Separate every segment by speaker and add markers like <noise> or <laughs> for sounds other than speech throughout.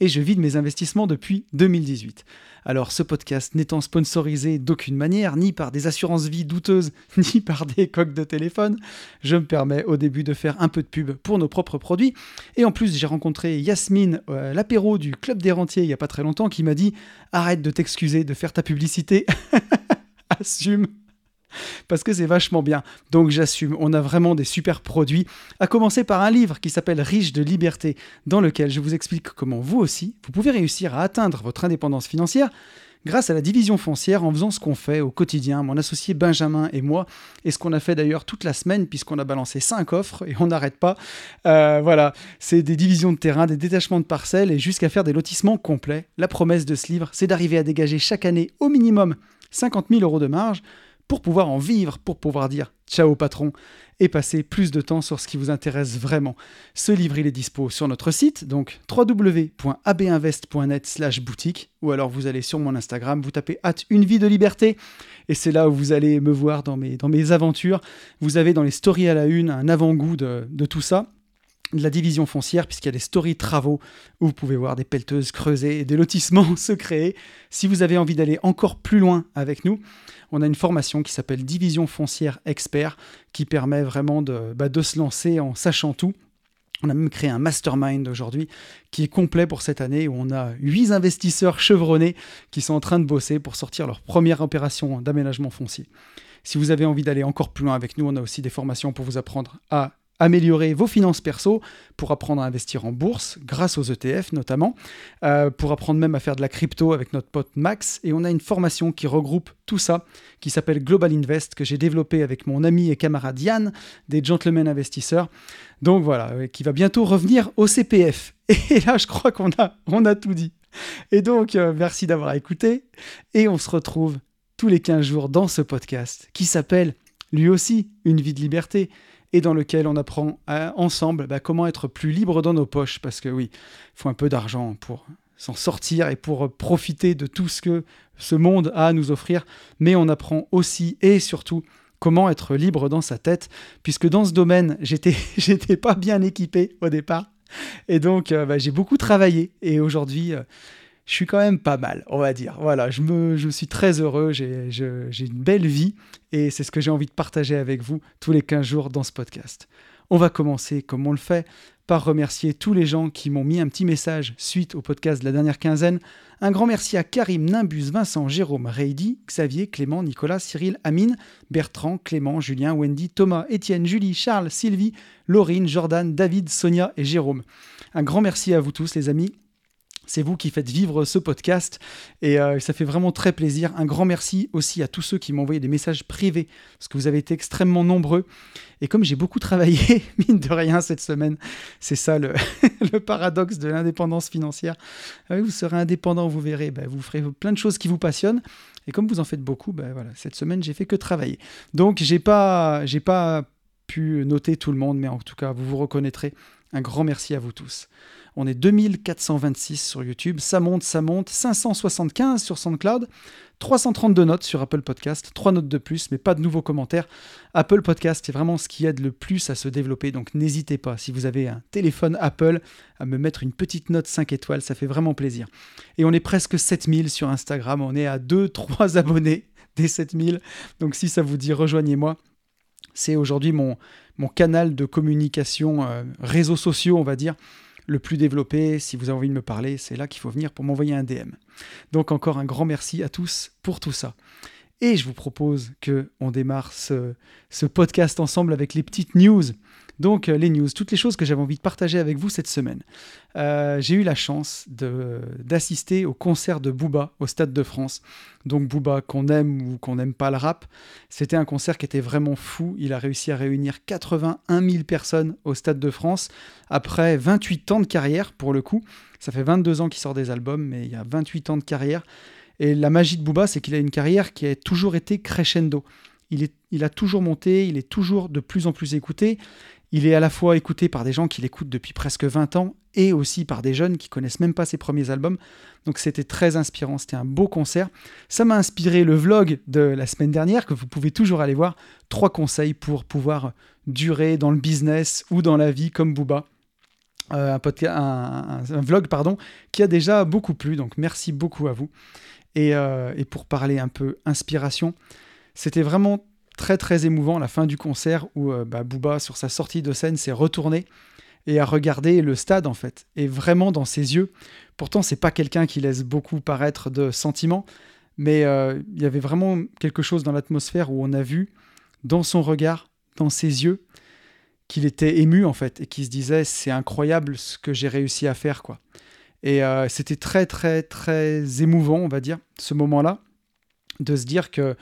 Speaker 1: et je vide mes investissements depuis 2018. Alors ce podcast n'étant sponsorisé d'aucune manière, ni par des assurances vie douteuses, <laughs> ni par des coques de téléphone, je me permets au début de faire un peu de pub pour nos propres produits. Et en plus, j'ai rencontré Yasmine à l'apéro du Club des Rentiers il n'y a pas très longtemps qui m'a dit Arrête de t'excuser de faire ta publicité. <laughs> Assume <laughs> parce que c'est vachement bien. Donc j'assume, on a vraiment des super produits, à commencer par un livre qui s'appelle Riche de liberté, dans lequel je vous explique comment vous aussi, vous pouvez réussir à atteindre votre indépendance financière grâce à la division foncière en faisant ce qu'on fait au quotidien, mon associé Benjamin et moi, et ce qu'on a fait d'ailleurs toute la semaine puisqu'on a balancé cinq offres et on n'arrête pas. Euh, voilà, c'est des divisions de terrain, des détachements de parcelles et jusqu'à faire des lotissements complets. La promesse de ce livre, c'est d'arriver à dégager chaque année au minimum 50 000 euros de marge pour pouvoir en vivre, pour pouvoir dire ciao patron et passer plus de temps sur ce qui vous intéresse vraiment. Ce livre, il est dispo sur notre site, donc www.abinvest.net slash boutique, ou alors vous allez sur mon Instagram, vous tapez hâte une vie de liberté, et c'est là où vous allez me voir dans mes, aventures. Vous avez dans les stories à la une un avant-goût de tout ça de la division foncière, puisqu'il y a des stories travaux où vous pouvez voir des pelleteuses creuser et des lotissements <laughs> se créer. Si vous avez envie d'aller encore plus loin avec nous, on a une formation qui s'appelle Division foncière expert qui permet vraiment de, bah, de se lancer en sachant tout. On a même créé un mastermind aujourd'hui qui est complet pour cette année où on a huit investisseurs chevronnés qui sont en train de bosser pour sortir leur première opération d'aménagement foncier. Si vous avez envie d'aller encore plus loin avec nous, on a aussi des formations pour vous apprendre à améliorer vos finances perso pour apprendre à investir en bourse grâce aux ETF notamment, euh, pour apprendre même à faire de la crypto avec notre pote Max. Et on a une formation qui regroupe tout ça, qui s'appelle Global Invest, que j'ai développé avec mon ami et camarade Yann, des Gentlemen Investisseurs. Donc voilà, euh, qui va bientôt revenir au CPF. <laughs> Et là, je crois qu'on a, on a tout dit. Et donc, euh, merci d'avoir écouté. Et on se retrouve tous les 15 jours dans ce podcast qui s'appelle lui aussi Une vie de liberté et dans lequel on apprend ensemble bah, comment être plus libre dans nos poches, parce que oui, il faut un peu d'argent pour s'en sortir et pour profiter de tout ce que ce monde a à nous offrir, mais on apprend aussi et surtout comment être libre dans sa tête, puisque dans ce domaine, <laughs> j'étais, j'étais pas bien équipé au départ, et donc euh, bah, j'ai beaucoup travaillé, et aujourd'hui, euh, je suis quand même pas mal, on va dire. Voilà, je, suis très heureux, j'ai une belle vie et c'est ce que j'ai envie de partager avec vous tous les 15 jours dans ce podcast. On va commencer, comme on le fait, par remercier tous les gens qui m'ont mis un petit message suite au podcast de la dernière quinzaine. Un grand merci à Karim, Nimbus, Vincent, Jérôme, Reidy, Xavier, Clément, Nicolas, Cyril, Amine, Bertrand, Clément, Julien, Wendy, Thomas, Étienne, Julie, Charles, Sylvie, Laurine, Jordan, David, Sonia et Jérôme. Un grand merci à vous tous les amis c'est vous qui faites vivre ce podcast et euh, ça fait vraiment très plaisir. Un grand merci aussi à tous ceux qui m'ont envoyé des messages privés parce que vous avez été extrêmement nombreux. Et comme j'ai beaucoup <laughs> travaillé, mine de rien, cette semaine, c'est ça le, <laughs> paradoxe de l'indépendance financière. Ah vous serez indépendant, vous verrez, ben, vous ferez plein de choses qui vous passionnent. Et comme vous en faites beaucoup, ben, voilà, cette semaine, j'ai fait que travailler. Donc, j'ai pas, j'ai pas pu noter tout le monde, mais en tout cas, vous vous reconnaîtrez. Un grand merci à vous tous. On est 2426 sur YouTube, ça monte, ça monte, 575 sur SoundCloud, 332 notes sur Apple Podcast, 3 notes de plus, mais pas de nouveaux commentaires. Apple Podcast est vraiment ce qui aide le plus à se développer, donc n'hésitez pas, si vous avez un téléphone Apple, à me mettre une petite note 5 étoiles, ça fait vraiment plaisir. Et on est presque 7000 sur Instagram, on est à 2-3 <laughs> abonnés des 7000, donc si ça vous dit, rejoignez-moi. C'est aujourd'hui mon, canal de communication, euh, réseaux sociaux, on va dire le plus développé. Si vous avez envie de me parler, c'est là qu'il faut venir pour m'envoyer un DM. Donc encore un grand merci à tous pour tout ça. Et je vous propose que on démarre ce, ce podcast ensemble avec les petites news. Donc euh, les news, toutes les choses que j'avais envie de partager avec vous cette semaine. Euh, j'ai eu la chance d'assister au concert de Booba au Stade de France. Donc Booba, qu'on aime ou qu'on n'aime pas le rap, c'était un concert qui était vraiment fou. Il a réussi à réunir 81 000 personnes au Stade de France après 28 ans de carrière pour le coup. Ça fait 22 ans qu'il sort des albums, mais il y a 28 ans de carrière. Et la magie de Booba, c'est qu'il a une carrière qui a toujours été crescendo. Il, il, a toujours monté, il est toujours de plus en plus écouté. Il est à la fois écouté par des gens qui l'écoutent depuis presque 20 ans et aussi par des jeunes qui connaissent même pas ses premiers albums. Donc c'était très inspirant, c'était un beau concert. Ça m'a inspiré le vlog de la semaine dernière que vous pouvez toujours aller voir. Trois conseils pour pouvoir durer dans le business ou dans la vie comme Booba. Euh, un, vlog pardon, qui a déjà beaucoup plu, donc merci beaucoup à vous. Et, euh, et pour parler un peu inspiration, c'était vraiment très très émouvant la fin du concert où euh, bah, Booba sur sa sortie de scène s'est retourné et a regardé le stade en fait et vraiment dans ses yeux. Pourtant c'est pas quelqu'un qui laisse beaucoup paraître de sentiments mais euh, il y avait vraiment quelque chose dans l'atmosphère où on a vu dans son regard dans ses yeux qu'il était ému en fait et qu'il se disait c'est incroyable ce que j'ai réussi à faire quoi. Et euh, c'était très très très émouvant on va dire ce moment là de se dire que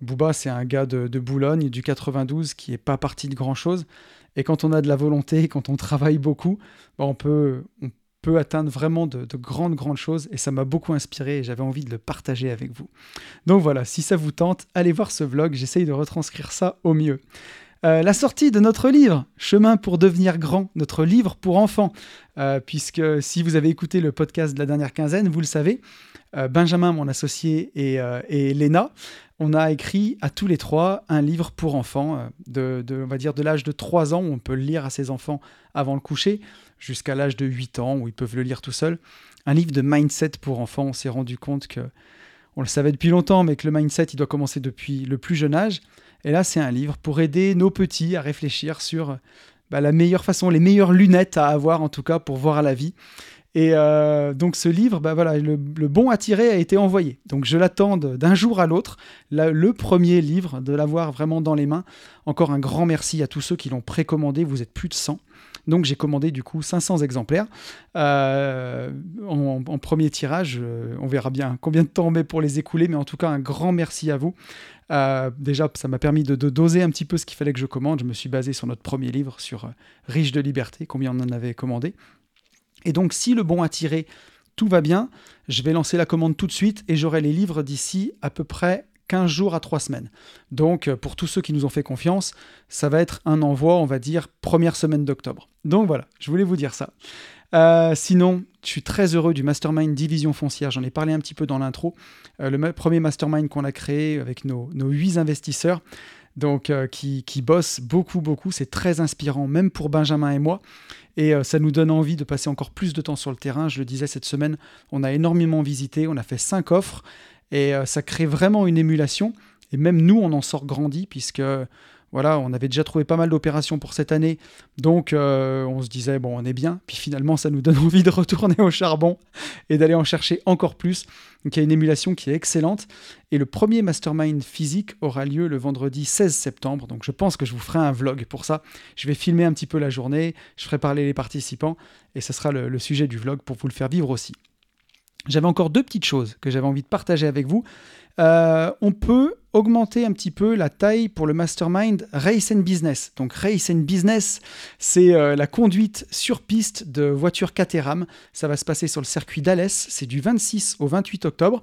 Speaker 1: Booba, c'est un gars de, Boulogne, du 92, qui n'est pas parti de grand-chose. Et quand on a de la volonté, <laughs> quand on travaille beaucoup, bah, on, peut, atteindre vraiment de, grandes, grandes choses. Et ça m'a beaucoup inspiré et j'avais envie de le partager avec vous. Donc voilà, si ça vous tente, allez voir ce vlog. J'essaye de retranscrire ça au mieux. Euh, la sortie de notre livre, Chemin pour devenir grand, notre livre pour enfants, euh, puisque si vous avez écouté le podcast de la dernière quinzaine, vous le savez, euh, Benjamin, mon associé, et, et Léna, on a écrit à tous les trois un livre pour enfants, de, on va dire de l'âge de 3 ans, où on peut le lire à ses enfants avant le coucher, jusqu'à l'âge de 8 ans, où ils peuvent le lire tout seuls. Un livre de mindset pour enfants, on s'est rendu compte que, on le savait depuis longtemps, mais que le mindset, il doit commencer depuis le plus jeune âge. Et là, c'est un livre pour aider nos petits à réfléchir sur bah, la meilleure façon, les meilleures lunettes à avoir en tout cas pour voir la vie. Et euh, donc ce livre, bah le, bon à tirer a été envoyé. Donc je l'attends d'un jour à l'autre, le premier livre, de l'avoir vraiment dans les mains. Encore un grand merci à tous ceux qui l'ont précommandé, vous êtes plus de 100. Donc j'ai commandé du coup 500 exemplaires euh, en, premier tirage. Euh, on verra bien combien de temps on met pour les écouler, mais en tout cas un grand merci à vous. Déjà, ça m'a permis de, doser un petit peu ce qu'il fallait que je commande. Je me suis basé sur notre premier livre, sur Riche de liberté, combien on en avait commandé. Et donc si le bon a tiré, tout va bien, je vais lancer la commande tout de suite et j'aurai les livres d'ici à peu près 15 jours à 3 semaines. Donc, euh, pour tous ceux qui nous ont fait confiance, ça va être un envoi, on va dire, première semaine d'octobre. Donc voilà, je voulais vous dire ça. Euh, sinon, je suis très heureux du mastermind Division Foncière. J'en ai parlé un petit peu dans l'intro. Euh, le premier mastermind qu'on a créé avec nos, nos 8 investisseurs, donc qui, qui bossent beaucoup, beaucoup. C'est très inspirant, même pour Benjamin et moi. Et ça nous donne envie de passer encore plus de temps sur le terrain. Je le disais cette semaine, on a énormément visité. On a fait 5 offres. Et euh, ça crée vraiment une émulation. Et même nous, on en sort grandi, puisque voilà, on avait déjà trouvé pas mal d'opérations pour cette année. Donc euh, on se disait, bon, on est bien. Puis finalement, ça nous donne <laughs> envie de retourner au charbon et d'aller en chercher encore plus. Donc il y a une émulation qui est excellente. Et le premier mastermind physique aura lieu le vendredi 16 septembre. Donc je pense que je vous ferai un vlog pour ça. Je vais filmer un petit peu la journée, je ferai parler les participants. Et ce sera le sujet du vlog pour vous le faire vivre aussi. J'avais encore deux petites choses que j'avais envie de partager avec vous. Euh, on peut augmenter un petit peu la taille pour le mastermind Race and Business. Donc Race and Business, c'est euh, la conduite sur piste de voitures Caterham. Ça va se passer sur le circuit d'Alès. C'est du 26 au 28 octobre.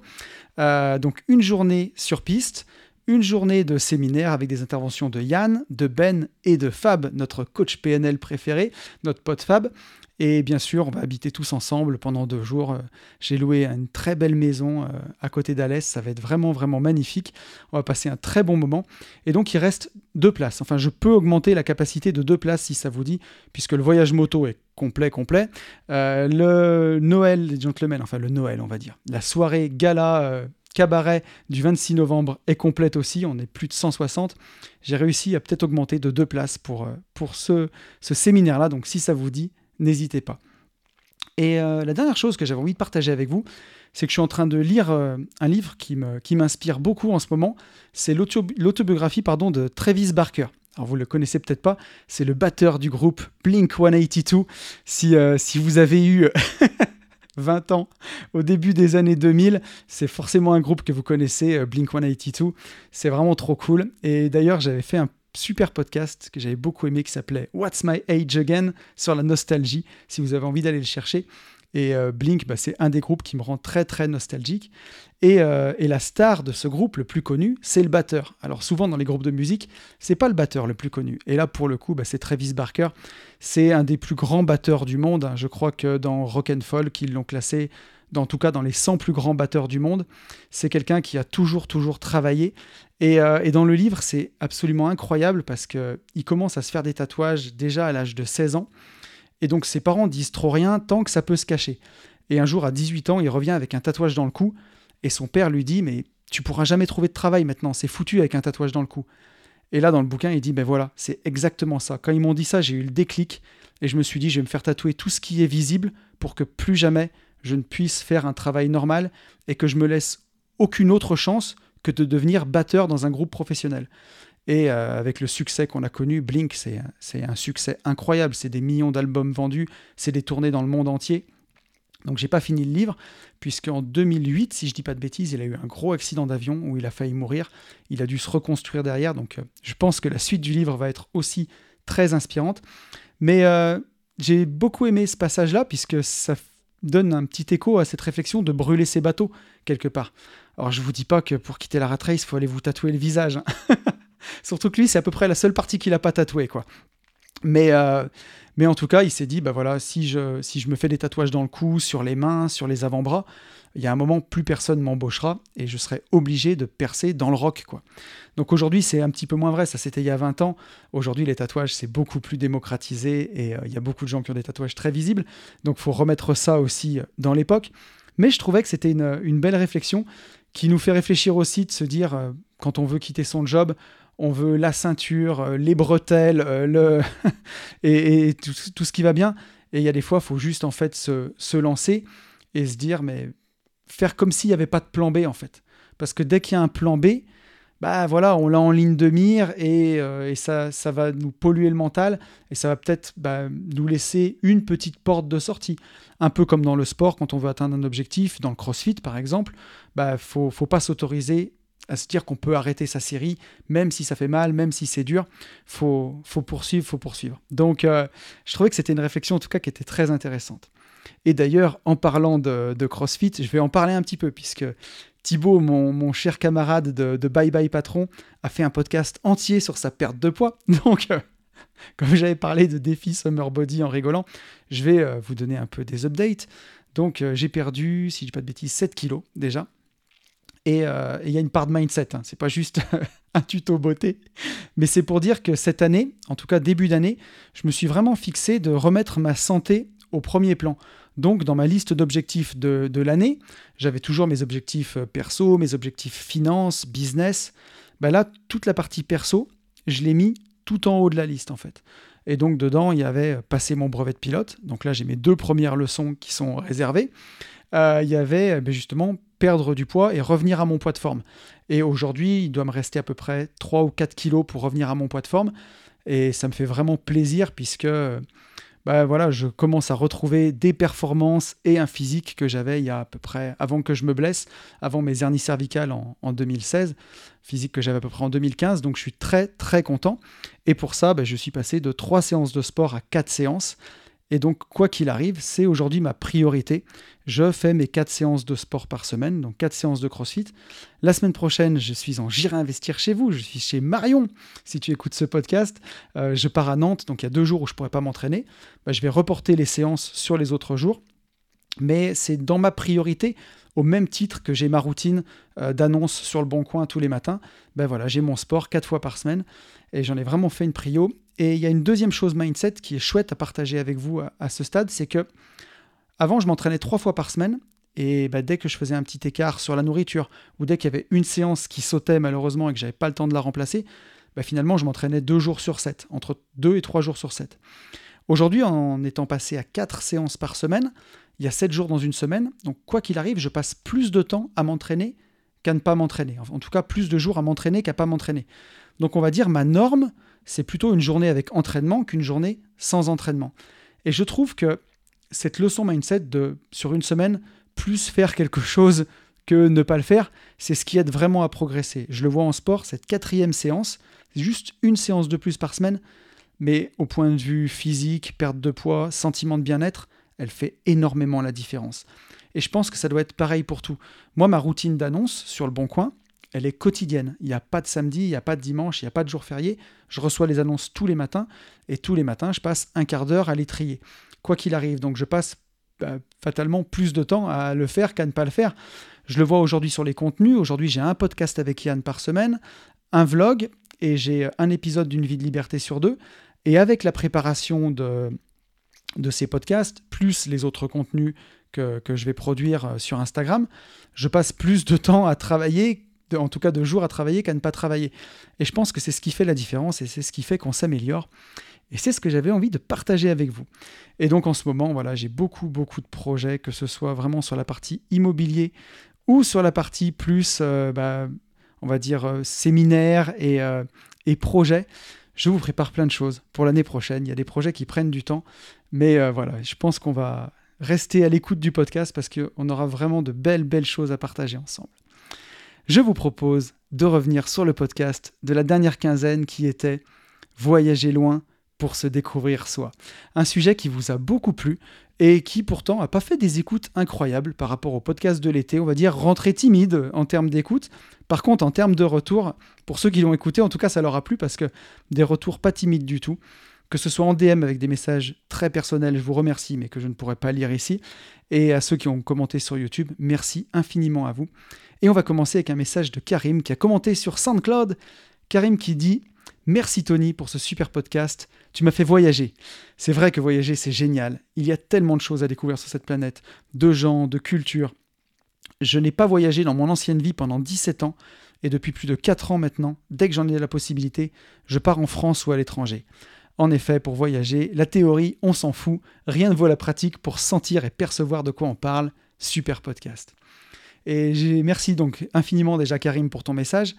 Speaker 1: Euh, donc une journée sur piste une journée de séminaire avec des interventions de Yann, de Ben et de Fab, notre coach PNL préféré, notre pote Fab. Et bien sûr, on va habiter tous ensemble pendant deux jours. Euh, j'ai loué une très belle maison euh, à côté d'Alès. Ça va être vraiment, vraiment magnifique. On va passer un très bon moment. Et donc, il reste deux places. Enfin, je peux augmenter la capacité de deux places si ça vous dit, puisque le voyage moto est complet, complet. Euh, le Noël des gentlemen, enfin le Noël, on va dire. La soirée gala cabaret du 26 novembre est complète aussi, on est plus de 160. J'ai réussi à peut-être augmenter de deux places pour, pour ce, ce séminaire-là, donc si ça vous dit, n'hésitez pas. Et euh, la dernière chose que j'avais envie de partager avec vous, c'est que je suis en train de lire euh, un livre qui m'inspire qui beaucoup en ce moment. C'est l'autobiographie pardon, de Travis Barker. Alors vous le connaissez peut-être pas, c'est le batteur du groupe Blink 182. Si, euh, si vous avez eu <laughs> 20 ans au début des années 2000, c'est forcément un groupe que vous connaissez, Blink 182. C'est vraiment trop cool. Et d'ailleurs, j'avais fait un super podcast que j'avais beaucoup aimé qui s'appelait What's My Age Again sur la nostalgie, si vous avez envie d'aller le chercher. Et euh, Blink, bah, c'est un des groupes qui me rend très très nostalgique. Et, euh, et, la star de ce groupe le plus connu, c'est le batteur. Alors souvent dans les groupes de musique, c'est pas le batteur le plus connu. Et là pour le coup, bah, c'est Travis Barker. C'est un des plus grands batteurs du monde. Je crois que dans Rock and Folk, ils l'ont classé, dans, en tout cas dans les 100 plus grands batteurs du monde. C'est quelqu'un qui a toujours toujours travaillé. Et, euh, dans le livre, c'est absolument incroyable parce qu'il commence à se faire des tatouages déjà à l'âge de 16 ans. Et donc ses parents disent trop rien tant que ça peut se cacher. Et un jour, à 18 ans, il revient avec un tatouage dans le cou, et son père lui dit Mais tu pourras jamais trouver de travail maintenant, c'est foutu avec un tatouage dans le cou. Et là, dans le bouquin, il dit Ben voilà, c'est exactement ça. Quand ils m'ont dit ça, j'ai eu le déclic, et je me suis dit Je vais me faire tatouer tout ce qui est visible pour que plus jamais je ne puisse faire un travail normal et que je me laisse aucune autre chance que de devenir batteur dans un groupe professionnel. Et euh, avec le succès qu'on a connu, Blink, c'est un succès incroyable. C'est des millions d'albums vendus, c'est des tournées dans le monde entier. Donc j'ai pas fini le livre, puisqu'en 2008, si je dis pas de bêtises, il a eu un gros accident d'avion où il a failli mourir. Il a dû se reconstruire derrière, donc euh, je pense que la suite du livre va être aussi très inspirante. Mais euh, j'ai beaucoup aimé ce passage-là, puisque ça donne un petit écho à cette réflexion de brûler ses bateaux, quelque part. Alors je vous dis pas que pour quitter la rat race, faut aller vous tatouer le visage. Hein. <laughs> Surtout que lui, c'est à peu près la seule partie qu'il n'a pas tatouée, quoi. Mais, euh, mais en tout cas, il s'est dit, bah voilà, si je, si je me fais des tatouages dans le cou, sur les mains, sur les avant-bras, il y a un moment, plus personne m'embauchera et je serai obligé de percer dans le rock, quoi. Donc aujourd'hui, c'est un petit peu moins vrai, ça c'était il y a 20 ans. Aujourd'hui, les tatouages, c'est beaucoup plus démocratisé et euh, il y a beaucoup de gens qui ont des tatouages très visibles. Donc faut remettre ça aussi euh, dans l'époque. Mais je trouvais que c'était une, une, belle réflexion qui nous fait réfléchir aussi de se dire, quand on veut quitter son job, on veut la ceinture, euh, les bretelles, euh, le <laughs> et, tout, ce qui va bien. Et il y a des fois, il faut juste en fait se, lancer et se dire, mais faire comme s'il n'y avait pas de plan B en fait. Parce que dès qu'il y a un plan B, bah voilà, on l'a en ligne de mire et, euh, ça, ça, va nous polluer le mental et ça va peut-être bah, nous laisser une petite porte de sortie. Un peu comme dans le sport, quand on veut atteindre un objectif, dans le crossfit par exemple, bah faut, faut pas s'autoriser à se dire qu'on peut arrêter sa série, même si ça fait mal, même si c'est dur. Faut, faut poursuivre, faut poursuivre. Donc, euh, je trouvais que c'était une réflexion, en tout cas, qui était très intéressante. Et d'ailleurs, en parlant de, CrossFit, je vais en parler un petit peu, puisque Thibaut, mon, cher camarade de, Bye Bye Patron, a fait un podcast entier sur sa perte de poids. <laughs> Donc, euh, comme j'avais parlé de défi Summer Body en rigolant, je vais euh, vous donner un peu des updates. Donc, j'ai perdu, si je dis pas de bêtises, 7 kilos déjà. Euh, et il y a une part de mindset. Hein. C'est pas juste <laughs> un tuto beauté, mais c'est pour dire que cette année, en tout cas début d'année, je me suis vraiment fixé de remettre ma santé au premier plan. Donc, dans ma liste d'objectifs de, de l'année, j'avais toujours mes objectifs euh, perso, mes objectifs finance, business. Ben là, toute la partie perso, je l'ai mis tout en haut de la liste en fait. Et donc dedans, il y avait euh, passer mon brevet de pilote. Donc là, j'ai mes deux premières leçons qui sont réservées. il y avait ben justement perdre du poids et revenir à mon poids de forme. Et aujourd'hui, il doit me rester à peu près 3 ou 4 kilos pour revenir à mon poids de forme. Et ça me fait vraiment plaisir puisque bah voilà, je commence à retrouver des performances et un physique que j'avais il y a à peu près avant que je me blesse, avant mes hernies cervicales en, en 2016, physique que j'avais à peu près en 2015. Donc je suis très très content. Et pour ça, bah, je suis passé de 3 séances de sport à 4 séances. Et donc, quoi qu'il arrive, c'est aujourd'hui ma priorité. Je fais mes 4 séances de sport par semaine, donc 4 séances de CrossFit. La semaine prochaine, je suis en J'irai investir chez vous. Je suis chez Marion, si tu écoutes ce podcast. Euh, je pars à Nantes, donc il y a deux jours où je ne pourrais pas m'entraîner. Bah, je vais reporter les séances sur les autres jours. Mais c'est dans ma priorité, au même titre que j'ai ma routine euh, d'annonce sur le bon coin tous les matins. Ben voilà, j'ai mon sport 4 fois par semaine et j'en ai vraiment fait une prio. Et il y a une deuxième chose mindset qui est chouette à partager avec vous à, ce stade, c'est que avant je m'entraînais trois fois par semaine et bah, dès que je faisais un petit écart sur la nourriture ou dès qu'il y avait une séance qui sautait malheureusement et que j'avais pas le temps de la remplacer, bah, finalement je m'entraînais deux jours sur sept, entre deux et trois jours sur sept. Aujourd'hui, en étant passé à quatre séances par semaine, il y a sept jours dans une semaine, donc quoi qu'il arrive, je passe plus de temps à m'entraîner qu'à ne pas m'entraîner. En tout cas, plus de jours à m'entraîner qu'à pas m'entraîner. Donc on va dire ma norme, c'est plutôt une journée avec entraînement qu'une journée sans entraînement. Et je trouve que cette leçon mindset de, sur une semaine, plus faire quelque <laughs> chose que ne pas le faire, c'est ce qui aide vraiment à progresser. Je le vois en sport, cette quatrième séance, c'est juste une séance de plus par semaine, mais au point de vue physique, perte de poids, sentiment de bien-être, elle fait énormément la différence. Et je pense que ça doit être pareil pour tout. Moi, ma routine d'annonce sur le Bon Coin, elle est quotidienne. Il n'y a pas de samedi, il n'y a pas de dimanche, il n'y a pas de jour férié. Je reçois les annonces tous les matins et tous les matins, je passe un quart d'heure à les trier. Quoi qu'il arrive, donc je passe bah, fatalement plus de temps à le faire qu'à ne pas le faire. Je le vois aujourd'hui sur les contenus. Aujourd'hui, j'ai un podcast avec Yann par semaine, un vlog et j'ai un épisode d'une vie de liberté sur deux. Et avec la préparation de, de ces podcasts, plus les autres contenus que, que, je vais produire euh, sur Instagram, je passe plus de temps à travailler, en tout cas de jours à travailler qu'à ne pas travailler. Et je pense que c'est ce qui fait la différence et c'est ce qui fait qu'on s'améliore. Et c'est ce que j'avais envie de partager avec vous. Et donc en ce moment, voilà, j'ai beaucoup, beaucoup de projets, que ce soit vraiment sur la partie immobilier ou sur la partie plus, euh, bah, on va dire, euh, séminaire et, et projets je vous prépare plein de choses pour l'année prochaine. Il y a des projets qui prennent du temps, mais euh, voilà, je pense qu'on va rester à l'écoute du podcast parce qu'on aura vraiment de belles, belles choses à partager ensemble. Je vous propose de revenir sur le podcast de la dernière quinzaine qui était Voyager loin pour se découvrir soi. Un sujet qui vous a beaucoup plu et qui pourtant n'a pas fait des écoutes incroyables par rapport au podcast de l'été, on va dire rentrée timide en termes d'écoute. Par contre, en termes de retour, pour ceux qui l'ont écouté, en tout cas, ça leur a plu parce que des retours pas timides du tout. Que ce soit en DM avec des messages très personnels, je vous remercie, mais que je ne pourrais pas lire ici. Et à ceux qui ont commenté sur YouTube, merci infiniment à vous. Et on va commencer avec un message de Karim qui a commenté sur SoundCloud. Karim qui dit Merci Tony pour ce super podcast. Tu m'as fait voyager. C'est vrai que voyager, c'est génial. Il y a tellement de choses à découvrir sur cette planète, de gens, de cultures. Je n'ai pas voyagé dans mon ancienne vie pendant 17 ans, et depuis plus de 4 ans maintenant, dès que j'en ai la possibilité, je pars en France ou à l'étranger. En effet, pour voyager, la théorie, on s'en fout, rien ne vaut la pratique pour sentir et percevoir de quoi on parle. Super podcast. Et merci donc infiniment déjà Karim pour ton message.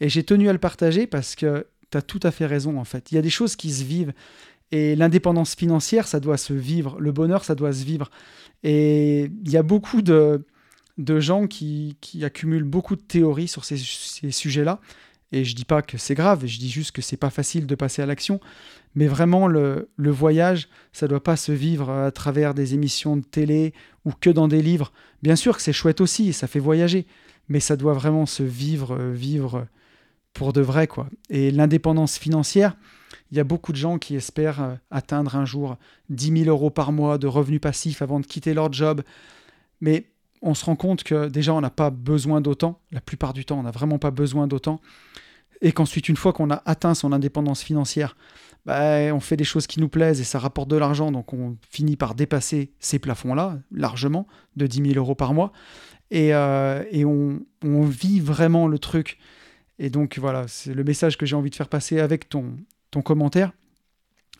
Speaker 1: Et j'ai tenu à le partager parce que tu as tout à fait raison en fait. Il y a des choses qui se vivent. Et l'indépendance financière, ça doit se vivre. Le bonheur, ça doit se vivre. Et il y a beaucoup de, de gens qui, accumulent beaucoup de théories sur ces, sujets-là. Et je dis pas que c'est grave, je dis juste que c'est pas facile de passer à l'action. Mais vraiment, le, voyage, ça doit pas se vivre à travers des émissions de télé ou que dans des livres. Bien sûr que c'est chouette aussi, ça fait voyager, mais ça doit vraiment se vivre, vivre pour de vrai, quoi. Et l'indépendance financière, il y a beaucoup de gens qui espèrent euh, atteindre un jour 10 000 euros par mois de revenus passifs avant de quitter leur job. Mais on se rend compte que déjà, on n'a pas besoin d'autant. La plupart du temps, on n'a vraiment pas besoin d'autant. Et qu'ensuite, une fois qu'on a atteint son indépendance financière, bah, on fait des choses qui nous plaisent et ça rapporte de l'argent. Donc, on finit par dépasser ces plafonds-là, largement, de 10 000 euros par mois. Et, euh, on, vit vraiment le truc. Et donc, voilà, c'est le message que j'ai envie de faire passer avec ton, ton commentaire.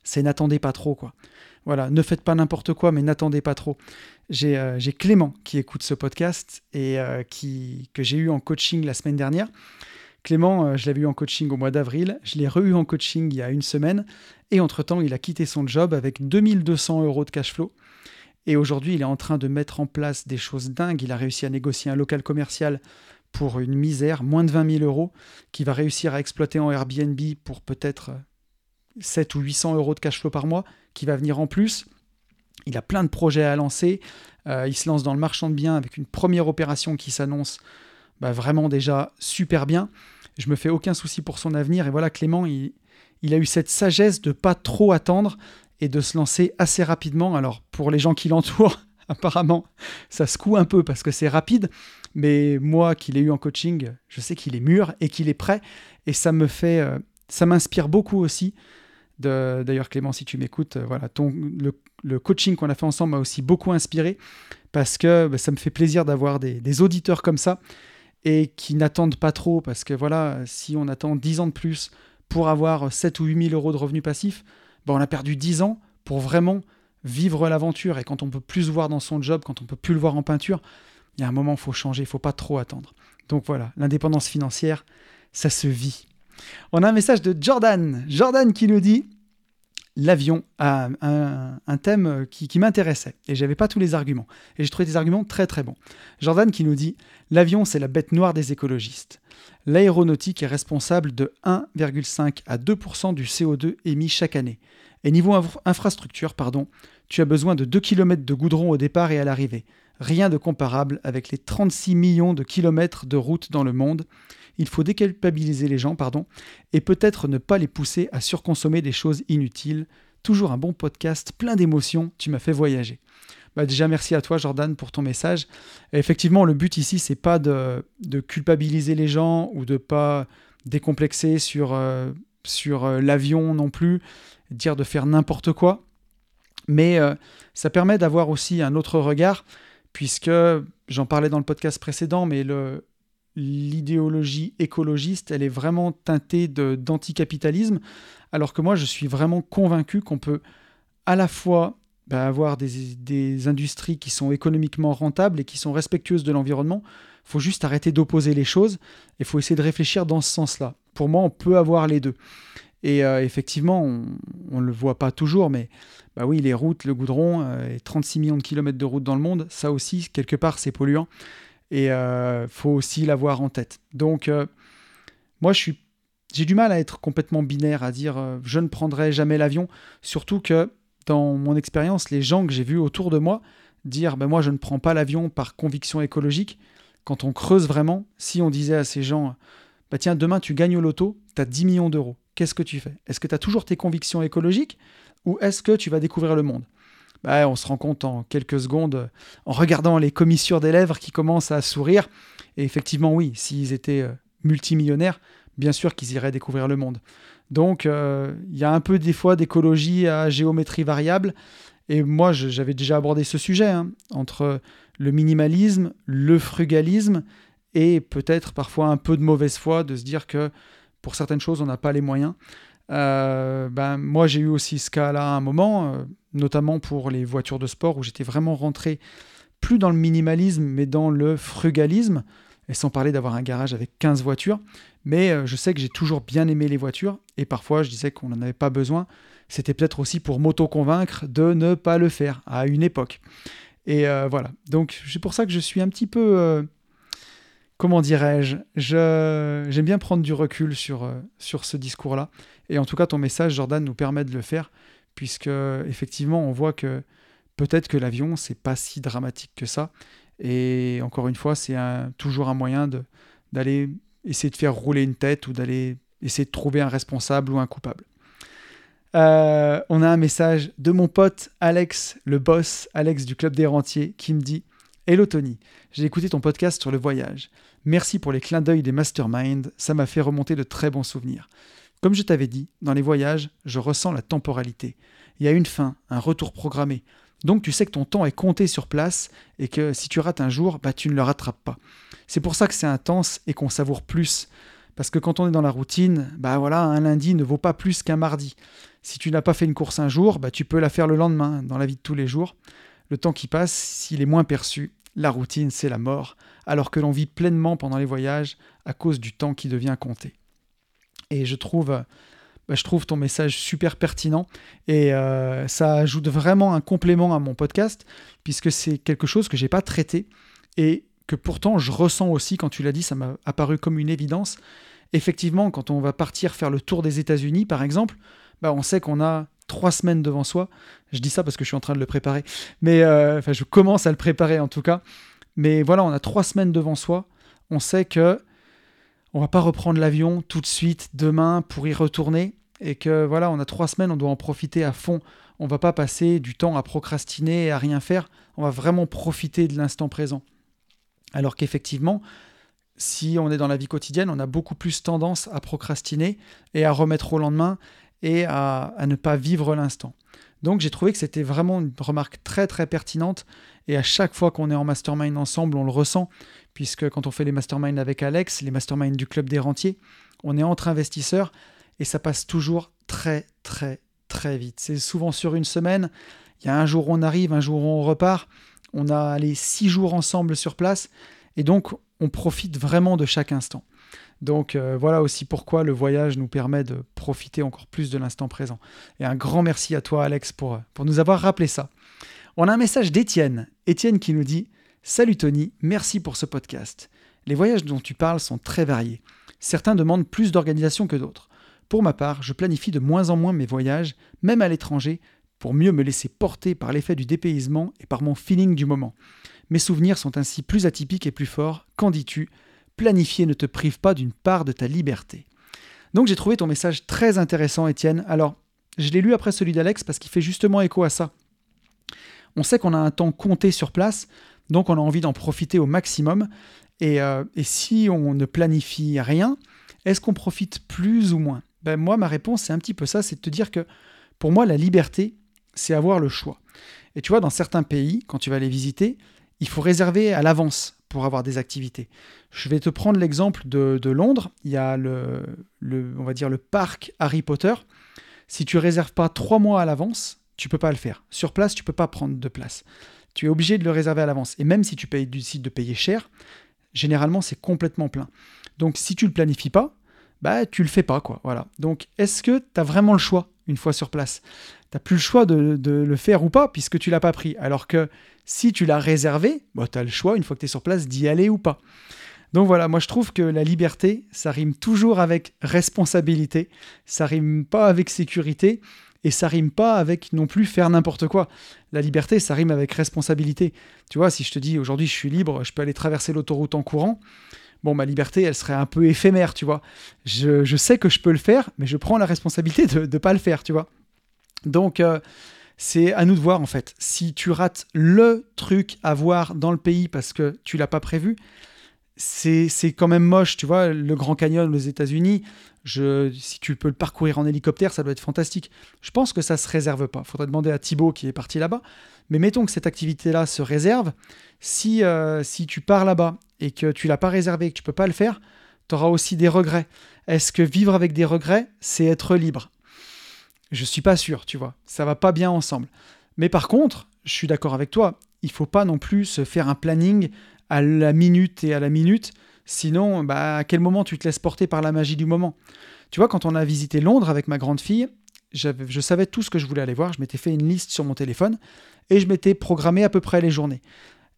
Speaker 1: C'est n'attendez pas trop, quoi. Voilà, ne faites pas n'importe quoi, mais n'attendez pas trop. J'ai euh, Clément qui écoute ce podcast et euh, qui, que j'ai eu en coaching la semaine dernière. Clément, euh, je l'avais eu en coaching au mois d'avril, je l'ai re-eu en coaching il y a une semaine, et entre-temps, il a quitté son job avec 2200 euros de cash flow. Et aujourd'hui, il est en train de mettre en place des choses dingues. Il a réussi à négocier un local commercial pour une misère, moins de 20 000 euros, qu'il va réussir à exploiter en Airbnb pour peut-être 7 ou 800 euros de cash flow par mois qui va venir en plus. Il a plein de projets à lancer. Euh, il se lance dans le marchand de biens avec une première opération qui s'annonce bah, vraiment déjà super bien. Je me fais aucun souci pour son avenir. Et voilà, Clément, il, a eu cette sagesse de pas trop attendre et de se lancer assez rapidement. Alors, pour les gens qui l'entourent, <laughs> apparemment, ça se coud un peu parce que c'est rapide. Mais moi, qui l'ai eu en coaching, je sais qu'il est mûr et qu'il est prêt. Et ça me fait, euh, ça m'inspire beaucoup aussi D'ailleurs, Clément, si tu m'écoutes, euh, voilà, le, coaching qu'on a fait ensemble m'a aussi beaucoup inspiré parce que bah, ça me fait plaisir d'avoir des, auditeurs comme ça et qui n'attendent pas trop parce que voilà, si on attend 10 ans de plus pour avoir 7 ou 8 000 euros de revenus passifs, bah, on a perdu 10 ans pour vraiment vivre l'aventure. Et quand on peut plus se voir dans son job, quand on peut plus le voir en peinture, il y a un moment, il faut changer, il faut pas trop attendre. Donc voilà, l'indépendance financière, ça se vit. On a un message de Jordan. Jordan qui nous dit L'avion a un, thème qui, m'intéressait et j'avais pas tous les arguments. Et j'ai trouvé des arguments très très bons. Jordan qui nous dit L'avion, c'est la bête noire des écologistes. L'aéronautique est responsable de 1,5 à 2% du CO2 émis chaque année. Et niveau infrastructure, pardon, tu as besoin de 2 km de goudron au départ et à l'arrivée. Rien de comparable avec les 36 millions de kilomètres de route dans le monde. Il faut déculpabiliser les gens, pardon, et peut-être ne pas les pousser à surconsommer des choses inutiles. Toujours un bon podcast, plein d'émotions, tu m'as fait voyager. Bah déjà, merci à toi, Jordan, pour ton message. effectivement, le but ici, c'est pas de, culpabiliser les gens ou de pas décomplexer sur, euh, sur euh, l'avion non plus, dire de faire n'importe quoi. Mais euh, ça permet d'avoir aussi un autre regard, puisque j'en parlais dans le podcast précédent, mais le, l'idéologie écologiste, elle est vraiment teintée d'anticapitalisme, alors que moi, je suis vraiment convaincu qu'on peut à la fois bah, avoir des, industries qui sont économiquement rentables et qui sont respectueuses de l'environnement. Il faut juste arrêter d'opposer les choses et il faut essayer de réfléchir dans ce sens-là. Pour moi, on peut avoir les deux. Et euh, effectivement, on ne le voit pas toujours, mais bah oui, les routes, le goudron, euh, et 36 millions de kilomètres de routes dans le monde, ça aussi, quelque part, c'est polluant. Et il euh, faut aussi l'avoir en tête. Donc, moi, je suis, j'ai du mal à être complètement binaire, à dire je ne prendrai jamais l'avion, surtout que dans mon expérience, les gens que j'ai vus autour de moi dire ben moi je ne prends pas l'avion par conviction écologique, quand on creuse vraiment, si on disait à ces gens bah tiens demain tu gagnes au loto, tu as 10 millions d'euros, qu'est-ce que tu fais? Est-ce que tu as toujours tes convictions écologiques ou est-ce que tu vas découvrir le monde? On se rend compte en quelques secondes, en regardant les commissures des lèvres qui commencent à sourire. Et effectivement, oui, s'ils étaient euh, multimillionnaires, bien sûr qu'ils iraient découvrir le monde. Donc, euh, il y a un peu des fois d'écologie à géométrie variable. Et moi, j'avais déjà abordé ce sujet, hein, entre le minimalisme, le frugalisme, et peut-être parfois un peu de mauvaise foi de se dire que pour certaines choses, on n'a pas les moyens. Euh, ben, moi, j'ai eu aussi ce cas-là à un moment, euh, notamment pour les voitures de sport, où j'étais vraiment rentré plus dans le minimalisme, mais dans le frugalisme, et sans parler d'avoir un garage avec 15 voitures. Mais euh, je sais que j'ai toujours bien aimé les voitures et parfois je disais qu'on n'en avait pas besoin. C'était peut-être aussi pour m'auto-convaincre de ne pas le faire à une époque. Et euh, voilà. Donc c'est pour ça que je suis un petit peu. Euh, comment dirais-je J'aime bien prendre du recul sur, sur ce discours-là. Et en tout cas, ton message, Jordan, nous permet de le faire, puisque effectivement, on voit que peut-être que l'avion, c'est pas si dramatique que ça. Et encore une fois, c'est toujours un moyen d'aller essayer de faire rouler une tête ou d'aller essayer de trouver un responsable ou un coupable. Euh, on a un message de mon pote Alex, le boss, Alex du Club des Rentiers, qui me dit Hello Tony, j'ai écouté ton podcast sur le voyage. Merci pour les clins d'œil des masterminds, ça m'a fait remonter de très bons souvenirs. Comme je t'avais dit, dans les voyages, je ressens la temporalité. Il y a une fin, un retour programmé. Donc tu sais que ton temps est compté sur place et que si tu rates un jour, bah, tu ne le rattrapes pas. C'est pour ça que c'est intense et qu'on savoure plus. Parce que quand on est dans la routine, bah voilà, un lundi ne vaut pas plus qu'un mardi. Si tu n'as pas fait une course un jour, bah tu peux la faire le lendemain, dans la vie de tous les jours. Le temps qui passe, s'il est moins perçu, la routine, c'est la mort, alors que l'on vit pleinement pendant les voyages à cause du temps qui devient compté. Et je trouve bah, je trouve ton message super pertinent et euh, ça ajoute vraiment un complément à mon podcast puisque c'est quelque chose que j'ai pas traité et que pourtant je ressens aussi quand tu l'as dit, ça m'a apparu comme une évidence. Effectivement, quand on va partir faire le tour des États-Unis, par exemple, bah, on sait qu'on a trois semaines devant soi. Je dis ça parce que je suis en train de le préparer, mais euh, je commence à le préparer en tout cas. Mais voilà, on a trois semaines devant soi. On sait que on va pas reprendre l'avion tout de suite demain pour y retourner et que voilà, on a trois semaines, on doit en profiter à fond. On va pas passer du temps à procrastiner et à rien faire. On va vraiment profiter de l'instant présent. Alors qu'effectivement, si on est dans la vie quotidienne, on a beaucoup plus tendance à procrastiner et à remettre au lendemain et à, à ne pas vivre l'instant. Donc j'ai trouvé que c'était vraiment une remarque très très pertinente et à chaque fois qu'on est en mastermind ensemble, on le ressent puisque quand on fait les masterminds avec Alex, les masterminds du club des rentiers, on est entre investisseurs et ça passe toujours très très très vite. C'est souvent sur une semaine. Il y a un jour où on arrive, un jour où on repart. On a les six jours ensemble sur place et donc on profite vraiment de chaque instant. Donc euh, voilà aussi pourquoi le voyage nous permet de profiter encore plus de l'instant présent. Et un grand merci à toi Alex pour, pour nous avoir rappelé ça. On a un message d'Étienne. Étienne qui nous dit Salut Tony, merci pour ce podcast. Les voyages dont tu parles sont très variés. Certains demandent plus d'organisation que d'autres. Pour ma part, je planifie de moins en moins mes voyages, même à l'étranger, pour mieux me laisser porter par l'effet du dépaysement et par mon feeling du moment. Mes souvenirs sont ainsi plus atypiques et plus forts. Qu'en dis-tu? Planifier ne te prive pas d'une part de ta liberté. Donc j'ai trouvé ton message très intéressant, Étienne. Alors, je l'ai lu après celui d'Alex parce qu'il fait justement écho à ça. On sait qu'on a un temps compté sur place, donc on a envie d'en profiter au maximum. Et, euh, et, si on ne planifie rien, est-ce qu'on profite plus ou moins? Ben Moi, ma réponse, c'est un petit peu ça, c'est de te dire que pour moi, la liberté, c'est avoir le choix. Et tu vois, dans certains pays, quand tu vas les visiter, il faut réserver à l'avance pour avoir des activités. Je vais te prendre l'exemple de, Londres. Il y a le, le, on va dire le parc Harry Potter. Si tu réserves pas trois mois à l'avance, tu peux pas le faire. Sur place, tu peux pas prendre de place. Tu es obligé de le réserver à l'avance. Et même si tu décides de payer cher, généralement c'est complètement plein. Donc si tu le planifies pas, bah tu le fais pas quoi. Voilà. Donc est-ce que tu as vraiment le choix une fois sur place? Tu n'as plus le choix de, le faire ou pas puisque tu l'as pas pris. Alors que si tu l'as réservé, bah, tu as le choix une fois que tu es sur place d'y aller ou pas. Donc voilà, moi je trouve que la liberté, ça rime toujours avec responsabilité, ça rime pas avec sécurité et ça rime pas avec non plus faire n'importe quoi. La liberté, ça rime avec responsabilité. Tu vois, si je te dis aujourd'hui je suis libre, je peux aller traverser l'autoroute en courant, bon, ma liberté, elle serait un peu éphémère, tu vois. Je, sais que je peux le faire, mais je prends la responsabilité de ne pas le faire, tu vois. Donc, euh, c'est à nous de voir, en fait. Si tu rates le truc à voir dans le pays parce que tu l'as pas prévu, c'est quand même moche, tu vois. Le Grand Canyon aux États-Unis, si tu peux le parcourir en hélicoptère, ça doit être fantastique. Je pense que ça se réserve pas. Faudrait demander à Thibaut qui est parti là-bas. Mais mettons que cette activité-là se réserve. Si, euh, si tu pars là-bas et que tu l'as pas réservé et que tu peux pas le faire, tu auras aussi des regrets. Est-ce que vivre avec des regrets, c'est être libre? Je suis pas sûr, tu vois. Ça va pas bien ensemble. Mais par contre, je suis d'accord avec toi. Il faut pas non plus se faire un planning à la minute et à la minute Sinon, bah, à quel moment tu te laisses porter par la magie du moment? Tu vois, quand on a visité Londres avec ma grande fille, je savais tout ce que je voulais aller voir. Je m'étais fait une liste sur mon téléphone et je m'étais programmé à peu près les journées.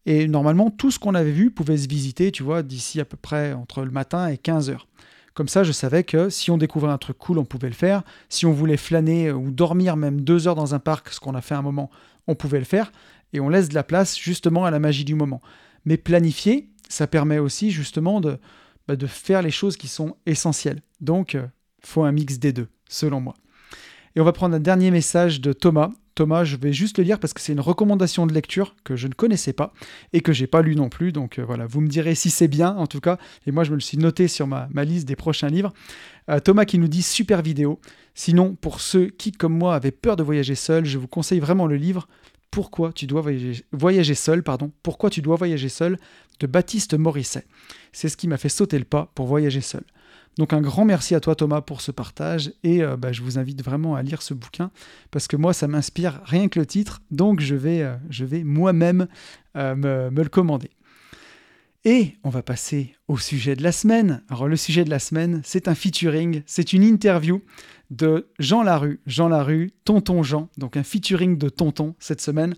Speaker 1: Et normalement, tout ce qu'on avait vu pouvait se visiter, tu vois, d'ici à peu près entre le matin et 15 heures. Comme ça, je savais que si on découvrait un truc cool, on pouvait le faire. Si on voulait flâner ou dormir même deux heures dans un parc, ce qu'on a fait un moment, on pouvait le faire. Et on laisse de la place justement à la magie du moment. Mais planifier, ça permet aussi justement de, bah, de faire les choses qui sont essentielles. Donc, euh, faut un mix des deux, selon moi. Et on va prendre un dernier message de Thomas. Thomas, je vais juste le lire parce que c'est une recommandation de lecture que je ne connaissais pas et que j'ai pas lu non plus. Donc euh, voilà, vous me direz si c'est bien en tout cas. Et moi, je me le suis noté sur ma, liste des prochains livres. Euh, Thomas qui nous dit super vidéo. Sinon, pour ceux qui, comme moi, avaient peur de voyager seul, je vous conseille vraiment le livre pourquoi tu dois voyager, seul, pardon, Pourquoi tu dois voyager seul? De Baptiste Morisset. C'est ce qui m'a fait sauter le pas pour voyager seul. Donc un grand merci à toi Thomas pour ce partage et euh, bah, je vous invite vraiment à lire ce bouquin parce que moi ça m'inspire rien que le titre donc je vais, euh, vais moi-même euh, me, me, le commander. Et on va passer au sujet de la semaine. Alors le sujet de la semaine c'est un featuring, c'est une interview de Jean Larue. Jean Larue, Tonton Jean, donc un featuring de Tonton cette semaine.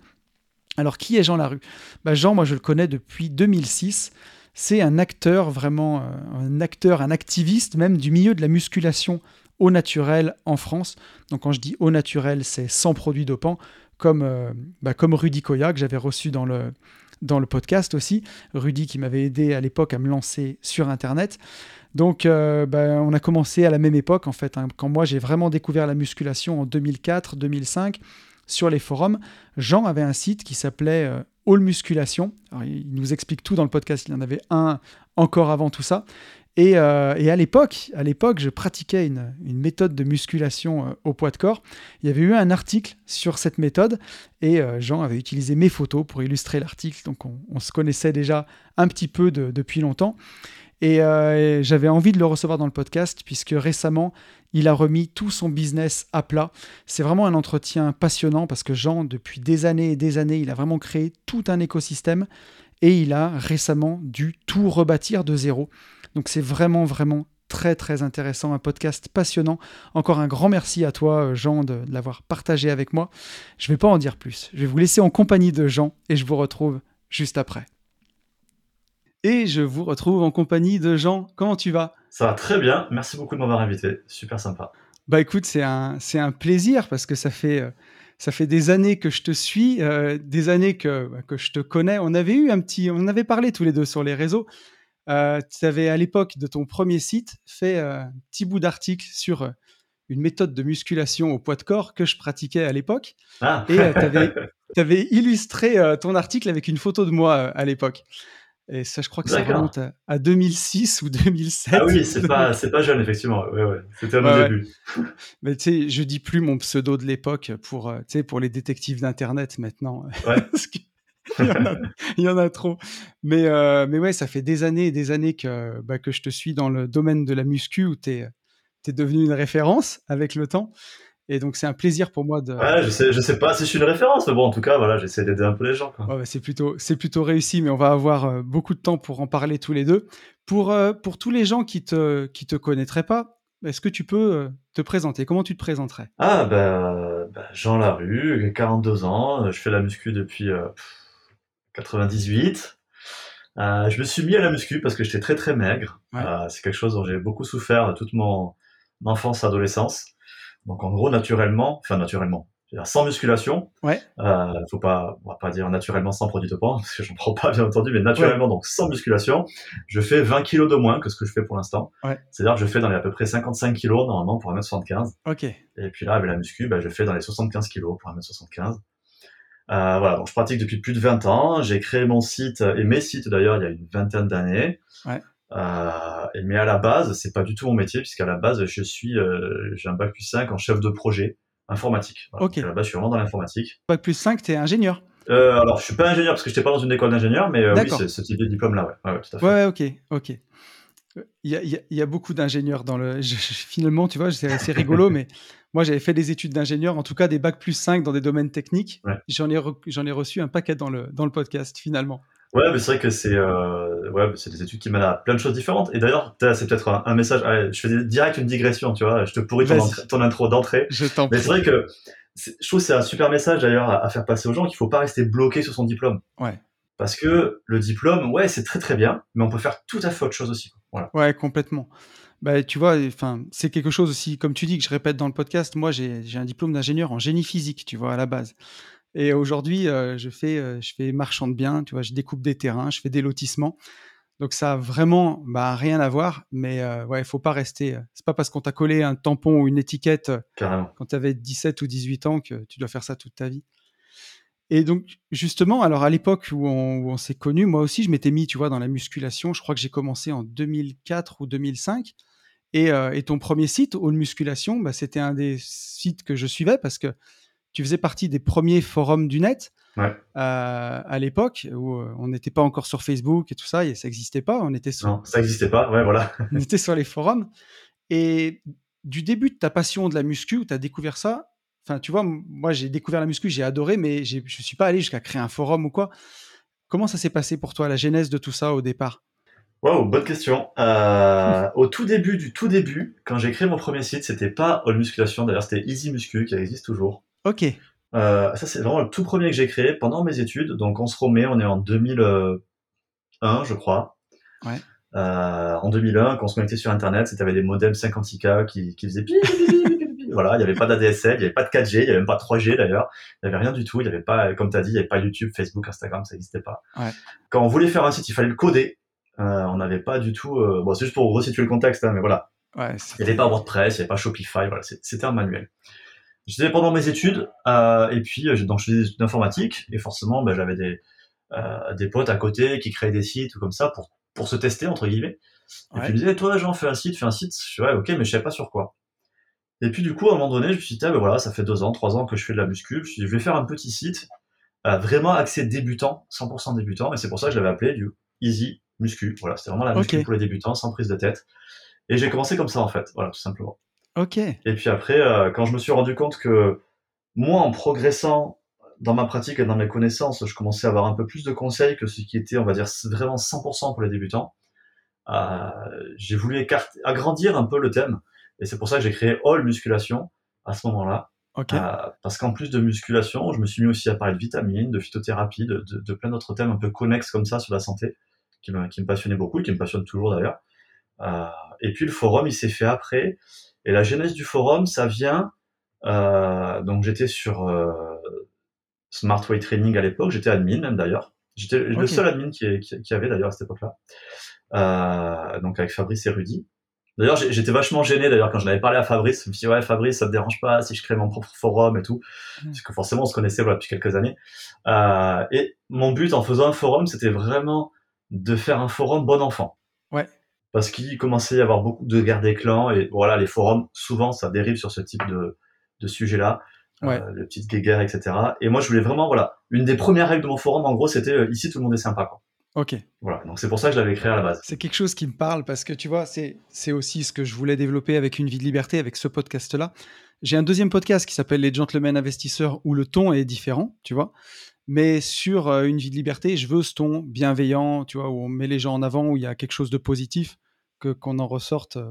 Speaker 1: Alors qui est Jean Larue? Bah, Jean, moi je le connais depuis 2006. C'est un acteur, vraiment euh, un acteur, un activiste même du milieu de la musculation au naturel en France. Donc quand je dis au naturel, c'est sans produits dopants, comme, euh, bah, comme Rudy Koya que j'avais reçu dans le, dans le podcast aussi. Rudy qui m'avait aidé à l'époque à me lancer sur Internet. Donc, euh, ben, on a commencé à la même époque, en fait. Hein. Quand moi, j'ai vraiment découvert la musculation en 2004-2005 sur les forums, Jean avait un site qui s'appelait euh, All Musculation. il nous explique tout dans le podcast. Il y en avait un encore avant tout ça. Et, euh, à l'époque, à l'époque, je pratiquais une, méthode de musculation au poids de corps. Il y avait eu un article sur cette méthode et Jean avait utilisé mes photos pour illustrer l'article. Donc on, se connaissait déjà un petit peu depuis longtemps. Euh, et j'avais envie de le recevoir dans le podcast puisque récemment, il a remis tout son business à plat. C'est vraiment un entretien passionnant parce que Jean, depuis des années et des années, il a vraiment créé tout un écosystème et il a récemment dû tout rebâtir de zéro. Donc c'est vraiment, vraiment très, très intéressant, un podcast passionnant. Encore un grand merci à toi, Jean, de, de l'avoir partagé avec moi. Je ne vais pas en dire plus. Je vais vous laisser en compagnie de Jean et je vous retrouve juste après. Et je vous retrouve en compagnie de Jean. Comment tu vas?
Speaker 2: Ça va très bien. Merci beaucoup de m'avoir invité. Super sympa.
Speaker 1: Bah écoute, c'est un, c'est un plaisir parce que ça fait, euh, ça fait des années que je te suis, euh, des années que, bah, que je te connais. On avait eu un petit, on avait parlé tous les deux sur les réseaux. Euh, tu avais à l'époque de ton premier site fait euh, un petit bout d'article sur une méthode de musculation au poids de corps que je pratiquais à l'époque. Ah. Et tu avais, illustré ton article avec une photo de moi à l'époque. Et ça, je crois que ça remonte à, 2006 ou 2007.
Speaker 2: Ah oui, c'est <laughs> pas, pas jeune, effectivement. Ouais, ouais. C'était à mon début. <laughs>
Speaker 1: Mais tu sais, je dis plus mon pseudo de l'époque pour, euh, pour les détectives d'Internet maintenant. <laughs> Il, y en a, trop. Mais, euh, mais ouais, ça fait des années et des années que, bah, que je te suis dans le domaine de la muscu où tu es, es devenu une référence avec le temps. Et donc, c'est un plaisir pour moi de.
Speaker 2: Ouais, je sais, je sais pas si je suis une référence, mais bon, en tout cas, voilà, j'essaie d'aider un peu les gens.
Speaker 1: Ouais, c'est plutôt, c'est plutôt réussi, mais on va avoir euh, beaucoup de temps pour en parler tous les deux. Pour, euh, pour tous les gens qui te, qui te connaîtraient pas, est-ce que tu peux euh, te présenter? Comment tu te présenterais?
Speaker 2: Ah, ben, ben, Jean Larue, 42 ans, je fais la muscu depuis 98. je me suis mis à la muscu parce que j'étais très très maigre. c'est quelque chose dont j'ai beaucoup souffert toute mon enfance, adolescence. Donc en gros, naturellement, enfin naturellement, sans musculation,
Speaker 1: ouais.
Speaker 2: euh, faut pas, on va pas dire naturellement sans produit dopant, <laughs> parce que j'en prends pas bien entendu, mais naturellement, donc sans musculation, je fais 20 kilos de moins que ce que je fais pour l'instant.
Speaker 1: Ouais.
Speaker 2: C'est-à-dire que je fais dans les à peu près 55 kilos normalement pour 1m75.
Speaker 1: Ok.
Speaker 2: Et puis là, avec la muscu, bah, je fais dans les 75 kilos pour 1m75. Euh, voilà, donc je pratique depuis plus de 20 ans. J'ai créé mon site et mes sites d'ailleurs il y a une vingtaine d'années.
Speaker 1: Ouais.
Speaker 2: Euh, mais à la base, c'est pas du tout mon métier, puisqu'à la base, je suis, euh, j'ai un bac plus 5 en chef de projet informatique. À la base, je suis vraiment dans l'informatique.
Speaker 1: Bac plus 5, t'es ingénieur
Speaker 2: euh, Alors, je suis pas ingénieur parce que j'étais pas dans une école d'ingénieur, mais oui, c'est ce type de diplôme-là, ouais. Ouais, tout à fait.
Speaker 1: ouais, ok, ok. Il y a, il y a beaucoup d'ingénieurs dans le. <laughs> finalement, tu vois, c'est assez rigolo, <laughs> mais moi, j'avais fait des études d'ingénieur, en tout cas des bacs plus 5 dans des domaines techniques. J'en ai, j'en ai reçu un paquet dans le, dans le podcast, finalement.
Speaker 2: Ouais, mais c'est vrai que c'est euh, ouais, c'est des études qui mènent à plein de choses différentes. Et d'ailleurs, c'est peut-être un, message. Allez, je fais direct une digression, tu vois. Je te pourris ton, ton intro d'entrée.
Speaker 1: Je t'en
Speaker 2: Mais c'est vrai que je trouve que c'est un super message d'ailleurs à, faire passer aux gens qu'il faut pas rester bloqué sur son diplôme.
Speaker 1: Ouais.
Speaker 2: Parce que le diplôme, ouais, c'est très très bien, mais on peut faire tout à fait autre chose aussi. Voilà.
Speaker 1: Ouais, complètement. Bah, tu vois, enfin, c'est quelque chose aussi, comme tu dis, que je répète dans le podcast. Moi, j'ai un diplôme d'ingénieur en génie physique, tu vois, à la base. Et aujourd'hui, euh, je fais, euh, je fais marchand de biens, tu vois, je découpe des terrains, je fais des lotissements. Donc ça a vraiment bah, rien à voir, mais euh, ouais, il faut pas rester. C'est pas parce qu'on t'a collé un tampon ou une étiquette quand tu avais 17 ou 18 ans que tu dois faire ça toute ta vie. Et donc justement, alors à l'époque où on, s'est connus, moi aussi je m'étais mis, tu vois, dans la musculation. Je crois que j'ai commencé en 2004 ou 2005. Et, et ton premier site, All Musculation, bah, c'était un des sites que je suivais parce que tu faisais partie des premiers forums du net
Speaker 2: euh,
Speaker 1: à l'époque où euh, on n'était pas encore sur Facebook et tout ça, et ça n'existait pas. On était sur...
Speaker 2: Non, ça n'existait pas, ouais, voilà. <laughs>
Speaker 1: on était sur les forums. Et du début de ta passion de la muscu, où tu as découvert ça, enfin, tu vois, moi j'ai découvert la muscu, j'ai adoré, mais je ne suis pas allé jusqu'à créer un forum ou quoi. Comment ça s'est passé pour toi, la genèse de tout ça au départ?
Speaker 2: Wow, bonne question. Euh, au tout début du tout début, quand j'ai créé mon premier site, c'était pas All Musculation, d'ailleurs c'était Easy Muscu qui existe toujours.
Speaker 1: Ok.
Speaker 2: Euh, ça, c'est vraiment le tout premier que j'ai créé pendant mes études. Donc, on se remet, on est en 2001, je crois.
Speaker 1: Ouais.
Speaker 2: Euh, en 2001, quand on se connectait sur Internet, c'était avec des modems 56K qui, qui faisaient voilà, il n'y avait pas d'ADSL, il n'y avait pas de 4G, il n'y avait même pas 3G d'ailleurs, il n'y avait rien du tout, il n'y avait pas, comme tu as dit, il n'y avait pas YouTube, Facebook, Instagram, ça n'existait pas.
Speaker 1: Ouais.
Speaker 2: Quand on voulait faire un site, il fallait le coder. Euh, on n'avait pas du tout, euh, bon, c'est juste pour resituer le contexte, hein, mais voilà.
Speaker 1: Ouais,
Speaker 2: il n'y avait pas WordPress, il n'y avait pas Shopify, voilà, c'était un manuel. J'étais pendant mes études, euh, et puis euh, donc je faisais des études d'informatique, et forcément ben, j'avais des, euh, des potes à côté qui créaient des sites ou comme ça pour, pour se tester, entre guillemets. Et puis ils me disaient, toi Jean, fais un site, fais un site. Je dis, ouais, ok, mais je savais pas sur quoi. Et puis du coup, à un moment donné, je me suis dit, ah, ben voilà, ça fait deux ans, trois ans que je fais de la muscu. Je me suis dit, je vais faire un petit site, euh, vraiment axé débutant, 100% débutant, et c'est pour ça que je l'avais appelé du Easy Muscu. Voilà, c'était vraiment la muscu pour les débutants, sans prise de tête. Et j'ai commencé comme ça en fait, voilà, tout simplement.
Speaker 1: Ok.
Speaker 2: Et puis après, euh, quand je me suis rendu compte que moi, en progressant dans ma pratique et dans mes connaissances, je commençais à avoir un peu plus de conseils que ce qui était, on va dire, vraiment 100% pour les débutants. Euh, j'ai voulu écarter, agrandir un peu le thème. Et c'est pour ça que j'ai créé All Musculation à ce moment-là.
Speaker 1: Okay. Euh,
Speaker 2: parce qu'en plus de musculation, je me suis mis aussi à parler de vitamines, de phytothérapie, de, de, de plein d'autres thèmes un peu connexes comme ça sur la santé, qui me, qui me passionnaient beaucoup et qui me passionnent toujours d'ailleurs. Euh, et puis le forum, il s'est fait après. Et la genèse du forum, ça vient donc j'étais sur Smart Way Training à l'époque, j'étais admin même d'ailleurs. J'étais le seul admin qui, qui, qui avait d'ailleurs à cette époque-là. donc avec Fabrice et Rudy. D'ailleurs, j'étais vachement gêné d'ailleurs quand je l'avais parlé à Fabrice. Je me suis dit, ouais, Fabrice, ça te dérange pas si je crée mon propre forum et tout. Parce que forcément, on se connaissait voilà, depuis quelques années. Euh, et mon but en faisant un forum, c'était vraiment de faire un forum bon enfant. Parce qu'il commençait à y avoir beaucoup de guerres des clans. Et voilà, les forums, souvent, ça dérive sur ce type de, de sujet-là. Ouais. Euh, les petites guerres, etc. Et moi, je voulais vraiment, voilà, une des premières règles de mon forum, en gros, c'était euh, ici, tout le monde est sympa. Quoi.
Speaker 1: Ok.
Speaker 2: Voilà, donc c'est pour ça que je l'avais créé à la base.
Speaker 1: C'est quelque chose qui me parle parce que tu vois, c'est, c'est aussi ce que je voulais développer avec Une vie de liberté, avec ce podcast-là. J'ai un deuxième podcast qui s'appelle Les Gentlemen Investisseurs où le ton est différent, tu vois. Mais sur euh, Une vie de liberté, je veux ce ton bienveillant, tu vois, où on met les gens en avant, où il y a quelque chose de positif, que, qu'on en ressorte euh,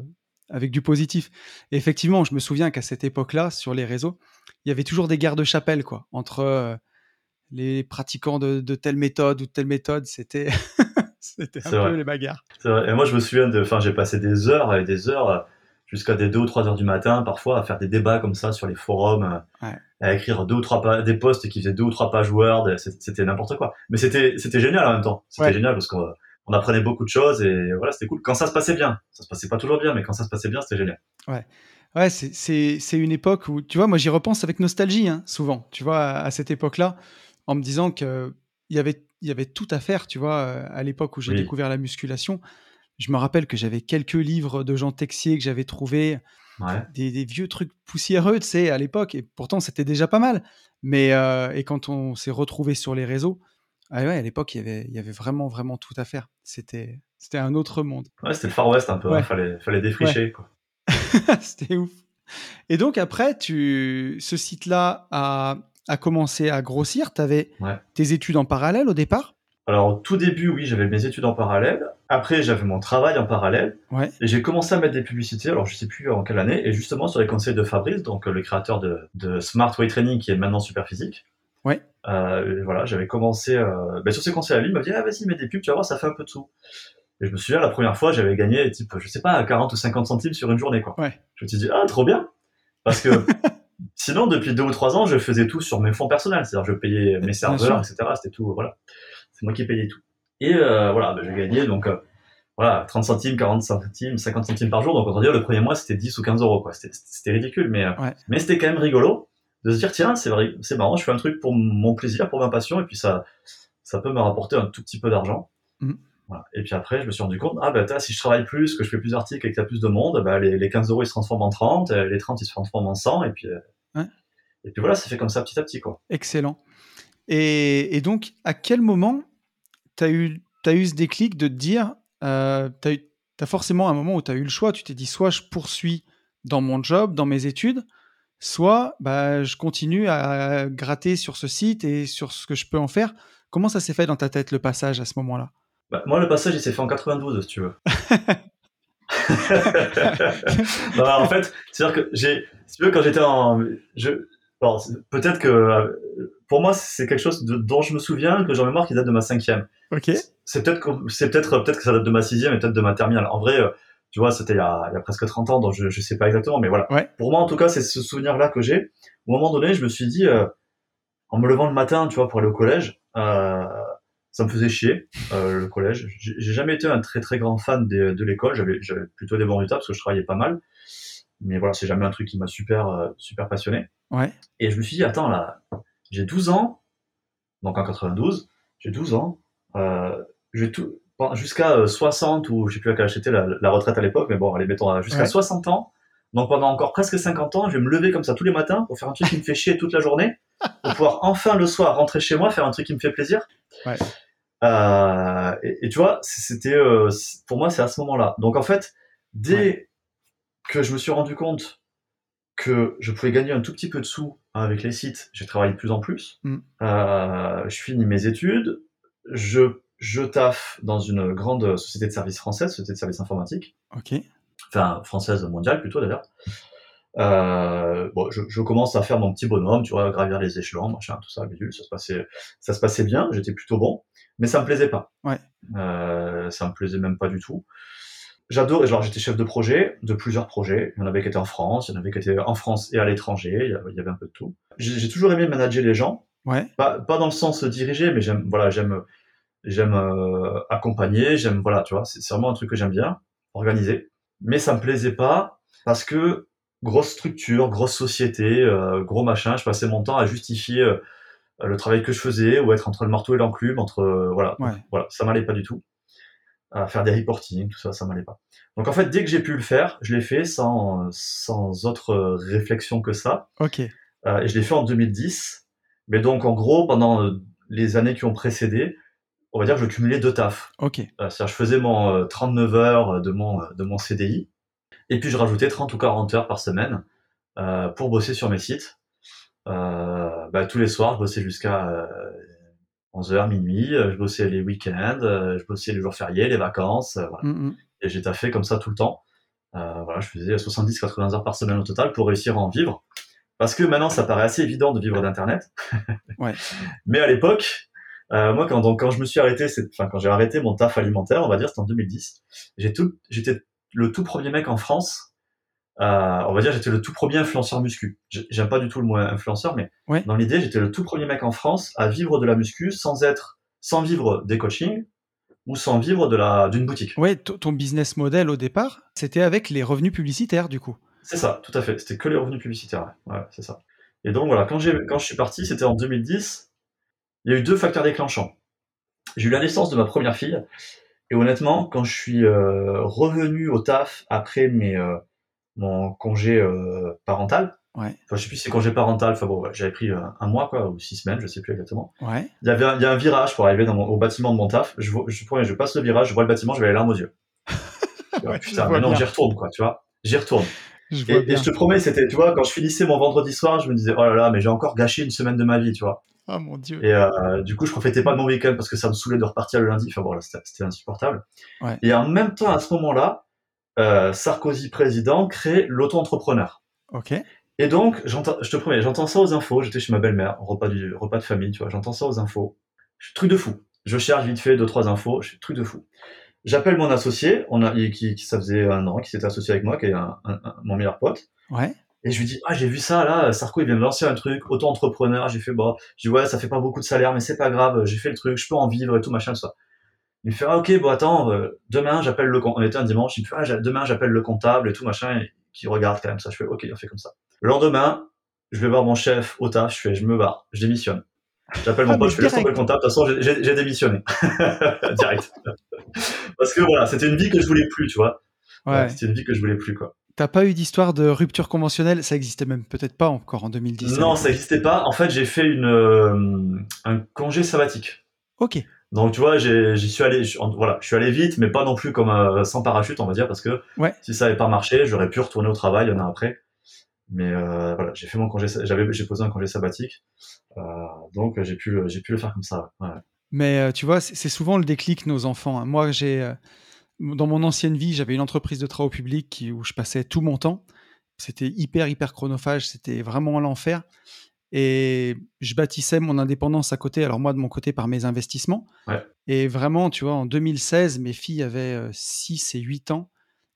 Speaker 1: avec du positif. Et effectivement, je me souviens qu'à cette époque-là, sur les réseaux, il y avait toujours des guerres de chapelle, quoi, entre. Euh, les pratiquants de, telle méthode ou de telle méthode, c'était <laughs> c'était un peu les bagarres.
Speaker 2: Et moi, je me souviens de, enfin, j'ai passé des heures et des heures jusqu'à des 2 ou 3 heures du matin, parfois, à faire des débats comme ça sur les forums, à écrire deux ou trois des posts qui faisaient deux ou trois pages Word, c'était n'importe quoi. Mais c'était, c'était génial en même temps. C'était génial parce qu'on on apprenait beaucoup de choses et voilà, c'était cool. Quand ça se passait bien, ça se passait pas toujours bien, mais quand ça se passait bien, c'était génial.
Speaker 1: Ouais. Ouais, c'est une époque où, tu vois, moi j'y repense avec nostalgie, hein, souvent. Tu vois, à cette époque-là, en me disant qu'il y avait, y avait tout à faire, tu vois, à l'époque où j'ai découvert la musculation. Je me rappelle que j'avais quelques livres de Jean Texier que j'avais trouvé, des, vieux trucs poussiéreux, tu sais, à l'époque, et pourtant c'était déjà pas mal. Mais euh, et quand on s'est retrouvé sur les réseaux, ah ouais, à l'époque, il y avait, il y avait vraiment, vraiment tout à faire. C'était, c'était un autre monde.
Speaker 2: Ouais, c'était le Far West un peu. Il hein, fallait, fallait défricher. Quoi. <laughs>
Speaker 1: c'était ouf. Et donc après, tu, ce site-là a, a commencé à grossir. Tu avais tes études en parallèle au départ
Speaker 2: alors, au tout début, oui, j'avais mes études en parallèle. Après, j'avais mon travail en parallèle. Et j'ai commencé à mettre des publicités, alors je sais plus en quelle année, et justement sur les conseils de Fabrice, donc le créateur de, Smart Way Training, qui est maintenant super physique.
Speaker 1: Ouais.
Speaker 2: Euh, voilà, j'avais commencé, euh, ben, sur ses conseils à lui, il m'a dit, ah, vas-y, mets des pubs, tu vas voir, ça fait un peu de sous. Et je me souviens, la première fois, j'avais gagné, type, je sais pas, 40 ou 50 centimes sur une journée, quoi.
Speaker 1: Ouais.
Speaker 2: Je me suis dit, ah, trop bien! Parce que <laughs> sinon, depuis deux ou trois ans, je faisais tout sur mes fonds personnels. C'est-à-dire, je payais mes serveurs, etc. C'était tout, voilà. C'est moi qui payais tout. Et euh, voilà, ben, j'ai gagné donc euh, voilà 30 centimes, 40 centimes, 50 centimes par jour. Donc on dire le premier mois c'était 10 ou 15 euros quoi. C'était ridicule, mais euh, mais c'était quand même rigolo de se dire tiens c'est c'est marrant, je fais un truc pour mon plaisir, pour ma passion, et puis ça ça peut me rapporter un tout petit peu d'argent. Voilà. Et puis après, je me suis rendu compte, ah ben si je travaille plus, que je fais plus d'articles et y a plus de monde, bah, les, les, 15 euros ils se transforment en 30, les 30 ils se transforment en 100, et puis et puis voilà, ça fait comme ça petit à petit. Quoi.
Speaker 1: Excellent. Et, donc, à quel moment tu as eu, as eu ce déclic de te dire, euh, tu as, forcément un moment où tu as eu le choix, tu t'es dit, soit je poursuis dans mon job, dans mes études, soit bah, je continue à gratter sur ce site et sur ce que je peux en faire. Comment ça s'est fait dans ta tête le passage à ce moment-là?
Speaker 2: Bah, Moi, le passage, il s'est fait en 92, si tu veux. <laughs> <laughs> en fait, c'est-à-dire que j'ai, si tu veux, quand j'étais en, je, peut-être que euh, pour moi c'est quelque chose de, dont je me souviens que j'ai en mémoire qui date de ma cinquième.
Speaker 1: Ok.
Speaker 2: C'est peut-être que c'est peut-être peut-être que ça date de ma sixième et peut-être de ma terminale. En vrai, euh, tu vois, c'était il, y a presque 30 ans, donc je je sais pas exactement, mais voilà. Pour moi en tout cas, c'est ce souvenir-là que j'ai. Au moment donné, je me suis dit, euh, en me levant le matin, tu vois, pour aller au collège, ça me faisait chier le collège. J'ai jamais été un très très grand fan de, de l'école. J'avais j'avais plutôt des bons résultats parce que je travaillais pas mal mais voilà, c'est jamais un truc qui m'a super, euh, super passionné.
Speaker 1: Ouais.
Speaker 2: Et je me suis dit, attends, là, j'ai 12 ans, donc en 92, j'ai 12 ans, euh, tout, jusqu'à 60 euh, ou je sais plus à quel la, la, retraite à l'époque, mais bon, allez, mettons jusqu'à 60 ans. Donc pendant encore presque 50 ans, je vais me lever comme ça tous les matins pour faire un truc qui me fait chier toute la journée, <laughs> pour pouvoir enfin le soir rentrer chez moi, faire un truc qui me fait plaisir.
Speaker 1: Ouais.
Speaker 2: Euh, et, et, tu vois, c'était euh, pour moi c'est à ce moment-là. Donc en fait, dès que je me suis rendu compte que je pouvais gagner un tout petit peu de sous avec les sites, j'ai travaillé de plus en plus. Mm. Euh, je finis mes études, je, je taffe dans une grande société de services française, société de services informatiques.
Speaker 1: Ok.
Speaker 2: Enfin, française mondiale plutôt d'ailleurs. Euh, bon, je, je, commence à faire mon petit bonhomme, tu vois, gravir les échelons, machin, tout ça, ça se passait, ça se passait bien, j'étais plutôt bon, mais ça me plaisait pas.
Speaker 1: Ouais.
Speaker 2: Euh, ça me plaisait même pas du tout. J'adore. Alors j'étais chef de projet de plusieurs projets. Il y en avait qui étaient en France, il y en avait qui étaient en France et à l'étranger. Il y avait un peu de tout. J'ai toujours aimé manager les gens.
Speaker 1: Ouais.
Speaker 2: Pas, pas dans le sens diriger, mais j'aime voilà j'aime j'aime euh, accompagner. J'aime voilà tu vois c'est vraiment un truc que j'aime bien organiser. Mais ça me plaisait pas parce que grosse structure, grosse société, euh, gros machin. Je passais mon temps à justifier euh, le travail que je faisais ou être entre le marteau et l'enclume, entre voilà,
Speaker 1: Ouais.
Speaker 2: voilà, ça m'allait pas du tout. À faire des reporting, tout ça, ça m'allait pas. Donc en fait, dès que j'ai pu le faire, je l'ai fait sans sans autre réflexion que ça.
Speaker 1: Ok.
Speaker 2: Euh, et je l'ai fait en 2010. Mais donc en gros, pendant euh, les années qui ont précédé, on va dire que je cumulais deux tafs.
Speaker 1: Ok.
Speaker 2: Euh, C'est-à-dire, je faisais mon euh, 39 heures de mon, de mon CDI, et puis je rajoutais 30 ou 40 heures par semaine euh, pour bosser sur mes sites. Euh, bah, tous les soirs, je bossais jusqu'à euh, 11h, minuit, euh, je bossais les week-ends, euh, je bossais les jours fériés, les vacances, euh, voilà.
Speaker 1: Mm, mm.
Speaker 2: et j'ai taffé comme ça tout le temps. Euh, voilà, je faisais 70-80 heures par semaine au total pour réussir à en vivre. Parce que maintenant, ça paraît assez évident de vivre d'Internet. <laughs>
Speaker 1: Ouais. <laughs>
Speaker 2: Mais à l'époque, euh, moi, quand, donc, quand je me suis arrêté, enfin, quand j'ai arrêté mon taf alimentaire, on va dire, c'était en 2010. J'ai tout, j'étais le tout premier mec en France. Euh, on va dire, j'étais le tout premier influenceur muscu. J'ai- J'aime pas du tout le mot influenceur, mais
Speaker 1: Ouais.
Speaker 2: dans l'idée, j'étais le tout premier mec en France à vivre de la muscu sans être, sans vivre des coachings ou sans vivre de la, d'une boutique.
Speaker 1: Ouais, ton business model au départ, c'était avec les revenus publicitaires du coup.
Speaker 2: C'est ça, tout à fait. C'était que les revenus publicitaires. Ouais, c'est ça. Et donc voilà, quand, j'ai, quand je suis parti, c'était en 2010. Il y a eu deux facteurs déclenchants. J'ai eu la naissance de ma première fille. Et honnêtement, quand je suis euh, revenu au taf après mes, euh, mon congé euh, parental,
Speaker 1: Ouais.
Speaker 2: enfin je sais plus si c'est congé parental, enfin bon, ouais, j'avais pris euh, un mois quoi, ou six semaines, je sais plus exactement.
Speaker 1: Ouais.
Speaker 2: Il y avait un, il y a un virage pour arriver dans mon- au bâtiment de mon taf. Je, vois- je, passe le virage, je vois le bâtiment, je vais les larmes aux yeux. <laughs>
Speaker 1: Ouais, je
Speaker 2: Putain,
Speaker 1: vois
Speaker 2: maintenant j'y retourne quoi, tu vois. J'y retourne.
Speaker 1: Je
Speaker 2: Et,
Speaker 1: vois
Speaker 2: je te promets, c'était, tu vois, quand je finissais mon vendredi soir, je me disais, oh là là, mais j'ai encore gâché une semaine de ma vie, tu vois.
Speaker 1: Oh mon dieu.
Speaker 2: Et euh, du coup, je profitais pas de mon week-end parce que ça me saoulait de repartir le lundi. Enfin bon, c'était insupportable.
Speaker 1: Ouais.
Speaker 2: Et en même temps, à ce moment-là, euh, Sarkozy président crée l'auto-entrepreneur.
Speaker 1: Ok.
Speaker 2: Et donc, j'entends, je te promets, j'entends ça aux infos. J'étais chez ma belle-mère, repas du repas de famille, tu vois. J'entends ça aux infos. Je suis truc de fou. Je cherche vite fait deux trois infos. Je suis truc de fou. J'appelle mon associé, on a, qui, qui, ça faisait un an, qui s'était associé avec moi, qui est un- un- un- mon meilleur pote.
Speaker 1: Ouais.
Speaker 2: Et je lui dis, ah, j'ai vu ça, là, Sarko, il vient de lancer un truc, auto-entrepreneur. J'ai fait, bon, je dis, ouais, ça fait pas beaucoup de salaire, mais c'est pas grave, j'ai fait le truc, je peux en vivre et tout, machin, tout ça. Il me fait, ah, ok, bon, attends, euh, demain, j'appelle le, on était un dimanche, il me fait, ah, demain, j'appelle le comptable et tout, machin, et qui regarde quand même ça. Je fais, ok, on fait comme ça. Le lendemain, je vais voir mon chef au taf, je fais, je me barre, je démissionne. J'appelle <laughs> mon
Speaker 1: Ah,
Speaker 2: pote,
Speaker 1: mais
Speaker 2: je fais, laisse tomber le comptable, de toute façon, j'ai- démissionné. <laughs> Direct. Parce que voilà, c'était une vie que je voulais plus, tu vois.
Speaker 1: Ouais.
Speaker 2: C'était une vie que je voulais plus, quoi.
Speaker 1: T'as pas eu d'histoire de rupture conventionnelle? Ça existait même peut-être pas encore en 2010.
Speaker 2: Non, ça n'existait pas. En fait, j'ai fait une, euh, un congé sabbatique.
Speaker 1: Ok.
Speaker 2: Donc, tu vois, j'y suis allé, je, voilà, je suis allé vite, mais pas non plus comme euh, sans parachute, on va dire, parce que
Speaker 1: Ouais.
Speaker 2: si ça n'avait pas marché, j'aurais pu retourner au travail un an après. Mais euh, voilà, j'ai fait mon congé, j'avais, j'ai posé un congé sabbatique, euh, donc j'ai pu, le- j'ai pu le faire comme ça. ouais.
Speaker 1: Mais tu vois, c'est souvent le déclic nos enfants. hein. Moi, j'ai dans mon ancienne vie, j'avais une entreprise de travaux publics qui- où je passais tout mon temps. C'était hyper hyper chronophage. C'était vraiment l'enfer. Et je bâtissais mon indépendance à côté. Alors moi, de mon côté, par mes investissements.
Speaker 2: Ouais.
Speaker 1: Et vraiment, tu vois, en 2016, mes filles avaient 6 et 8 ans.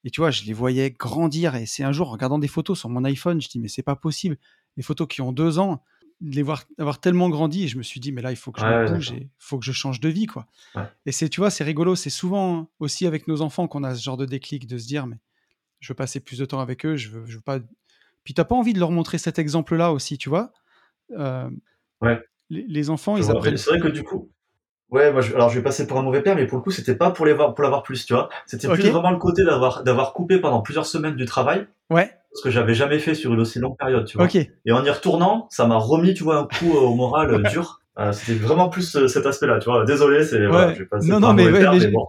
Speaker 1: Et tu vois, je les voyais grandir. Et c'est un jour, en regardant des photos sur mon iPhone, je dis, mais c'est pas possible. Les photos qui ont deux ans, de les voir avoir tellement grandi. Et je me suis dit, mais là, il faut que je
Speaker 2: Ouais,
Speaker 1: me bouge il faut que je change de vie, quoi.
Speaker 2: Ouais.
Speaker 1: Et c'est, tu vois, c'est rigolo. C'est souvent aussi avec nos enfants qu'on a ce genre de déclic de se dire, mais je veux passer plus de temps avec eux. Je veux, je veux pas. Puis t'as pas envie de leur montrer cet exemple-là aussi, tu vois?
Speaker 2: Ouais.
Speaker 1: les, les enfants,
Speaker 2: Je
Speaker 1: ils apprennent.
Speaker 2: C'est vrai que du coup, ouais, moi, je, alors je vais passer pour un mauvais père, mais pour le coup, c'était pas pour les voir, pour l'avoir plus, tu vois. C'était
Speaker 1: Ok.
Speaker 2: plus vraiment le côté d'avoir, d'avoir coupé pendant plusieurs semaines du travail,
Speaker 1: Ouais,
Speaker 2: ce que j'avais jamais fait sur une aussi longue période, tu vois. Et en y retournant, ça m'a remis, tu vois, un coup euh, au moral euh, dur. Euh, c'était vraiment plus euh, cet aspect-là, tu vois. Désolé, c'est voilà,
Speaker 1: Ouais.
Speaker 2: je vais passer
Speaker 1: Non,
Speaker 2: pour
Speaker 1: non,
Speaker 2: un
Speaker 1: mais ouais,
Speaker 2: père,
Speaker 1: mais
Speaker 2: mais
Speaker 1: j'ai-
Speaker 2: bon.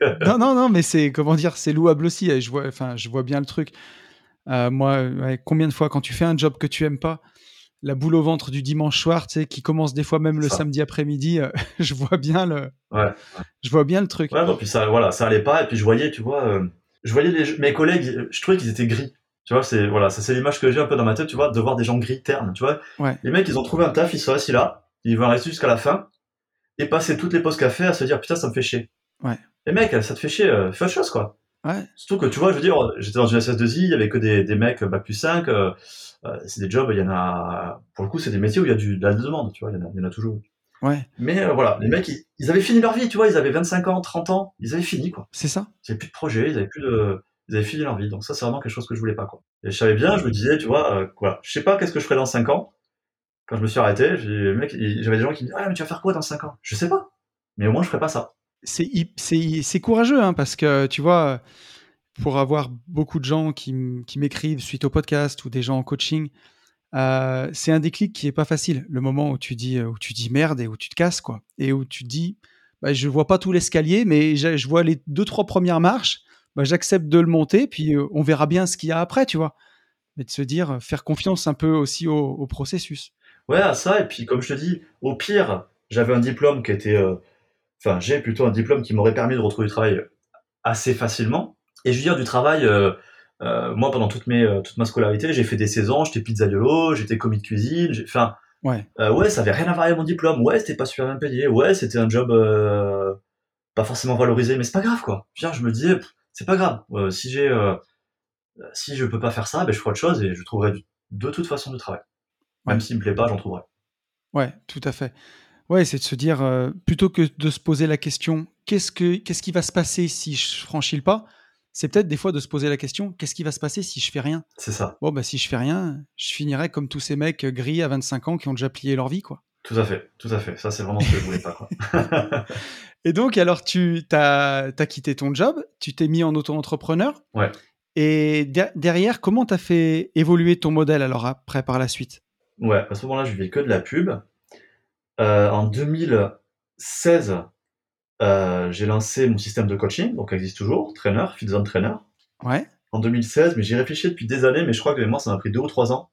Speaker 2: <laughs>
Speaker 1: non, non, non, mais c'est comment dire, c'est louable aussi. Je vois, enfin, je vois bien le truc. Moi, ouais, combien de fois quand tu fais un job que tu aimes pas, la boule au ventre du dimanche soir, tu sais, qui commence des fois même le
Speaker 2: Ça.
Speaker 1: samedi après-midi, euh, <laughs> je vois bien le,
Speaker 2: Ouais.
Speaker 1: je vois bien le truc.
Speaker 2: Ouais, non, puis ça, voilà, ça allait pas. Et puis je voyais, tu vois, euh, je voyais les, mes collègues, euh, je trouvais qu'ils étaient gris. Tu vois, c'est voilà, ça c'est l'image que j'ai un peu dans ma tête, tu vois, de voir des gens gris ternes, tu vois.
Speaker 1: Ouais.
Speaker 2: Les mecs, ils ont trouvé un taf, ils sont assis là, ils vont rester jusqu'à la fin et passer toutes les pauses café à se dire putain, ça me fait chier.
Speaker 1: Ouais.
Speaker 2: Les mecs, ça te fait chier, euh, fais autre chose quoi.
Speaker 1: Ouais.
Speaker 2: Surtout que tu vois, je veux dire, j'étais dans une SS2I, il y avait que des, des mecs bac plus 5. euh, euh, c'est des jobs, il y en a. Pour le coup, c'est des métiers où il y a du, de la demande, tu vois, il y en a, il y en a toujours.
Speaker 1: Ouais,
Speaker 2: Mais euh, voilà, les mecs, ils, ils avaient fini leur vie, tu vois, ils avaient 25 ans, 30 ans, ils avaient fini, quoi.
Speaker 1: c'est ça.
Speaker 2: Ils avaient plus de projet, ils avaient plus de. Ils avaient fini leur vie. Donc ça, c'est vraiment quelque chose que je voulais pas, quoi. Et je savais bien, je me disais, tu vois, euh, quoi, je sais pas qu'est-ce que je ferai dans 5 ans. Quand je me suis arrêté, j'avais des gens qui me disaient, ah, mais tu vas faire quoi dans 5 ans? Je sais pas. Mais au moins, je ferai pas ça.
Speaker 1: C'est hip- c'est c'est courageux, hein, parce que tu vois, pour avoir beaucoup de gens qui, m'écrivent suite au podcast ou des gens en coaching, euh, c'est un déclic qui est pas facile. Le moment où tu dis, euh, où tu dis merde et où tu te casses, quoi. Et où tu dis, bah, je vois pas tout l'escalier, mais je, vois les deux, trois premières marches, bah, j'accepte de le monter, puis euh, on verra bien ce qu'il y a après, tu vois. Mais de se dire, faire confiance un peu aussi au, processus.
Speaker 2: Ouais, à ça, et puis comme je te dis, au pire, j'avais un diplôme qui était. Enfin, j'ai plutôt un diplôme qui m'aurait permis de retrouver du travail assez facilement. Et je veux dire, du travail, euh, euh, moi, pendant toute, mes, euh, toute ma scolarité, j'ai fait des saisons, j'étais pizzaiolo, j'étais commis de cuisine, enfin,
Speaker 1: Ouais,
Speaker 2: ouais, ça avait rien à voir avec mon diplôme, ouais, c'était pas super bien payé, ouais, c'était un job pas forcément valorisé, mais c'est pas grave, quoi. Je veux dire, je me disais, c'est pas grave, si j'ai. si je peux pas faire ça, ben, je ferai autre chose et je trouverai de toute façon du travail. Même
Speaker 1: Ouais.
Speaker 2: s'il me plaît pas, j'en trouverai.
Speaker 1: ouais, tout à fait. Ouais, c'est de se dire, euh, plutôt que de se poser la question, qu'est-ce, que, qu'est-ce qui va se passer si je franchis le pas C'est peut-être des fois de se poser la question, qu'est-ce qui va se passer si je fais rien?
Speaker 2: C'est ça.
Speaker 1: Bon, bah si je fais rien, je finirai comme tous ces mecs gris à 25 ans qui ont déjà plié leur vie, quoi.
Speaker 2: Tout à fait, tout à fait. Ça, c'est vraiment ce que je voulais pas, quoi. <laughs>
Speaker 1: Et donc, alors, tu as, quitté ton job, tu t'es mis en auto-entrepreneur.
Speaker 2: Ouais.
Speaker 1: Et der- derrière, comment tu as fait évoluer ton modèle alors après, par la suite?
Speaker 2: Ouais, à ce moment-là, je vivais que de la pub. Euh, en 2016, euh, j'ai lancé mon système de coaching, donc il existe toujours, trainer, Fit Zone Trainer.
Speaker 1: Ouais,
Speaker 2: En 2016, mais j'y réfléchis depuis des années, mais je crois que moi, ça m'a pris deux ou trois ans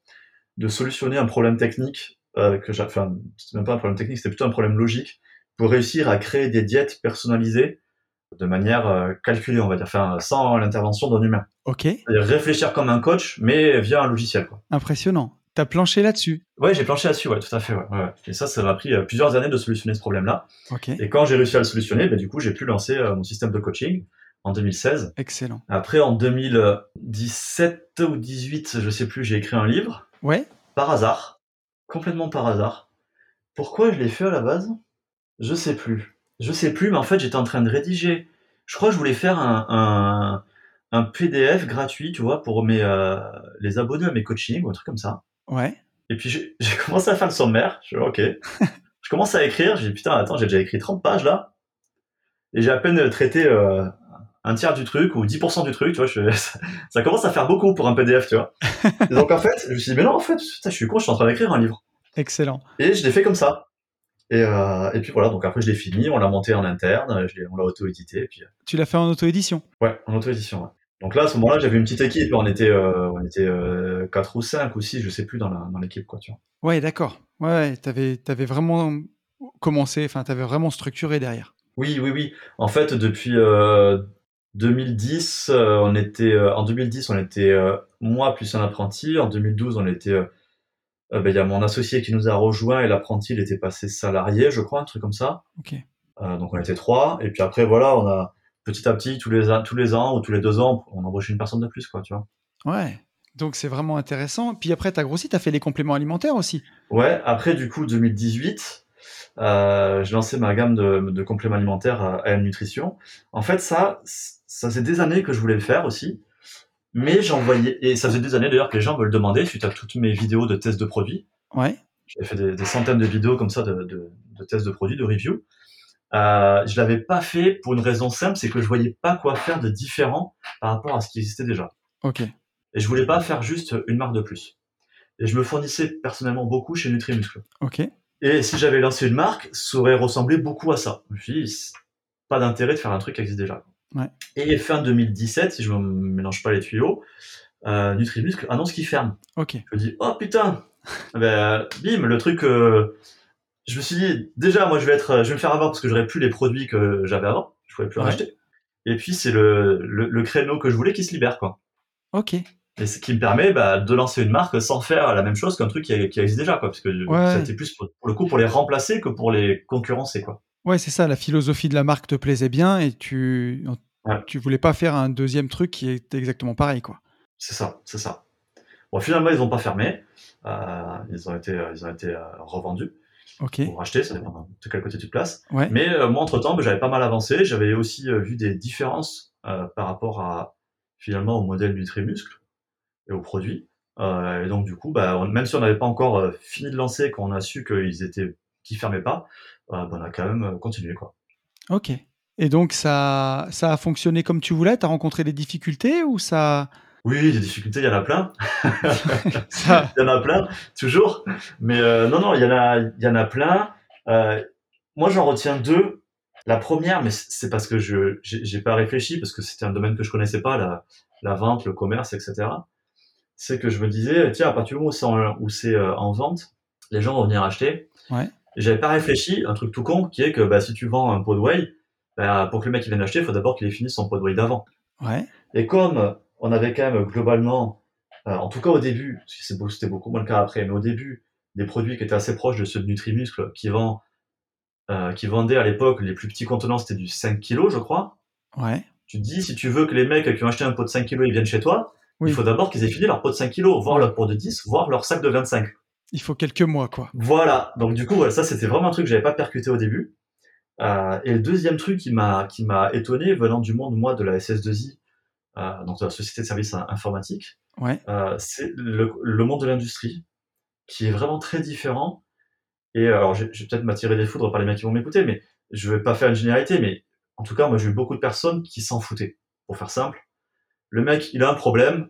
Speaker 2: de solutionner un problème technique euh, que enfin, c'était même pas un problème technique, c'était plutôt un problème logique pour réussir à créer des diètes personnalisées de manière euh, calculée, on va dire, enfin, sans l'intervention d'un humain.
Speaker 1: ok,
Speaker 2: réfléchir comme un coach, mais via un logiciel, quoi.
Speaker 1: impressionnant. Tu as planché là-dessus.
Speaker 2: Ouais, j'ai planché là-dessus, ouais, tout à fait, ouais, ouais. Et ça, ça m'a pris euh, plusieurs années de solutionner ce problème-là. Et quand j'ai réussi à le solutionner, bah, du coup, j'ai pu lancer euh, mon système de coaching en 2016.
Speaker 1: excellent.
Speaker 2: Après, en 2017 ou 18, je sais plus, j'ai écrit un livre,
Speaker 1: Ouais,
Speaker 2: par hasard, complètement par hasard. Pourquoi je l'ai fait à la base? Je sais plus. Je sais plus, mais en fait, j'étais en train de rédiger. Je crois que je voulais faire un, un, un PDF gratuit, tu vois, pour mes, euh, les abonnés à mes coachings ou un truc comme ça.
Speaker 1: Ouais,
Speaker 2: Et puis j'ai commencé à faire le sommaire. Je suis ok. <laughs> je commence à écrire. J'ai dit putain, attends, j'ai déjà écrit 30 pages là. Et j'ai à peine traité euh, un tiers du truc ou 10% du truc, tu vois. Je, <laughs> ça, ça commence à faire beaucoup pour un PDF, tu vois. Et <laughs> donc en fait, je me suis dit, mais non, en fait, putain, je suis con, je suis en train d'écrire un livre.
Speaker 1: excellent.
Speaker 2: Et je l'ai fait comme ça. Et, euh, et puis voilà, donc après je l'ai fini, on l'a monté en interne, je on l'a auto-édité. Puis, euh,
Speaker 1: Tu l'as fait en auto-édition?
Speaker 2: ouais, en auto-édition. Ouais. Donc là, à ce moment-là, j'avais une petite équipe. On était, euh, on était euh, 4 ou 5 ou 6, je sais plus, dans la- dans l'équipe, quoi, tu vois.
Speaker 1: Ouais, d'accord. Ouais, tu avais, vraiment commencé, enfin, tu avais vraiment structuré derrière.
Speaker 2: Oui, oui, oui. En fait, depuis euh, 2010, euh, on était euh, en 2010, on était euh, moi plus un apprenti. En 2012, on était euh, euh, ben, il y a mon associé qui nous a rejoint et l'apprenti, il était passé salarié, je crois, un truc comme ça.
Speaker 1: Ok.
Speaker 2: Euh, donc on était trois. Et puis après, voilà, on a petit à petit, tous les ans, tous les ans ou tous les deux ans, on embauche une personne de plus, quoi, tu vois.
Speaker 1: Ouais. Donc c'est vraiment intéressant. Puis après, tu as grossi, tu as fait les compléments alimentaires aussi.
Speaker 2: Ouais. Après, du coup, 2018. Euh, j'ai lancé ma gamme de, de compléments alimentaires à AM Nutrition. En fait, ça, ça faisait des années que je voulais le faire aussi, mais j'en voyais, et ça faisait des années d'ailleurs que les gens me le demandaient suite à toutes mes vidéos de tests de produits.
Speaker 1: Ouais.
Speaker 2: J'avais fait des, des centaines de vidéos comme ça de, de, de tests de produits, de review. Euh, je l'avais pas fait pour une raison simple, c'est que je voyais pas quoi faire de différent par rapport à ce qui existait déjà.
Speaker 1: Ok.
Speaker 2: Et je voulais pas faire juste une marque de plus. Et je me fournissais personnellement beaucoup chez Nutrimuscle.
Speaker 1: Ok.
Speaker 2: Et si j'avais lancé une marque, ça aurait ressemblé beaucoup à ça. Je me suis dit, pas d'intérêt de faire un truc qui existe déjà.
Speaker 1: Ouais.
Speaker 2: Et fin 2017, si je me mélange pas les tuyaux, euh, Nutrimuscle annonce qu'il ferme.
Speaker 1: Ok.
Speaker 2: Je me dis, oh putain, ben, bim, le truc. euh, je me suis dit, déjà, moi, je vais être, je vais me faire avoir parce que j'aurais plus les produits que j'avais avant. Je pouvais plus en acheter. Et puis c'est le, le, le créneau que je voulais qui se libère, quoi.
Speaker 1: Ok.
Speaker 2: Et ce qui me permet bah, de lancer une marque sans faire la même chose qu'un truc qui, qui existe déjà, quoi. Parce que
Speaker 1: Ouais.
Speaker 2: c'était plus pour, pour le coup pour les remplacer que pour les concurrencer, quoi.
Speaker 1: Ouais, c'est ça. La philosophie de la marque te plaisait bien et tu,
Speaker 2: Ouais.
Speaker 1: Tu voulais pas faire un deuxième truc qui est exactement pareil, quoi.
Speaker 2: C'est ça, c'est ça. Bon, finalement, ils n'ont pas fermé. Euh, ils ont été, euh, ils ont été euh, revendus
Speaker 1: Ok.
Speaker 2: ou rachetés, ça dépend de quel côté tu te places.
Speaker 1: Ouais.
Speaker 2: Mais euh, moi, entre-temps, ben, j'avais pas mal avancé. J'avais aussi euh, vu des différences euh, par rapport à, finalement, au modèle Nutrimuscle et aux produits. Et donc, du coup, bah, on- même si on n'avait pas encore fini de lancer, quand on a su qu'ils étaient, qu'ils fermaient pas, ben, on a quand même continué, quoi.
Speaker 1: Ok. Et donc, ça, ça a fonctionné comme tu voulais? T'as rencontré des difficultés ou ça.
Speaker 2: Oui, des difficultés, il y en a plein. <laughs> <laughs> Il y en a plein, toujours. Mais euh, non, non, il y en a, il y en a plein. Euh, moi, j'en retiens deux. La première, mais c'est parce que je j'ai pas réfléchi, parce que c'était un domaine que je connaissais pas, la, la vente, le commerce, etc. C'est que je me disais, tiens, à partir du moment où c'est en, euh, en vente, les gens vont venir acheter.
Speaker 1: Ouais.
Speaker 2: J'avais pas réfléchi, un truc tout con, qui est que bah, si tu vends un pot de whey, bah, pour que le mec il vienne acheter, il faut d'abord qu'il ait fini son pot de whey d'avant.
Speaker 1: Ouais.
Speaker 2: Et comme on avait quand même globalement, euh, en tout cas au début, c'était beaucoup moins le cas après, mais au début, des produits qui étaient assez proches de ceux de Nutrimuscle, qui, vend, euh, qui vendaient à l'époque, les plus petits contenants, c'était du 5 kg, je crois.
Speaker 1: Ouais.
Speaker 2: Tu te dis, si tu veux que les mecs qui ont acheté un pot de 5 kg, ils viennent chez toi,
Speaker 1: Oui.
Speaker 2: il faut d'abord qu'ils aient fini leur pot de 5 kg, voire leur pot de 10, voire leur sac de 25.
Speaker 1: Il faut quelques mois, quoi.
Speaker 2: Voilà. Donc du coup, voilà, ça c'était vraiment un truc que j'avais pas percuté au début. Euh, et le deuxième truc qui m'a qui m'a étonné venant du monde moi de la SS2I, euh, donc de la société de services in- informatiques,
Speaker 1: Ouais.
Speaker 2: euh, c'est le, le monde de l'industrie qui est vraiment très différent. Et alors, je je vais peut-être m'attirer des foudres par les mecs qui vont m'écouter, mais je vais pas faire une généralité, mais en tout cas, moi, j'ai eu beaucoup de personnes qui s'en foutaient. Pour faire simple, le mec, il a un problème,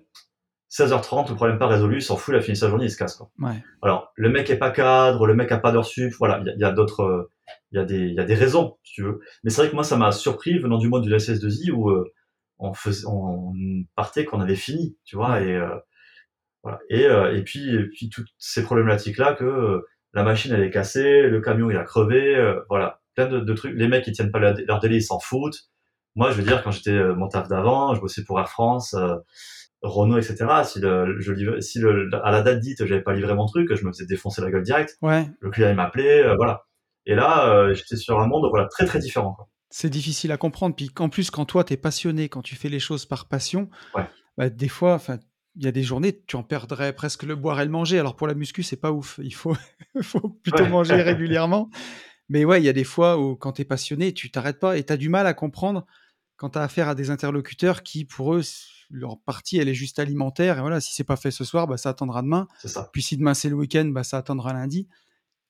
Speaker 2: 16h30, le problème pas résolu, il s'en fout, il a fini sa journée, il se casse. Quoi.
Speaker 1: Ouais.
Speaker 2: Alors, le mec est pas cadre, le mec a pas d'heure sup, voilà, il y a, y a d'autres, euh, il y a des, il y a des raisons, si tu veux. Mais c'est vrai que moi, ça m'a surpris venant du monde du SS2I où euh, on faisait, on partait qu'on avait fini, tu vois, et euh, voilà. Et, euh, et puis, et puis toutes ces problématiques-là que euh, la machine elle est cassée, le camion il a crevé, voilà, plein de, de trucs. Les mecs ils tiennent pas leur, leur délai, ils s'en foutent. Moi, je veux dire, quand j'étais mon taf d'avant, je bossais pour Air France, Renault, etc. Si, le, je si le, à la date dite, j'avais pas livré mon truc, je me faisais défoncer la gueule direct.
Speaker 1: Ouais.
Speaker 2: Le client il m'appelait, voilà. Et là, j'étais sur un monde voilà très très différent. Quoi.
Speaker 1: C'est difficile à comprendre. Puis qu'en plus, quand toi, tu es passionné, quand tu fais les choses par passion,
Speaker 2: Ouais.
Speaker 1: bah, des fois, enfin, il y a des journées, tu en perdrais presque le boire et le manger. Alors pour la muscu, c'est pas ouf. Il faut, <laughs> faut plutôt
Speaker 2: Ouais.
Speaker 1: manger <laughs> régulièrement. Mais ouais, il y a des fois où quand tu es passionné, tu t'arrêtes pas et tu as du mal à comprendre quand tu as affaire à des interlocuteurs qui, pour eux, leur partie, elle est juste alimentaire. Et voilà, si c'est pas fait ce soir, bah, ça attendra demain.
Speaker 2: Ça.
Speaker 1: Puis si demain c'est le week-end, bah, ça attendra lundi.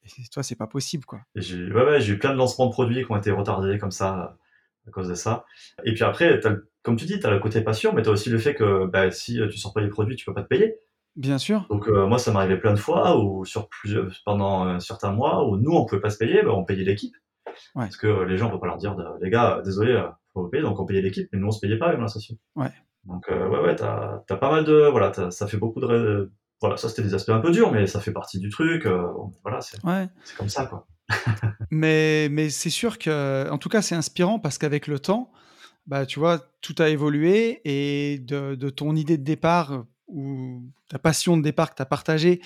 Speaker 1: Et toi, c'est pas possible, quoi.
Speaker 2: J'ai ouais, ouais, eu plein de lancements de produits qui ont été retardés comme ça euh, à cause de ça. Et puis après, comme tu dis, tu as le côté passion, mais tu as aussi le fait que bah, si euh, tu sors pas les produits, tu peux pas te payer.
Speaker 1: Bien sûr.
Speaker 2: Donc euh, moi, ça m'arrivait plein de fois, ou sur plusieurs, pendant un certain mois, où nous, on pouvait pas se payer, bah, on payait l'équipe.
Speaker 1: Ouais.
Speaker 2: Parce que euh, les gens, on peut pas leur dire, les gars, euh, désolé, euh, faut vous payer, donc on payait l'équipe, mais nous, on se payait pas avec l'association.
Speaker 1: Ouais.
Speaker 2: Donc euh, ouais, ouais, t'as as pas mal de... Voilà, ça fait beaucoup de... Voilà, ça c'était des aspects un peu durs, mais ça fait partie du truc. euh, voilà, c'est
Speaker 1: Ouais.
Speaker 2: comme ça, quoi. <laughs>
Speaker 1: Mais, mais c'est sûr que, en tout cas, c'est inspirant parce qu'avec le temps, bah, tu vois, tout a évolué et de, de ton idée de départ euh, ou ta passion de départ que tu as partagée,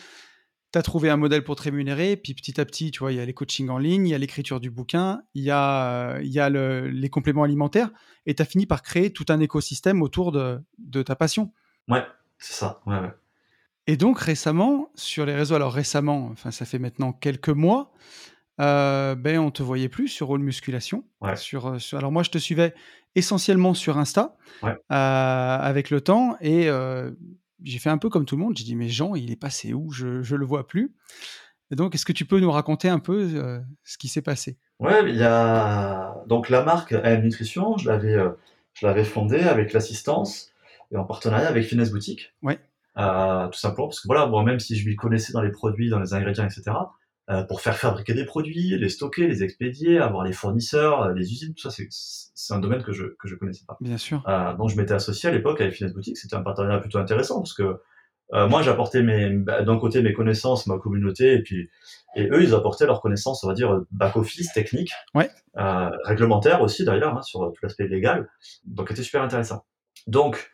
Speaker 1: tu as trouvé un modèle pour te rémunérer. Puis petit à petit, tu vois, il y a les coachings en ligne, il y a l'écriture du bouquin, il y a, euh, il y a le- les compléments alimentaires et tu as fini par créer tout un écosystème autour de, de ta passion.
Speaker 2: Ouais, c'est ça. Ouais, ouais.
Speaker 1: Et donc récemment, sur les réseaux, alors récemment, enfin ça fait maintenant quelques mois, euh, ben on te voyait plus sur All Musculation.
Speaker 2: Ouais.
Speaker 1: Sur, euh, sur- alors moi je te suivais essentiellement sur Insta
Speaker 2: Ouais.
Speaker 1: euh, avec le temps et euh, j'ai fait un peu comme tout le monde. J'ai dit mais Jean il est passé où? Je je le vois plus. Et donc est-ce que tu peux nous raconter un peu ce qui s'est passé?
Speaker 2: Ouais, il y a donc la marque AM Nutrition, je l'avais je l'avais fondée avec l'assistance et en partenariat avec Finesse Boutique.
Speaker 1: Ouais.
Speaker 2: Euh, tout simplement parce que voilà, moi même si je m'y connaissais dans les produits, dans les ingrédients, etc. euh, pour faire fabriquer des produits, les stocker, les expédier, avoir les fournisseurs, euh, les usines, tout ça, c'est c'est un domaine que je que je connaissais pas.
Speaker 1: Bien sûr.
Speaker 2: Euh, donc je m'étais associé à l'époque avec Finesse Boutique, c'était un partenariat plutôt intéressant parce que euh, moi j'apportais mes bah, d'un côté mes connaissances, ma communauté et puis et eux ils apportaient leurs connaissances, on va dire back office, technique,
Speaker 1: Ouais.
Speaker 2: euh, réglementaire aussi d'ailleurs hein, sur tout l'aspect légal, donc c'était super intéressant. Donc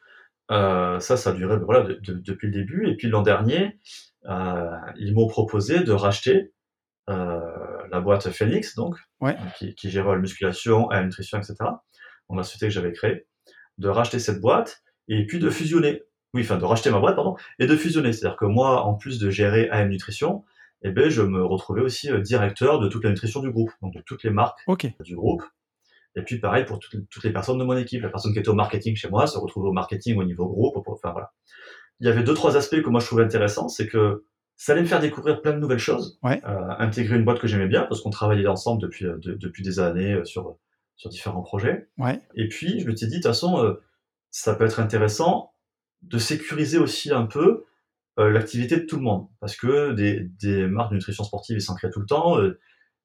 Speaker 2: ça ça a duré voilà de- de- depuis le début et puis l'an dernier euh, ils m'ont proposé de racheter euh, la boîte Phoenix donc
Speaker 1: Ouais.
Speaker 2: qui, qui gérait la musculation, la nutrition, etc. Donc la société que j'avais créée. de racheter cette boîte et puis de fusionner. Oui, enfin de racheter ma boîte, pardon, et de fusionner. C'est-à-dire que moi, en plus de gérer AM Nutrition, eh ben, je me retrouvais aussi euh, directeur de toute la nutrition du groupe, donc de toutes les marques du groupe. Et puis pareil pour toutes, les personnes de mon équipe. La personne qui était au marketing chez moi se retrouvait au marketing au niveau groupe. Enfin voilà. Il y avait deux trois aspects que moi je trouvais intéressants, c'est que ça allait me faire découvrir plein de nouvelles choses,
Speaker 1: euh,
Speaker 2: intégrer une boîte que j'aimais bien parce qu'on travaillait ensemble depuis euh, depuis des années sur sur différents projets.
Speaker 1: Ouais.
Speaker 2: Et puis je me suis dit de toute façon ça peut être intéressant de sécuriser aussi un peu euh, l'activité de tout le monde. Parce que des, des marques de nutrition sportive, ils s'en créent tout le temps.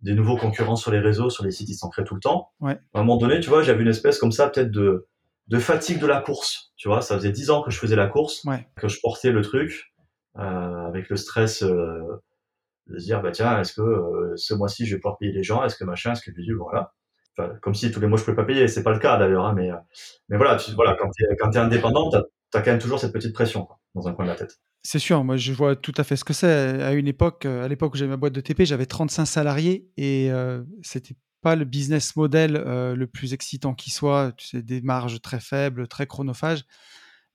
Speaker 2: Des nouveaux concurrents sur les réseaux, sur les sites, ils s'en créent tout le temps.
Speaker 1: Ouais.
Speaker 2: À un moment donné, tu vois, j'avais une espèce comme ça, peut-être de, de fatigue de la course. Tu vois, ça faisait dix ans que je faisais la course,
Speaker 1: ouais.
Speaker 2: que je portais le truc, euh, avec le stress euh, de se dire, bah tiens, est-ce que euh, ce mois-ci je vais pouvoir payer les gens Est-ce que machin Est-ce que bidule Voilà. Enfin, comme si tous les mois je pouvais pas payer. C'est pas le cas d'ailleurs, hein, mais mais voilà, tu, voilà, quand tu es, quand indépendant, t'as as quand même toujours cette petite pression quoi, dans un coin de la tête.
Speaker 1: C'est sûr, moi je vois tout à fait ce que c'est. À une époque, euh, à l'époque où j'avais ma boîte de TP, j'avais 35 salariés et euh, c'était pas le business model euh, le plus excitant qui soit. Tu sais, des marges très faibles, très chronophages.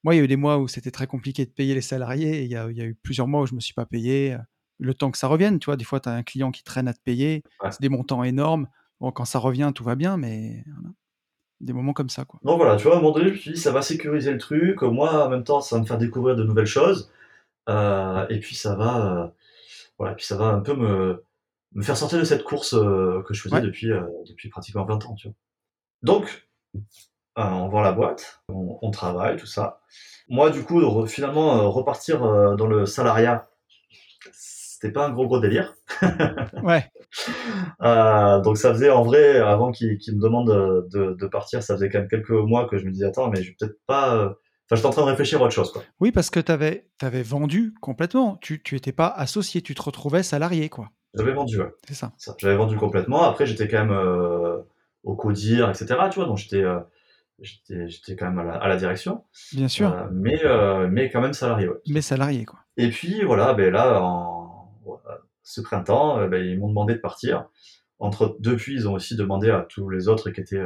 Speaker 1: Moi, il y a eu des mois où c'était très compliqué de payer les salariés et il y, a, eu plusieurs mois où je me suis pas payé. Le temps que ça revienne, tu vois, des fois, tu as un client qui traîne à te payer. C'est des montants énormes. Bon, quand ça revient, tout va bien, mais des moments comme ça. Quoi.
Speaker 2: Donc voilà, tu vois, à un moment donné, je me suis dit, ça va sécuriser le truc. Moi, en même temps, ça va me faire découvrir de nouvelles choses. Euh, et puis ça va, euh, voilà, puis ça va un peu me, me faire sortir de cette course euh, que je faisais depuis, depuis pratiquement 20 ans. Tu vois. Donc, on vend la boîte, on, travaille, tout ça. Moi, du coup, finalement, repartir dans le salariat, c'était pas un gros gros délire. <laughs>
Speaker 1: ouais.
Speaker 2: donc ça faisait en vrai, avant qu'il me demande de, de, partir, ça faisait quand même quelques mois que je me disais attends, mais je vais peut-être pas Enfin, j'étais en train de réfléchir à autre chose. Quoi.
Speaker 1: Oui, parce que tu avais, avais, vendu complètement. Tu n'étais pas associé, tu te retrouvais salarié. quoi.
Speaker 2: J'avais vendu, ouais.
Speaker 1: C'est ça.
Speaker 2: J'avais vendu complètement. Après, j'étais quand même euh, au codir, etc. Tu vois, donc j'étais euh, quand même à la, direction.
Speaker 1: Bien sûr.
Speaker 2: Euh, mais, mais quand même salarié, ouais.
Speaker 1: Mais salarié, quoi.
Speaker 2: Et puis, voilà, ben là, en, ce printemps, ben, ils m'ont demandé de partir. Entre, depuis, ils ont aussi demandé à tous les autres qui étaient,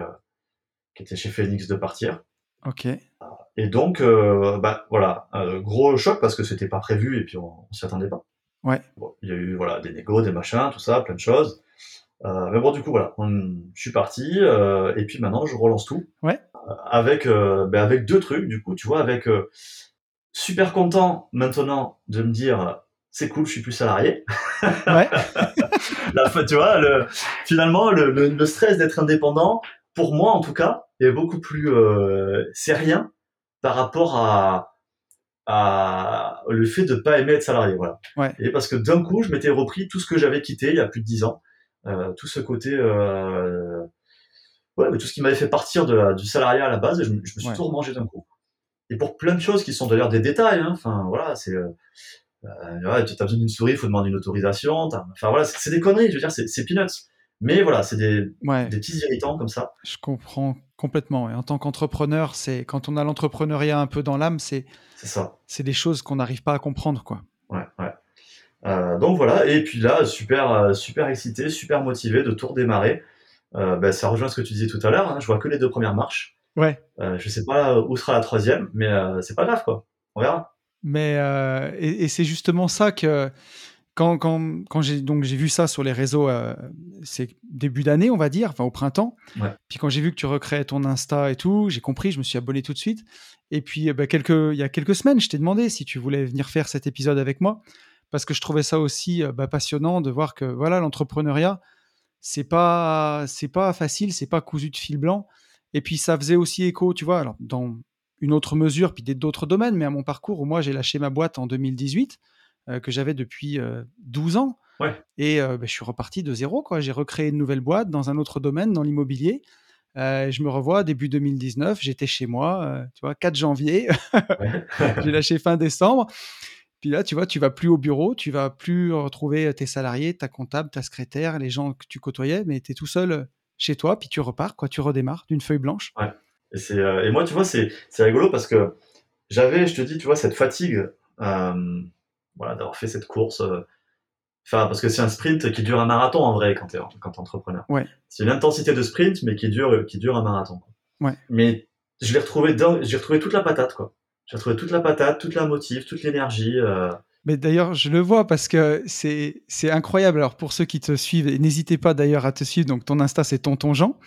Speaker 2: qui étaient chez Phoenix de partir.
Speaker 1: Ok.
Speaker 2: Et donc, euh, bah voilà, gros choc parce que c'était pas prévu et puis on, on s'y attendait pas.
Speaker 1: Ouais.
Speaker 2: Bon, il y a eu voilà des négos, des machins, tout ça, plein de choses. Euh, mais bon, du coup, voilà, je suis parti euh, et puis maintenant je relance tout.
Speaker 1: Ouais.
Speaker 2: avec bah, avec deux trucs, du coup, tu vois, avec super content maintenant de me dire c'est cool, je suis plus salarié.
Speaker 1: Ouais. <laughs>
Speaker 2: Tu vois, le, finalement, le, le, le stress d'être indépendant, pour moi en tout cas, est beaucoup plus euh, rien par rapport à, à le fait de pas aimer être salarié. Voilà.
Speaker 1: Ouais.
Speaker 2: Et parce que d'un coup, je m'étais repris tout ce que j'avais quitté il y a plus de dix ans, euh, tout ce côté, euh, ouais, mais tout ce qui m'avait fait partir de la, du salariat à la base, je, je me suis tout remangé d'un coup. Et pour plein de choses qui sont d'ailleurs des détails, hein, enfin voilà, c'est euh, euh, tu as besoin d'une souris, il faut demander une autorisation. Enfin voilà, c'est des conneries, je veux dire, c'est peanuts. Mais voilà, c'est des, des, petits irritants comme ça.
Speaker 1: Je comprends complètement. Et en tant qu'entrepreneur, c'est quand on a l'entrepreneuriat un peu dans l'âme, c'est
Speaker 2: ça.
Speaker 1: C'est des choses qu'on n'arrive pas à comprendre, quoi.
Speaker 2: Ouais, ouais. Euh, donc voilà. Et puis là, super, euh, super excité, super motivé de tout redémarrer. Euh, bah, ça rejoint ce que tu disais tout à l'heure. Hein. je vois que les deux premières marches.
Speaker 1: Ouais.
Speaker 2: Euh, je sais pas où sera la troisième, mais euh, c'est pas grave, quoi. On verra.
Speaker 1: Mais et, et c'est justement ça que quand, quand, quand j'ai donc j'ai vu ça sur les réseaux, euh, c'est début d'année, on va dire, enfin au printemps. Puis quand j'ai vu que tu recréais ton Insta et tout, j'ai compris, je me suis abonné tout de suite. Et puis bah, quelques, il y a quelques semaines, je t'ai demandé si tu voulais venir faire cet épisode avec moi, parce que je trouvais ça aussi euh, bah, passionnant de voir que voilà l'entrepreneuriat, c'est pas c'est pas facile, c'est pas cousu de fil blanc. Et puis ça faisait aussi écho, tu vois, alors dans une autre mesure, puis d'autres domaines, mais à mon parcours où moi j'ai lâché ma boîte en 2018 euh, que j'avais depuis 12 euh, ans. Et euh, bah, je suis reparti de zéro. Quoi. J'ai recréé une nouvelle boîte dans un autre domaine, dans l'immobilier. je me revois début 2019, j'étais chez moi, tu vois, 4 janvier, <laughs> j'ai lâché fin décembre. Puis là, tu vois, tu vas plus au bureau, tu vas plus retrouver tes salariés, ta comptable, ta secrétaire, les gens que tu côtoyais, mais tu es tout seul chez toi, puis tu repars, quoi, tu redémarres d'une feuille blanche.
Speaker 2: Ouais. Et, moi, tu vois, c'est, c'est rigolo parce que j'avais, je te dis, tu vois, cette fatigue voilà, d'avoir fait cette course. Euh, enfin, parce que c'est un sprint qui dure un marathon en vrai quand tu es, quand entrepreneur.
Speaker 1: Ouais.
Speaker 2: C'est une intensité de sprint, mais qui dure, qui dure un marathon.
Speaker 1: Ouais.
Speaker 2: Mais je l'ai retrouvé, j'ai retrouvé toute la patate, quoi. J'ai retrouvé toute la patate, toute la motive, toute l'énergie. Euh,
Speaker 1: mais d'ailleurs, je le vois parce que c'est, c'est incroyable. Alors, pour ceux qui te suivent, n'hésitez pas d'ailleurs à te suivre. Donc, ton Insta, c'est Tonton Jean.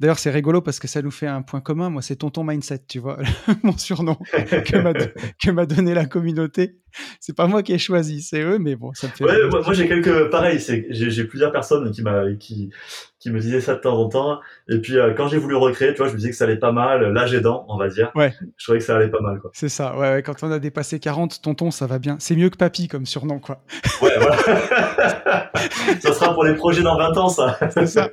Speaker 1: D'ailleurs, c'est rigolo parce que ça nous fait un point commun. Moi, c'est Tonton Mindset, tu vois, <laughs> mon surnom <laughs> que m'a, donné la communauté. C'est pas moi qui ai choisi, c'est eux, mais bon, ça me fait.
Speaker 2: Ouais, moi, j'ai quelques. Pareil, c'est, j'ai, plusieurs personnes qui, m'a, qui, qui me disaient ça de temps en temps. Et puis, euh, quand j'ai voulu recréer, tu vois, je me disais que ça allait pas mal. L'âge aidant, on va dire.
Speaker 1: Ouais.
Speaker 2: Je trouvais que ça allait pas mal, quoi.
Speaker 1: C'est ça, ouais, Quand on a dépassé 40, Tonton, ça va bien. C'est mieux que Papy comme surnom, quoi.
Speaker 2: Ouais, voilà. <laughs> ça sera pour les projets dans 20 ans, ça.
Speaker 1: c'est ça.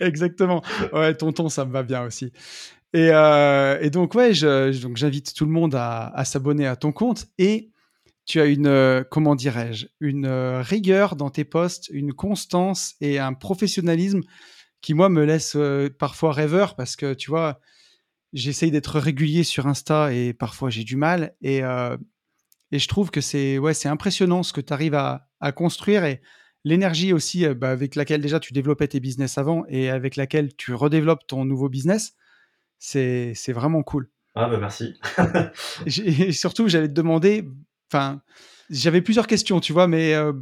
Speaker 1: Exactement. Ouais, Tonton, ça me va bien aussi. Et, euh, et donc, ouais, je, donc j'invite tout le monde à, à s'abonner à ton compte. Et tu as une, euh, comment dirais-je, une euh, rigueur dans tes posts, une constance et un professionnalisme qui, moi, me laisse euh, parfois rêveur parce que, tu vois, j'essaye d'être régulier sur Insta et parfois j'ai du mal. Et, et je trouve que c'est ouais, c'est impressionnant ce que tu arrives à, à, construire et l'énergie aussi bah, avec laquelle déjà tu développais tes business avant et avec laquelle tu redéveloppes ton nouveau business. C'est vraiment cool.
Speaker 2: Ah bah merci. <laughs>
Speaker 1: et surtout, j'allais te demander, Enfin, j'avais plusieurs questions, tu vois, mais euh,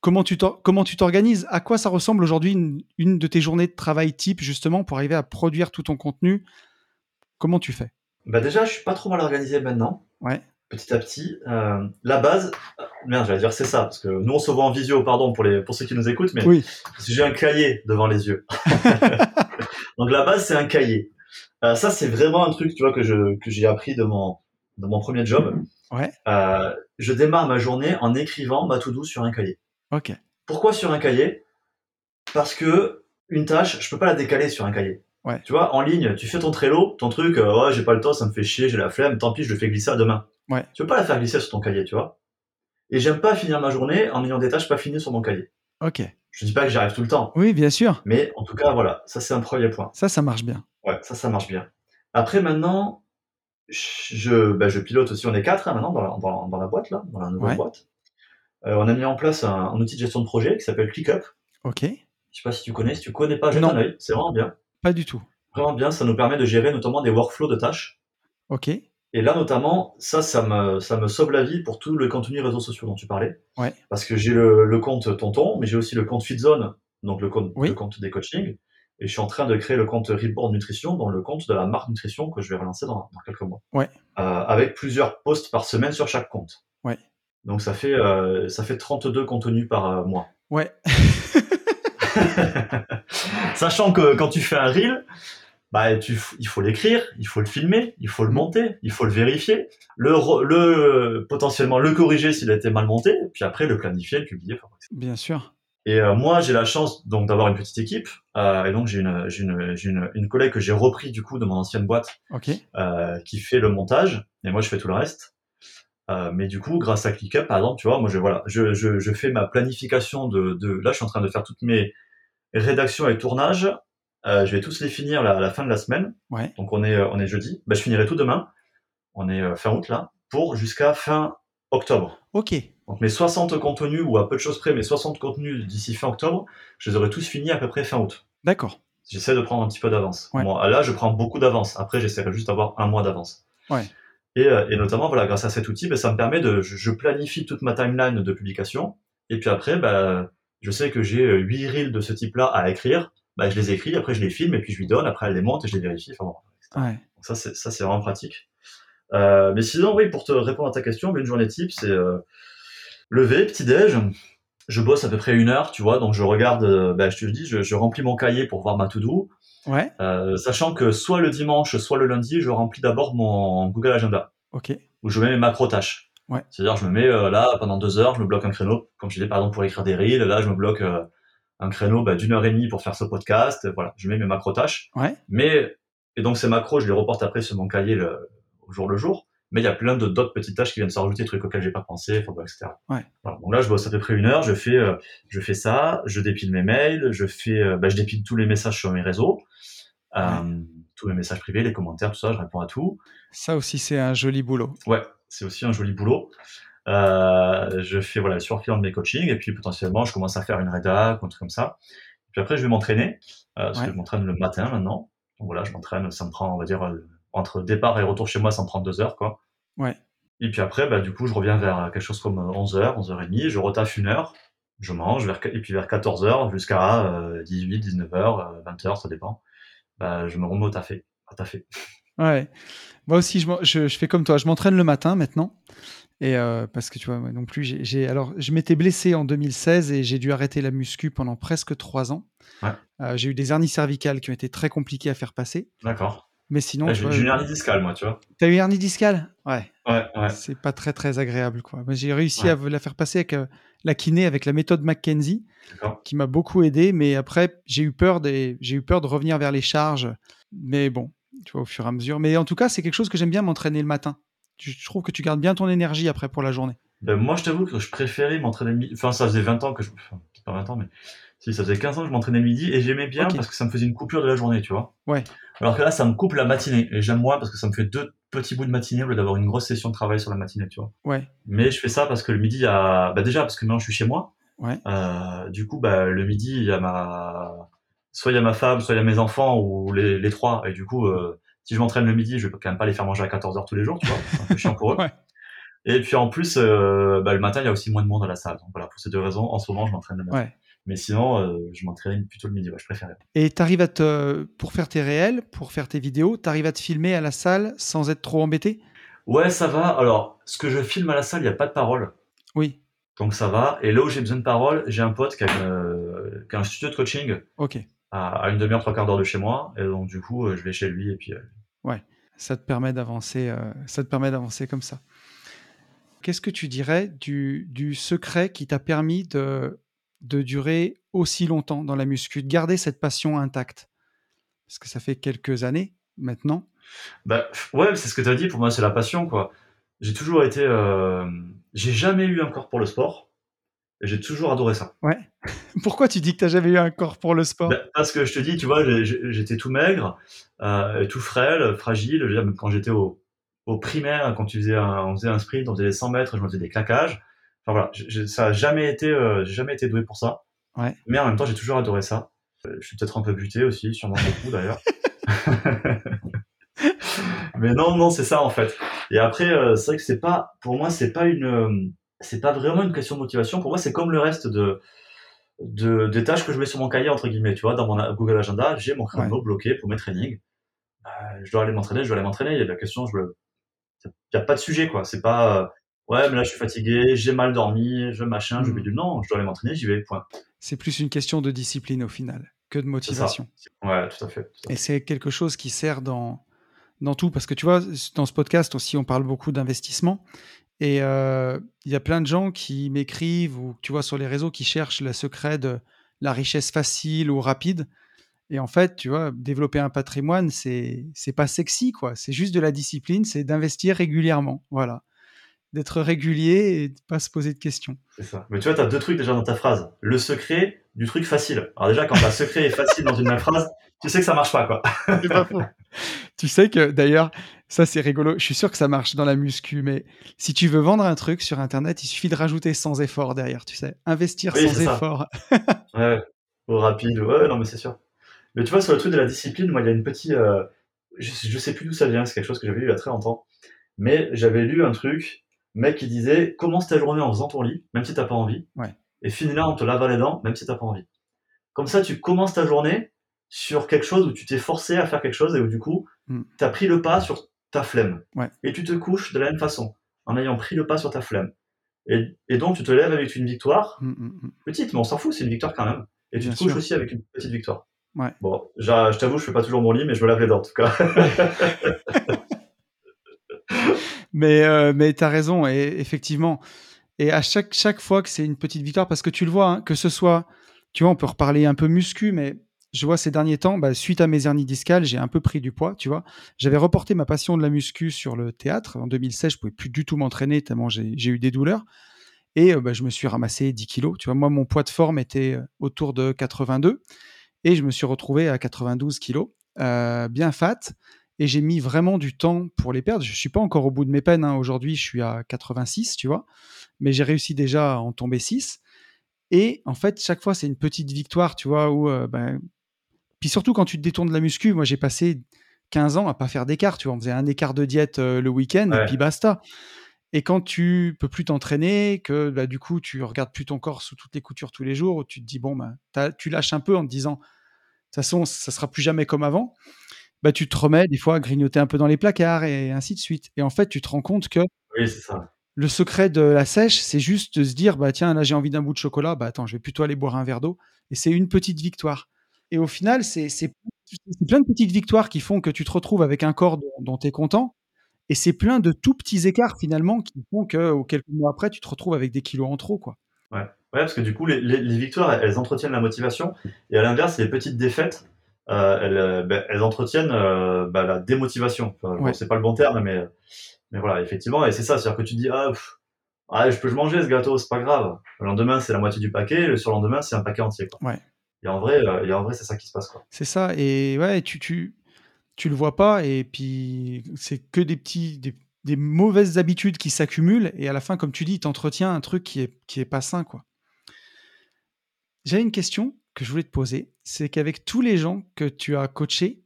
Speaker 1: comment tu t'organises? À quoi ça ressemble aujourd'hui une, de tes journées de travail type, justement, pour arriver à produire tout ton contenu? Comment tu fais?
Speaker 2: Bah déjà, je suis pas trop mal organisé maintenant.
Speaker 1: Ouais.
Speaker 2: Petit à petit, euh, la base, merde, j'allais dire c'est ça, parce que nous on se voit en visio, pardon pour les pour ceux qui nous écoutent, mais
Speaker 1: oui.
Speaker 2: j'ai un cahier devant les yeux. <laughs> Donc la base c'est un cahier. Euh, ça c'est vraiment un truc, tu vois, que je que j'ai appris de mon de mon premier job.
Speaker 1: Ouais.
Speaker 2: Euh, je démarre ma journée en écrivant ma to-do sur un cahier.
Speaker 1: Ok.
Speaker 2: Pourquoi sur un cahier? Parce que une tâche, je peux pas la décaler sur un cahier.
Speaker 1: Ouais.
Speaker 2: Tu vois, en ligne, tu fais ton Trello, ton truc, euh, j'ai pas le temps, ça me fait chier, j'ai la flemme, tant pis, je le fais glisser à demain.
Speaker 1: Ouais.
Speaker 2: Tu peux pas la faire glisser sur ton cahier, tu vois. Et j'aime pas finir ma journée en ayant des tâches pas finies sur mon cahier.
Speaker 1: Ok.
Speaker 2: Je dis pas que j'y arrive tout le temps.
Speaker 1: Oui, bien sûr.
Speaker 2: Mais en tout cas, voilà, ça c'est un premier point.
Speaker 1: Ça, ça marche bien.
Speaker 2: Ouais, ça, ça marche bien. Après, maintenant, je, bah, je pilote aussi, on est quatre hein, maintenant dans la, dans, dans la, boîte, là, dans la nouvelle boîte. Euh, on a mis en place un, outil de gestion de projet qui s'appelle ClickUp.
Speaker 1: Ok.
Speaker 2: Je sais pas si tu connais, si tu connais pas, jette un œil, c'est vraiment bien.
Speaker 1: Pas du tout.
Speaker 2: Vraiment bien, ça nous permet de gérer notamment des workflows de tâches.
Speaker 1: Ok.
Speaker 2: Et là, notamment, ça, ça me, ça me sauve la vie pour tout le contenu réseaux sociaux dont tu parlais.
Speaker 1: Ouais.
Speaker 2: Parce que j'ai le, le, compte Tonton, mais j'ai aussi le compte FitZone, donc le compte, le compte des coachings. Et je suis en train de créer le compte Report Nutrition, dans le compte de la marque Nutrition que je vais relancer dans, quelques mois.
Speaker 1: Ouais.
Speaker 2: Euh, avec plusieurs posts par semaine sur chaque compte.
Speaker 1: Ouais.
Speaker 2: Donc ça fait, euh, ça fait 32 contenus par euh, mois.
Speaker 1: Ouais. <laughs>
Speaker 2: Sachant que quand tu fais un reel, bah, tu, il faut l'écrire, il faut le filmer, il faut le monter, il faut le vérifier, le, le potentiellement le corriger s'il a été mal monté, puis après le planifier, le publier.
Speaker 1: Bien sûr.
Speaker 2: Et euh, moi, j'ai la chance donc d'avoir une petite équipe, euh, et donc j'ai une, une, une, une, collègue que j'ai repris du coup de mon ancienne boîte,
Speaker 1: okay.
Speaker 2: euh, qui fait le montage, et moi je fais tout le reste. Euh, mais du coup, grâce à ClickUp, par exemple, tu vois, moi je voilà, je, je, je fais ma planification de, de, là, je suis en train de faire toutes mes rédactions et tournages. Euh, je vais tous les finir à la fin de la semaine.
Speaker 1: Ouais.
Speaker 2: Donc on est on est jeudi. Ben, je finirai tout demain. On est euh, fin août là, pour jusqu'à fin octobre.
Speaker 1: Ok.
Speaker 2: Donc mes 60 contenus, ou à peu de choses près, mes 60 contenus d'ici fin octobre, je les aurai tous finis à peu près fin août.
Speaker 1: D'accord.
Speaker 2: J'essaie de prendre un petit peu d'avance.
Speaker 1: Ouais.
Speaker 2: Bon, là, je prends beaucoup d'avance. Après, j'essaierai juste d'avoir un mois d'avance.
Speaker 1: Ouais.
Speaker 2: Et, euh, et, notamment, voilà, grâce à cet outil, ben, ça me permet de, je, planifie toute ma timeline de publication. Et puis après, ben, je sais que j'ai 8 reels de ce type-là à écrire. Ben, je les écris, après je les filme, et puis je lui donne, après elle les monte et je les vérifie. Enfin,
Speaker 1: bon, ouais.
Speaker 2: Donc ça, c'est, ça, c'est vraiment pratique. Euh, mais sinon, oui, pour te répondre à ta question, une journée type, c'est euh, lever, petit-déj, je bosse à peu près une heure, tu vois, donc je regarde, euh, ben, je te dis, je, je, remplis mon cahier pour voir ma to-do.
Speaker 1: Ouais.
Speaker 2: Euh, sachant que soit le dimanche, soit le lundi, je remplis d'abord mon Google Agenda.
Speaker 1: Ok.
Speaker 2: Où je mets mes macro-tâches.
Speaker 1: Ouais.
Speaker 2: C'est-à-dire, je me mets euh, là, pendant deux heures, je me bloque un créneau. Comme je disais, par exemple, pour écrire des reels, là, je me bloque euh, un créneau bah, d'une heure et demie pour faire ce podcast. Voilà, je mets mes macro-tâches.
Speaker 1: Ouais.
Speaker 2: Mais, et donc ces macros, je les reporte après sur mon cahier le, au jour le jour mais il y a plein d'autres petites tâches qui viennent se rajouter, trucs auxquels j'ai pas pensé, etc.
Speaker 1: Ouais.
Speaker 2: Voilà. Donc là, je bosse à peu près une heure, je fais, euh, je fais ça, je dépile mes mails, je fais, euh, bah, je dépile tous les messages sur mes réseaux, euh, ouais. tous mes messages privés, les commentaires, tout ça, je réponds à tout.
Speaker 1: Ça aussi, c'est un joli boulot.
Speaker 2: Ouais, c'est aussi un joli boulot. Je fais voilà le de mes coachings et puis potentiellement je commence à faire une rédac ou un truc comme ça. Puis après je vais m'entraîner parce
Speaker 1: ouais.
Speaker 2: que je m'entraîne le matin maintenant. Donc voilà, je m'entraîne, ça me prend on va dire entre départ et retour chez moi, ça me prend deux heures, quoi.
Speaker 1: Ouais.
Speaker 2: Et puis après, bah, du coup, je reviens vers quelque chose comme 11h, 11h30, je retaffe une heure, je mange, vers, et puis vers 14h jusqu'à 18, 19h, 20h, ça dépend. Bah, je me remets au tafé, à taffer.
Speaker 1: Ouais. Moi aussi, je, je, je fais comme toi. Je m'entraîne le matin maintenant. Et euh, parce que tu vois, non plus, j'ai, alors je m'étais blessé en 2016 et j'ai dû arrêter la muscu pendant presque trois ans.
Speaker 2: Ouais.
Speaker 1: Euh, j'ai eu des hernies cervicales qui ont été très compliquées à faire passer.
Speaker 2: D'accord.
Speaker 1: Mais sinon,
Speaker 2: j'ai eu une hernie discale, moi, tu vois.
Speaker 1: T'as eu une hernie discale?
Speaker 2: Ouais. Ouais, ouais.
Speaker 1: C'est pas très très agréable, quoi. J'ai réussi à la faire passer avec euh, la kiné, avec la méthode McKenzie, qui m'a beaucoup aidé. Mais après, j'ai eu peur des, j'ai eu peur de revenir vers les charges. Mais bon, tu vois, au fur et à mesure. Mais en tout cas, c'est quelque chose que j'aime bien m'entraîner le matin je trouve que tu gardes bien ton énergie après pour la journée.
Speaker 2: Ben, moi, je t'avoue que je préférais m'entraîner le midi. Enfin, ça faisait 20 ans que je. Enfin, pas 20 ans, mais. Si, ça faisait 15 ans que je m'entraînais le midi et j'aimais bien parce que ça me faisait une coupure de la journée, tu vois.
Speaker 1: Ouais.
Speaker 2: Alors que là, ça me coupe la matinée et j'aime moins parce que ça me fait deux petits bouts de matinée au lieu d'avoir une grosse session de travail sur la matinée, tu vois.
Speaker 1: Ouais.
Speaker 2: Mais je fais ça parce que le midi, il y a. Bah, déjà, parce que maintenant je suis chez moi.
Speaker 1: Ouais.
Speaker 2: Euh, du coup, bah, le midi, il y a ma. Soit il y a ma femme, soit il y a mes enfants ou les, les trois. Et du coup, euh, si je m'entraîne le midi, je vais quand même pas les faire manger à 14h tous les jours, tu vois. C'est un peu chiant pour eux. <laughs>
Speaker 1: ouais.
Speaker 2: Et puis en plus, euh, bah, le matin, il y a aussi moins de monde à la salle. Donc voilà, pour ces deux raisons, en ce moment, je m'entraîne le matin.
Speaker 1: Ouais.
Speaker 2: Mais sinon, euh, je m'entraîne plutôt le midi, ouais, je préfère.
Speaker 1: Et tu arrives à te, pour faire tes réels, pour faire tes vidéos, tu arrives à te filmer à la salle sans être trop embêté?
Speaker 2: Ouais, ça va. Alors, ce que je filme à la salle, il n'y a pas de parole.
Speaker 1: Oui.
Speaker 2: Donc ça va. Et là où j'ai besoin de parole, j'ai un pote qui a, euh, qui a, un studio de coaching.
Speaker 1: Ok.
Speaker 2: À, une demi-heure, trois quarts d'heure de chez moi. Et donc du coup, je vais chez lui et puis.
Speaker 1: Ouais, ça te permet d'avancer, ça te permet d'avancer comme ça. Qu'est-ce que tu dirais du, du secret qui t'a permis de, de durer aussi longtemps dans la muscu, de garder cette passion intacte Parce que ça fait quelques années maintenant.
Speaker 2: Bah, ouais, c'est ce que tu as dit, pour moi c'est la passion. quoi. J'ai toujours été... Euh... J'ai jamais eu un corps pour le sport. Et j'ai toujours adoré ça.
Speaker 1: Ouais. <laughs> Pourquoi tu dis que tu n'as jamais eu un corps pour le sport?
Speaker 2: Bah, Parce que je te dis, tu vois, j'étais tout maigre, euh, tout frêle, fragile. Quand j'étais au, au primaire, quand tu faisais un, on faisait un sprint, on faisait les 100 mètres, je me faisais des claquages. Enfin voilà, je, ça a jamais été, euh, j'ai jamais été doué pour ça.
Speaker 1: Ouais.
Speaker 2: Mais en même temps, j'ai toujours adoré ça. Euh, je suis peut-être un peu buté aussi, sûrement beaucoup d'ailleurs. <laughs> <laughs> Mais non, non, c'est ça en fait. Et après, euh, c'est vrai que c'est pas, pour moi, c'est pas une, euh, c'est pas vraiment une question de motivation. Pour moi, c'est comme le reste de, de, des tâches que je mets sur mon cahier entre guillemets. Tu vois, dans mon Google Agenda, j'ai mon créneau bloqué pour mes trainings. Euh, je dois aller m'entraîner, je dois aller m'entraîner. Il y a la question, je veux il n'y a pas de sujet, quoi. C'est pas, euh, ouais, mais là, je suis fatigué, j'ai mal dormi, je machin, je vais hmm. du non, je dois aller m'entraîner, j'y vais, point.
Speaker 1: C'est plus une question de discipline au final que de motivation.
Speaker 2: Ouais, tout à fait.
Speaker 1: Et c'est quelque chose qui sert dans, dans tout, parce que tu vois, dans ce podcast aussi, on parle beaucoup d'investissement. Et euh, il y a plein de gens qui m'écrivent ou tu vois sur les réseaux qui cherchent le secret de la richesse facile ou rapide. Et en fait, tu vois, développer un patrimoine, c'est c'est pas sexy, quoi. C'est juste de la discipline, c'est d'investir régulièrement, voilà, d'être régulier et de pas se poser de questions.
Speaker 2: C'est ça. Mais tu vois, tu as deux trucs déjà dans ta phrase. Le secret du truc facile. Alors déjà, quand le secret est facile dans une même phrase, tu sais que ça marche pas, quoi.
Speaker 1: c'est pas faux. Tu sais que d'ailleurs, ça c'est rigolo. Je suis sûr que ça marche dans la muscu, mais si tu veux vendre un truc sur Internet, il suffit de rajouter sans effort derrière, tu sais. Investir sans effort.
Speaker 2: ouais, ou rapide. Ouais, non, mais c'est sûr. Mais tu vois, sur le truc de la discipline, moi, il y a une petite. Euh, je, je, sais plus d'où ça vient, c'est quelque chose que j'avais lu il y a très longtemps. Mais j'avais lu un truc, mec qui disait commence ta journée en faisant ton lit, même si t'as pas envie.
Speaker 1: Ouais.
Speaker 2: Et finis-la en te lavant les dents, même si t'as pas envie. Comme ça, tu commences ta journée sur quelque chose où tu t'es forcé à faire quelque chose et où du coup, mm. tu as pris le pas sur ta flemme.
Speaker 1: Ouais.
Speaker 2: Et tu te couches de la même façon, en ayant pris le pas sur ta flemme. Et, et donc, tu te lèves avec une victoire, mm, mm, petite, mais on s'en fout, c'est une victoire quand même. Et tu te couches aussi avec une petite victoire.
Speaker 1: Ouais.
Speaker 2: Bon, je t'avoue, je fais pas toujours mon lit, mais je me lave les dents en tout cas. <laughs>
Speaker 1: mais euh, mais t'as raison, et effectivement. Et à chaque, chaque fois que c'est une petite victoire, parce que tu le vois, hein, que ce soit, tu vois, on peut reparler un peu muscu, mais je vois ces derniers temps, bah, suite à mes hernies discales, j'ai un peu pris du poids, tu vois. J'avais reporté ma passion de la muscu sur le théâtre. En 2016, je pouvais plus du tout m'entraîner tellement j'ai eu des douleurs. Et euh, bah, je me suis ramassé 10 kilos. Tu vois, moi, mon poids de forme était euh, autour de 82 et je me suis retrouvé à 92 kilos, euh, bien fat. Et j'ai mis vraiment du temps pour les perdre. Je suis pas encore au bout de mes peines. Hein. Aujourd'hui, je suis à 86, tu vois. Mais j'ai réussi déjà à en tomber 6. Et en fait, chaque fois, c'est une petite victoire, tu vois, où. Euh, ben... Puis surtout, quand tu te détournes de la muscu, moi, j'ai passé 15 ans à pas faire d'écart. Tu vois, on faisait un écart de diète euh, le week-end et puis basta. Et quand tu peux plus t'entraîner, que bah, du coup tu regardes plus ton corps sous toutes les coutures tous les jours, tu te dis bon bah tu lâches un peu en te disant de toute façon ça sera plus jamais comme avant. Bah tu te remets des fois à grignoter un peu dans les placards et ainsi de suite. Et en fait tu te rends compte que
Speaker 2: oui, ça.
Speaker 1: le secret de la sèche, c'est juste de se dire bah tiens là j'ai envie d'un bout de chocolat, bah attends je vais plutôt aller boire un verre d'eau. Et c'est une petite victoire. Et au final c'est plein de petites victoires qui font que tu te retrouves avec un corps dont tu es content et c'est plein de tout petits écarts finalement qui font que quelques mois après, tu te retrouves avec des kilos en trop. Quoi.
Speaker 2: Ouais. ouais parce que du coup, les, victoires, elles, entretiennent la motivation. Et à l'inverse, les petites défaites, elles, euh, ben, elles, entretiennent euh, ben, la démotivation. Enfin, C'est pas le bon terme, mais, mais voilà, effectivement. Et c'est ça, c'est-à-dire que tu dis, ah, ah, je peux le manger ce gâteau, c'est pas grave. Le lendemain, c'est la moitié du paquet, le surlendemain, c'est un paquet entier. Quoi.
Speaker 1: Ouais.
Speaker 2: Et en vrai, et en vrai c'est ça qui se passe.
Speaker 1: C'est ça. Et ouais, tu, tu, tu le vois pas et puis c'est que des petits des, mauvaises habitudes qui s'accumulent et à la fin comme tu dis t'entretiens un truc qui est qui est pas sain quoi j'ai une question que je voulais te poser c'est qu'avec tous les gens que tu as coachés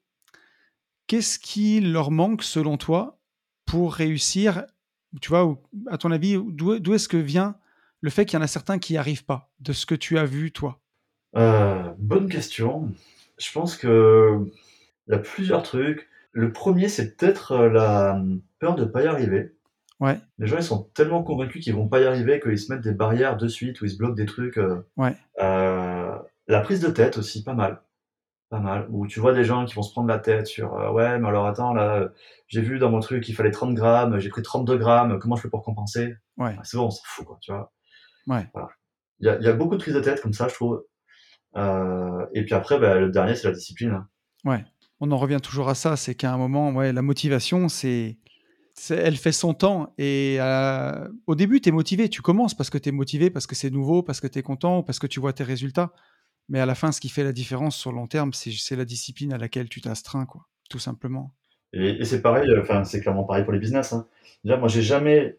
Speaker 1: qu'est-ce qui leur manque selon toi pour réussir tu vois à ton avis d'où est-ce que vient le fait qu'il y en a certains qui n'y arrivent pas de ce que tu as vu toi?
Speaker 2: Euh, bonne question je pense que il y a plusieurs trucs. Le premier, c'est peut-être euh, la euh, peur de ne pas y arriver.
Speaker 1: Ouais.
Speaker 2: Les gens, ils sont tellement convaincus qu'ils vont pas y arriver qu'ils se mettent des barrières de suite ou ils se bloquent des trucs. Euh.
Speaker 1: Ouais.
Speaker 2: La prise de tête aussi, pas mal. Pas mal. Où tu vois des gens qui vont se prendre la tête sur ouais, mais alors attends, là, j'ai vu dans mon truc qu'il fallait 30 grammes, j'ai pris 32 grammes, comment je fais pour compenser?
Speaker 1: Ouais.
Speaker 2: C'est bon, on s'en fout, quoi, tu vois.
Speaker 1: Ouais.
Speaker 2: Il y a, y a, beaucoup de prise de tête comme ça, je trouve. et puis après, bah, le dernier, c'est la discipline. Hein.
Speaker 1: Ouais on en revient toujours à ça, c'est qu'à un moment, ouais, la motivation, c'est, elle fait son temps. Et euh, au début, tu es motivé, tu commences parce que tu es motivé, parce que c'est nouveau, parce que tu es content, parce que tu vois tes résultats. Mais à la fin, ce qui fait la différence sur le long terme, c'est la discipline à laquelle tu t'astreins, quoi, tout simplement.
Speaker 2: Et, c'est pareil, euh, enfin, c'est clairement pareil pour les business. Hein. moi, j'ai jamais,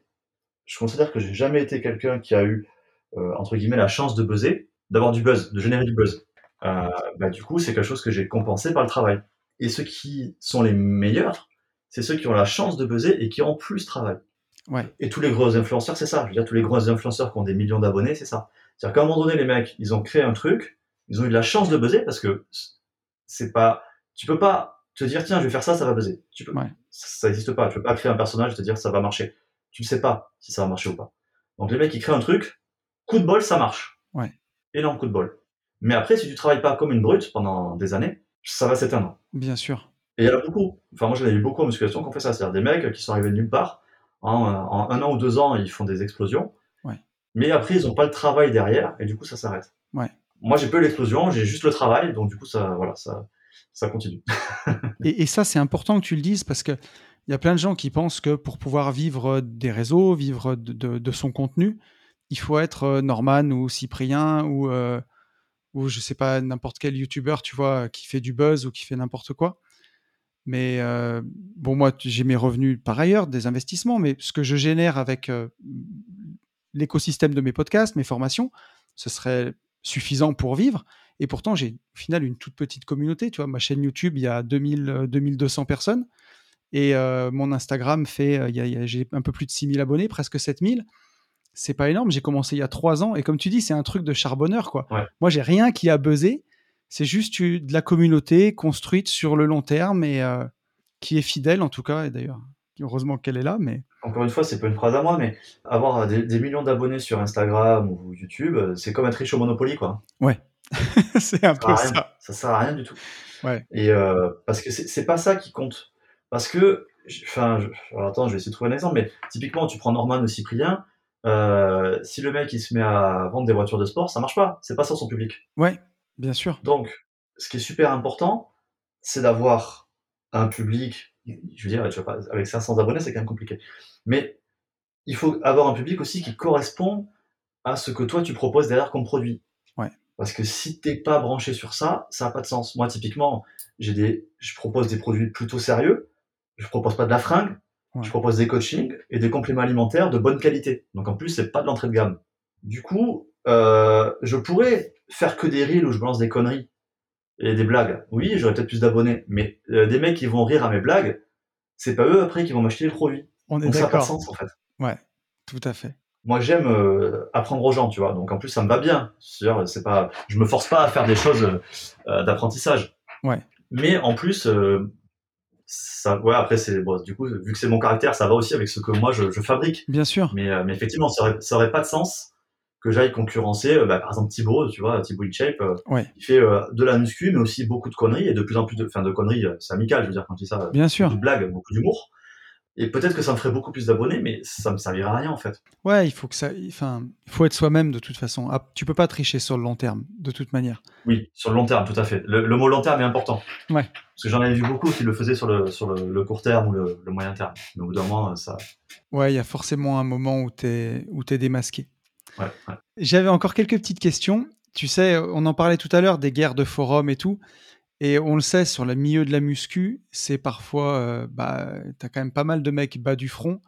Speaker 2: je considère que j'ai jamais été quelqu'un qui a eu, euh, entre guillemets, la chance de buzzer, d'avoir du buzz, de générer du buzz. bah, du coup, c'est quelque chose que j'ai compensé par le travail. Et ceux qui sont les meilleurs, c'est ceux qui ont la chance de buzzer et qui en plus travaillent.
Speaker 1: Ouais.
Speaker 2: Et tous les gros influenceurs, c'est ça. Je veux dire, tous les gros influenceurs qui ont des millions d'abonnés, c'est ça. C'est-à-dire qu'à un moment donné, les mecs, ils ont créé un truc, ils ont eu de la chance de buzzer parce que c'est pas, tu peux pas te dire, tiens, je vais faire ça, ça va buzzer. Tu peux, ça n'existe pas. Tu peux pas créer un personnage et te dire, ça va marcher. Tu ne sais pas si ça va marcher ou pas. Donc les mecs, ils créent un truc, coup de bol, ça marche.
Speaker 1: Ouais.
Speaker 2: Énorme coup de bol. Mais après, si tu travailles pas comme une brute pendant des années, ça va s'éteindre.
Speaker 1: Bien sûr.
Speaker 2: Et il y en a beaucoup. Enfin, moi, j'en ai vu beaucoup en musculation qui ont fait ça. C'est-à-dire des mecs qui sont arrivés de nulle part. En, un an ou deux ans, ils font des explosions.
Speaker 1: Ouais.
Speaker 2: Mais après, ils n'ont pas le travail derrière. Et du coup, ça s'arrête.
Speaker 1: Ouais.
Speaker 2: Moi, j'ai peu l'explosion. J'ai juste le travail. Donc, du coup, ça, voilà, ça, ça continue. <laughs>
Speaker 1: et, ça, c'est important que tu le dises parce que il y a plein de gens qui pensent que pour pouvoir vivre des réseaux, vivre de, son contenu, il faut être euh, Norman ou Cyprien ou, euh, ou je sais pas, n'importe quel youtubeur, tu vois, qui fait du buzz ou qui fait n'importe quoi. Mais euh, bon, moi, j'ai mes revenus par ailleurs, des investissements, mais ce que je génère avec euh, l'écosystème de mes podcasts, mes formations, ce serait suffisant pour vivre. Et pourtant, j'ai au final une toute petite communauté. Tu vois, ma chaîne YouTube, il y a 2000, 2200 personnes. Et euh, mon Instagram fait, j'ai un peu plus de 6000 abonnés, presque 7000 c'est pas énorme. J'ai commencé il y a trois ans et comme tu dis, c'est un truc de charbonneur quoi. Moi, j'ai rien qui a buzzé. C'est juste de la communauté construite sur le long terme et euh, qui est fidèle en tout cas. Et d'ailleurs, heureusement qu'elle est là. Mais
Speaker 2: encore une fois, c'est pas une phrase à moi, mais avoir des, millions d'abonnés sur Instagram ou YouTube, euh, c'est comme être riche au Monopoly quoi.
Speaker 1: Ouais, <laughs> c'est un peu ça.
Speaker 2: Ça sert à rien du tout.
Speaker 1: Ouais.
Speaker 2: Et euh, parce que c'est pas ça qui compte. Parce que, enfin, attends, je vais essayer de trouver un exemple, mais typiquement, tu prends Norman ou Cyprien euh, si le mec il se met à vendre des voitures de sport, ça marche pas. C'est pas ça son public.
Speaker 1: Ouais, bien sûr.
Speaker 2: Donc, ce qui est super important, c'est d'avoir un public. Je veux dire, avec 500 abonnés, c'est quand même compliqué. Mais il faut avoir un public aussi qui correspond à ce que toi tu proposes derrière comme produit.
Speaker 1: Ouais.
Speaker 2: Parce que si t'es pas branché sur ça, ça n'a pas de sens. Moi, typiquement, j'ai des, je propose des produits plutôt sérieux. Je propose pas de la fringue. Je propose des coachings et des compléments alimentaires de bonne qualité. Donc en plus, c'est pas de l'entrée de gamme. Du coup, euh, je pourrais faire que des reels où je balance des conneries et des blagues, oui, j'aurais peut-être plus d'abonnés. Mais euh, des mecs qui vont rire à mes blagues, c'est pas eux après qui vont m'acheter les produits.
Speaker 1: On est
Speaker 2: Donc ça n'a pas de sens en fait.
Speaker 1: Ouais, tout à fait.
Speaker 2: Moi j'aime euh, apprendre aux gens, tu vois. Donc en plus ça me va bien. C'est pas, je me force pas à faire des choses euh, d'apprentissage.
Speaker 1: Ouais.
Speaker 2: Mais en plus, ça, ouais, après c'est, bon, du coup, vu que c'est mon caractère, ça va aussi avec ce que moi je, je fabrique.
Speaker 1: Bien sûr.
Speaker 2: Mais, mais effectivement, ça aurait, ça aurait pas de sens que j'aille concurrencer, euh, bah, par exemple Thibaut, tu vois, Thibaut InShape, euh,
Speaker 1: Ouais.
Speaker 2: il fait euh, de la muscu, mais aussi beaucoup de conneries et de plus en plus de, enfin de conneries, c'est amical, je veux dire quand je dis ça,
Speaker 1: Bien sûr.
Speaker 2: de blagues, beaucoup d'humour. Et peut-être que ça me ferait beaucoup plus d'abonnés, mais ça me servira à rien en fait.
Speaker 1: Ouais, il faut que ça. Enfin, il faut être soi-même de toute façon. Ah, tu peux pas tricher sur le long terme, de toute manière.
Speaker 2: Oui, sur le long terme, tout à fait. Le, le mot long terme est important.
Speaker 1: Ouais.
Speaker 2: Parce que j'en avais vu beaucoup qui le faisaient sur le, sur le, le court terme ou le, moyen terme. Mais au bout d'un moment, ça.
Speaker 1: Ouais, il y a forcément un moment où t'es où t'es démasqué.
Speaker 2: Ouais, ouais.
Speaker 1: J'avais encore quelques petites questions. Tu sais, on en parlait tout à l'heure des guerres de forums et tout. Et on le sait, sur le milieu de la muscu, c'est parfois, euh, bah, t'as quand même pas mal de mecs bas du front.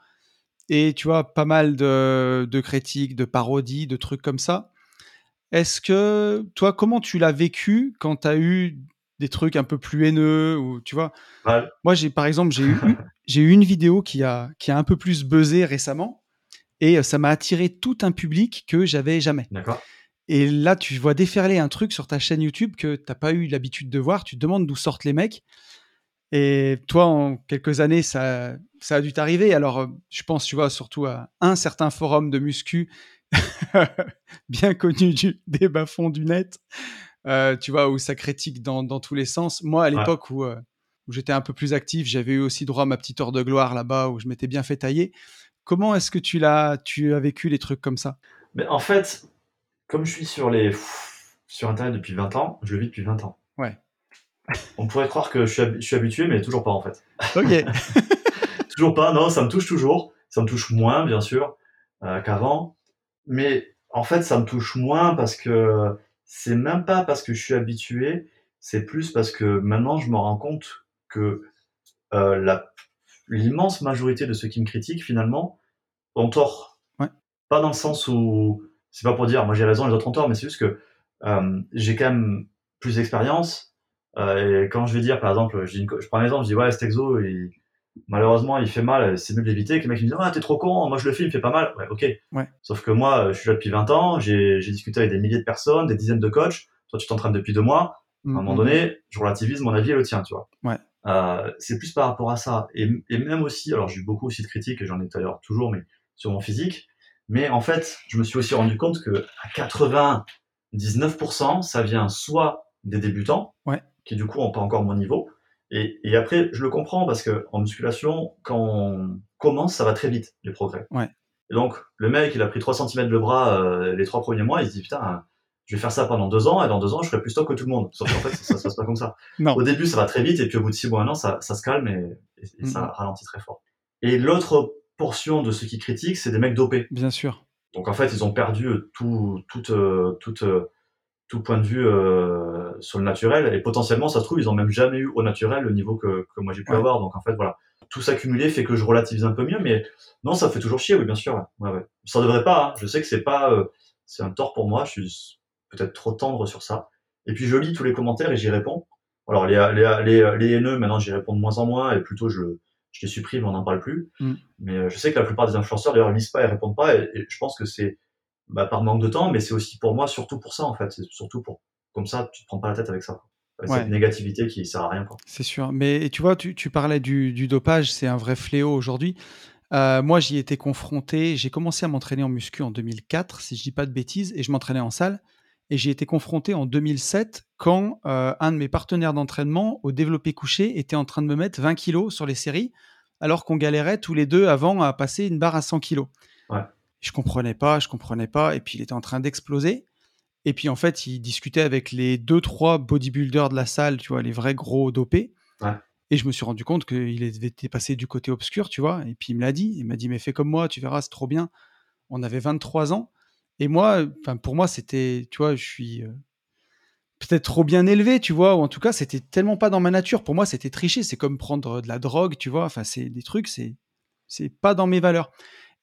Speaker 1: Et tu vois, pas mal de, de critiques, de parodies, de trucs comme ça. Est-ce que, toi, comment tu l'as vécu quand t'as eu des trucs un peu plus haineux ou tu vois? Moi, j'ai par exemple, j'ai eu, <laughs> j'ai eu une vidéo qui a, qui a un peu plus buzzé récemment et euh, ça m'a attiré tout un public que j'avais jamais.
Speaker 2: D'accord.
Speaker 1: Et là, tu vois déferler un truc sur ta chaîne YouTube que t'as pas eu l'habitude de voir. Tu te demandes d'où sortent les mecs. Et toi, en quelques années, ça, ça a dû t'arriver. Alors, euh, je pense, tu vois, surtout à un certain forum de muscu <laughs> bien connu du, des bas-fonds du net, euh, tu vois, où ça critique dans, dans tous les sens. Moi, à
Speaker 2: Ouais.
Speaker 1: l'époque où, euh, où j'étais un peu plus actif, j'avais eu aussi droit à ma petite heure de gloire là-bas, où je m'étais bien fait tailler. Comment est-ce que tu l'as, tu as vécu les trucs comme ça?
Speaker 2: Mais en fait, comme je suis sur les sur Internet depuis 20 ans, je le vis depuis 20 ans.
Speaker 1: Ouais.
Speaker 2: On pourrait croire que je suis, hab- je suis habitué, mais toujours pas en fait.
Speaker 1: Ok. <laughs>
Speaker 2: Toujours pas, non, ça me touche toujours. Ça me touche moins, bien sûr, euh, qu'avant. Mais en fait, ça me touche moins parce que c'est même pas parce que je suis habitué, c'est plus parce que maintenant je me rends compte que euh, la- l'immense majorité de ceux qui me critiquent, finalement, ont tort.
Speaker 1: Ouais.
Speaker 2: Pas dans le sens où, c'est pas pour dire moi j'ai raison, les autres ont tort, mais c'est juste que euh, j'ai quand même plus d'expérience. Euh, et quand je vais dire, par exemple, je, dis une je prends un exemple, je dis ouais, cet exo, il- malheureusement, il fait mal, c'est mieux de l'éviter. Que le mec il me dit, ah, t'es trop con, moi je le fais, il me fait pas mal. Ouais, ok.
Speaker 1: Ouais.
Speaker 2: Sauf que moi, je suis là depuis 20 ans, j'ai j'ai discuté avec des milliers de personnes, des dizaines de coachs. Toi, tu t'entraînes depuis deux mois. À un moment donné, je relativise mon avis et le tien, tu vois.
Speaker 1: Ouais.
Speaker 2: Euh, c'est plus par rapport à ça. Et, et même aussi, alors j'ai eu beaucoup aussi de critiques, et j'en ai d'ailleurs toujours, mais sur mon physique. Mais en fait, je me suis aussi rendu compte que à 99%, ça vient soit des débutants,
Speaker 1: Ouais.
Speaker 2: qui du coup n'ont pas encore mon niveau. Et, et après, je le comprends parce que en musculation, quand on commence, ça va très vite, les progrès.
Speaker 1: Ouais.
Speaker 2: Et donc, le mec, il a pris 3 cm le bras euh, les trois premiers mois, il se dit, putain, je vais faire ça pendant deux ans, et dans deux ans, je serai plus stock que tout le monde. Sauf qu'en fait, ça, se passe pas comme ça. <laughs>
Speaker 1: Non.
Speaker 2: Au début, ça va très vite, et puis au bout de six mois, un an, ça, ça se calme et, et- et ça
Speaker 1: Mhm.
Speaker 2: ralentit très fort. Et l'autre portion de ceux qui critiquent, c'est des mecs dopés.
Speaker 1: Bien sûr.
Speaker 2: Donc en fait, ils ont perdu euh, tout, tout, euh, tout, euh, tout point de vue euh, sur le naturel, et potentiellement, ça se trouve, ils ont même jamais eu au naturel le niveau que, que moi j'ai pu
Speaker 1: Ouais.
Speaker 2: avoir. Donc en fait, voilà. Tout s'accumuler fait que je relativise un peu mieux, mais non, ça fait toujours chier, oui, bien sûr. Ouais, ouais. ouais. Ça devrait pas, hein. je sais que c'est pas, euh, c'est un tort pour moi, je suis peut-être trop tendre sur ça. Et puis je lis tous les commentaires et j'y réponds. Alors les, les, les, les haineux, maintenant j'y réponds de moins en moins, et plutôt je, je les supprime, on n'en parle plus.
Speaker 1: Mm.
Speaker 2: Mais euh, je sais que la plupart des influenceurs d'ailleurs lisent pas et répondent pas, et, et je pense que c'est bah, par manque de temps, mais c'est aussi pour moi surtout pour ça en fait. C'est surtout pour comme ça, tu te prends pas la tête avec ça. Avec
Speaker 1: Ouais.
Speaker 2: Cette négativité qui sert à rien.
Speaker 1: C'est sûr. Mais tu vois, tu, tu parlais du, du dopage, c'est un vrai fléau aujourd'hui. Euh, moi, j'y étais confronté. J'ai commencé à m'entraîner en muscu en 2004, si je dis pas de bêtises, et je m'entraînais en salle. Et j'ai été confronté en 2007 quand euh, un de mes partenaires d'entraînement au développé couché était en train de me mettre 20 kilos sur les séries, alors qu'on galérait tous les deux avant à passer une barre à 100 kilos.
Speaker 2: Ouais.
Speaker 1: Je comprenais pas, je comprenais pas. Et puis il était en train d'exploser. Et puis en fait, il discutait avec les deux, trois bodybuilders de la salle, tu vois, les vrais gros dopés.
Speaker 2: Ouais.
Speaker 1: Et je me suis rendu compte qu'il était passé du côté obscur, tu vois. Et puis il me l'a dit. Il m'a dit, mais fais comme moi, tu verras, c'est trop bien. On avait 23 ans. Et moi, enfin, pour moi, c'était, tu vois, je suis euh, peut-être trop bien élevé, tu vois, ou en tout cas, c'était tellement pas dans ma nature. Pour moi, c'était tricher. C'est comme prendre de la drogue, tu vois. Enfin, c'est des trucs, c'est, c'est pas dans mes valeurs.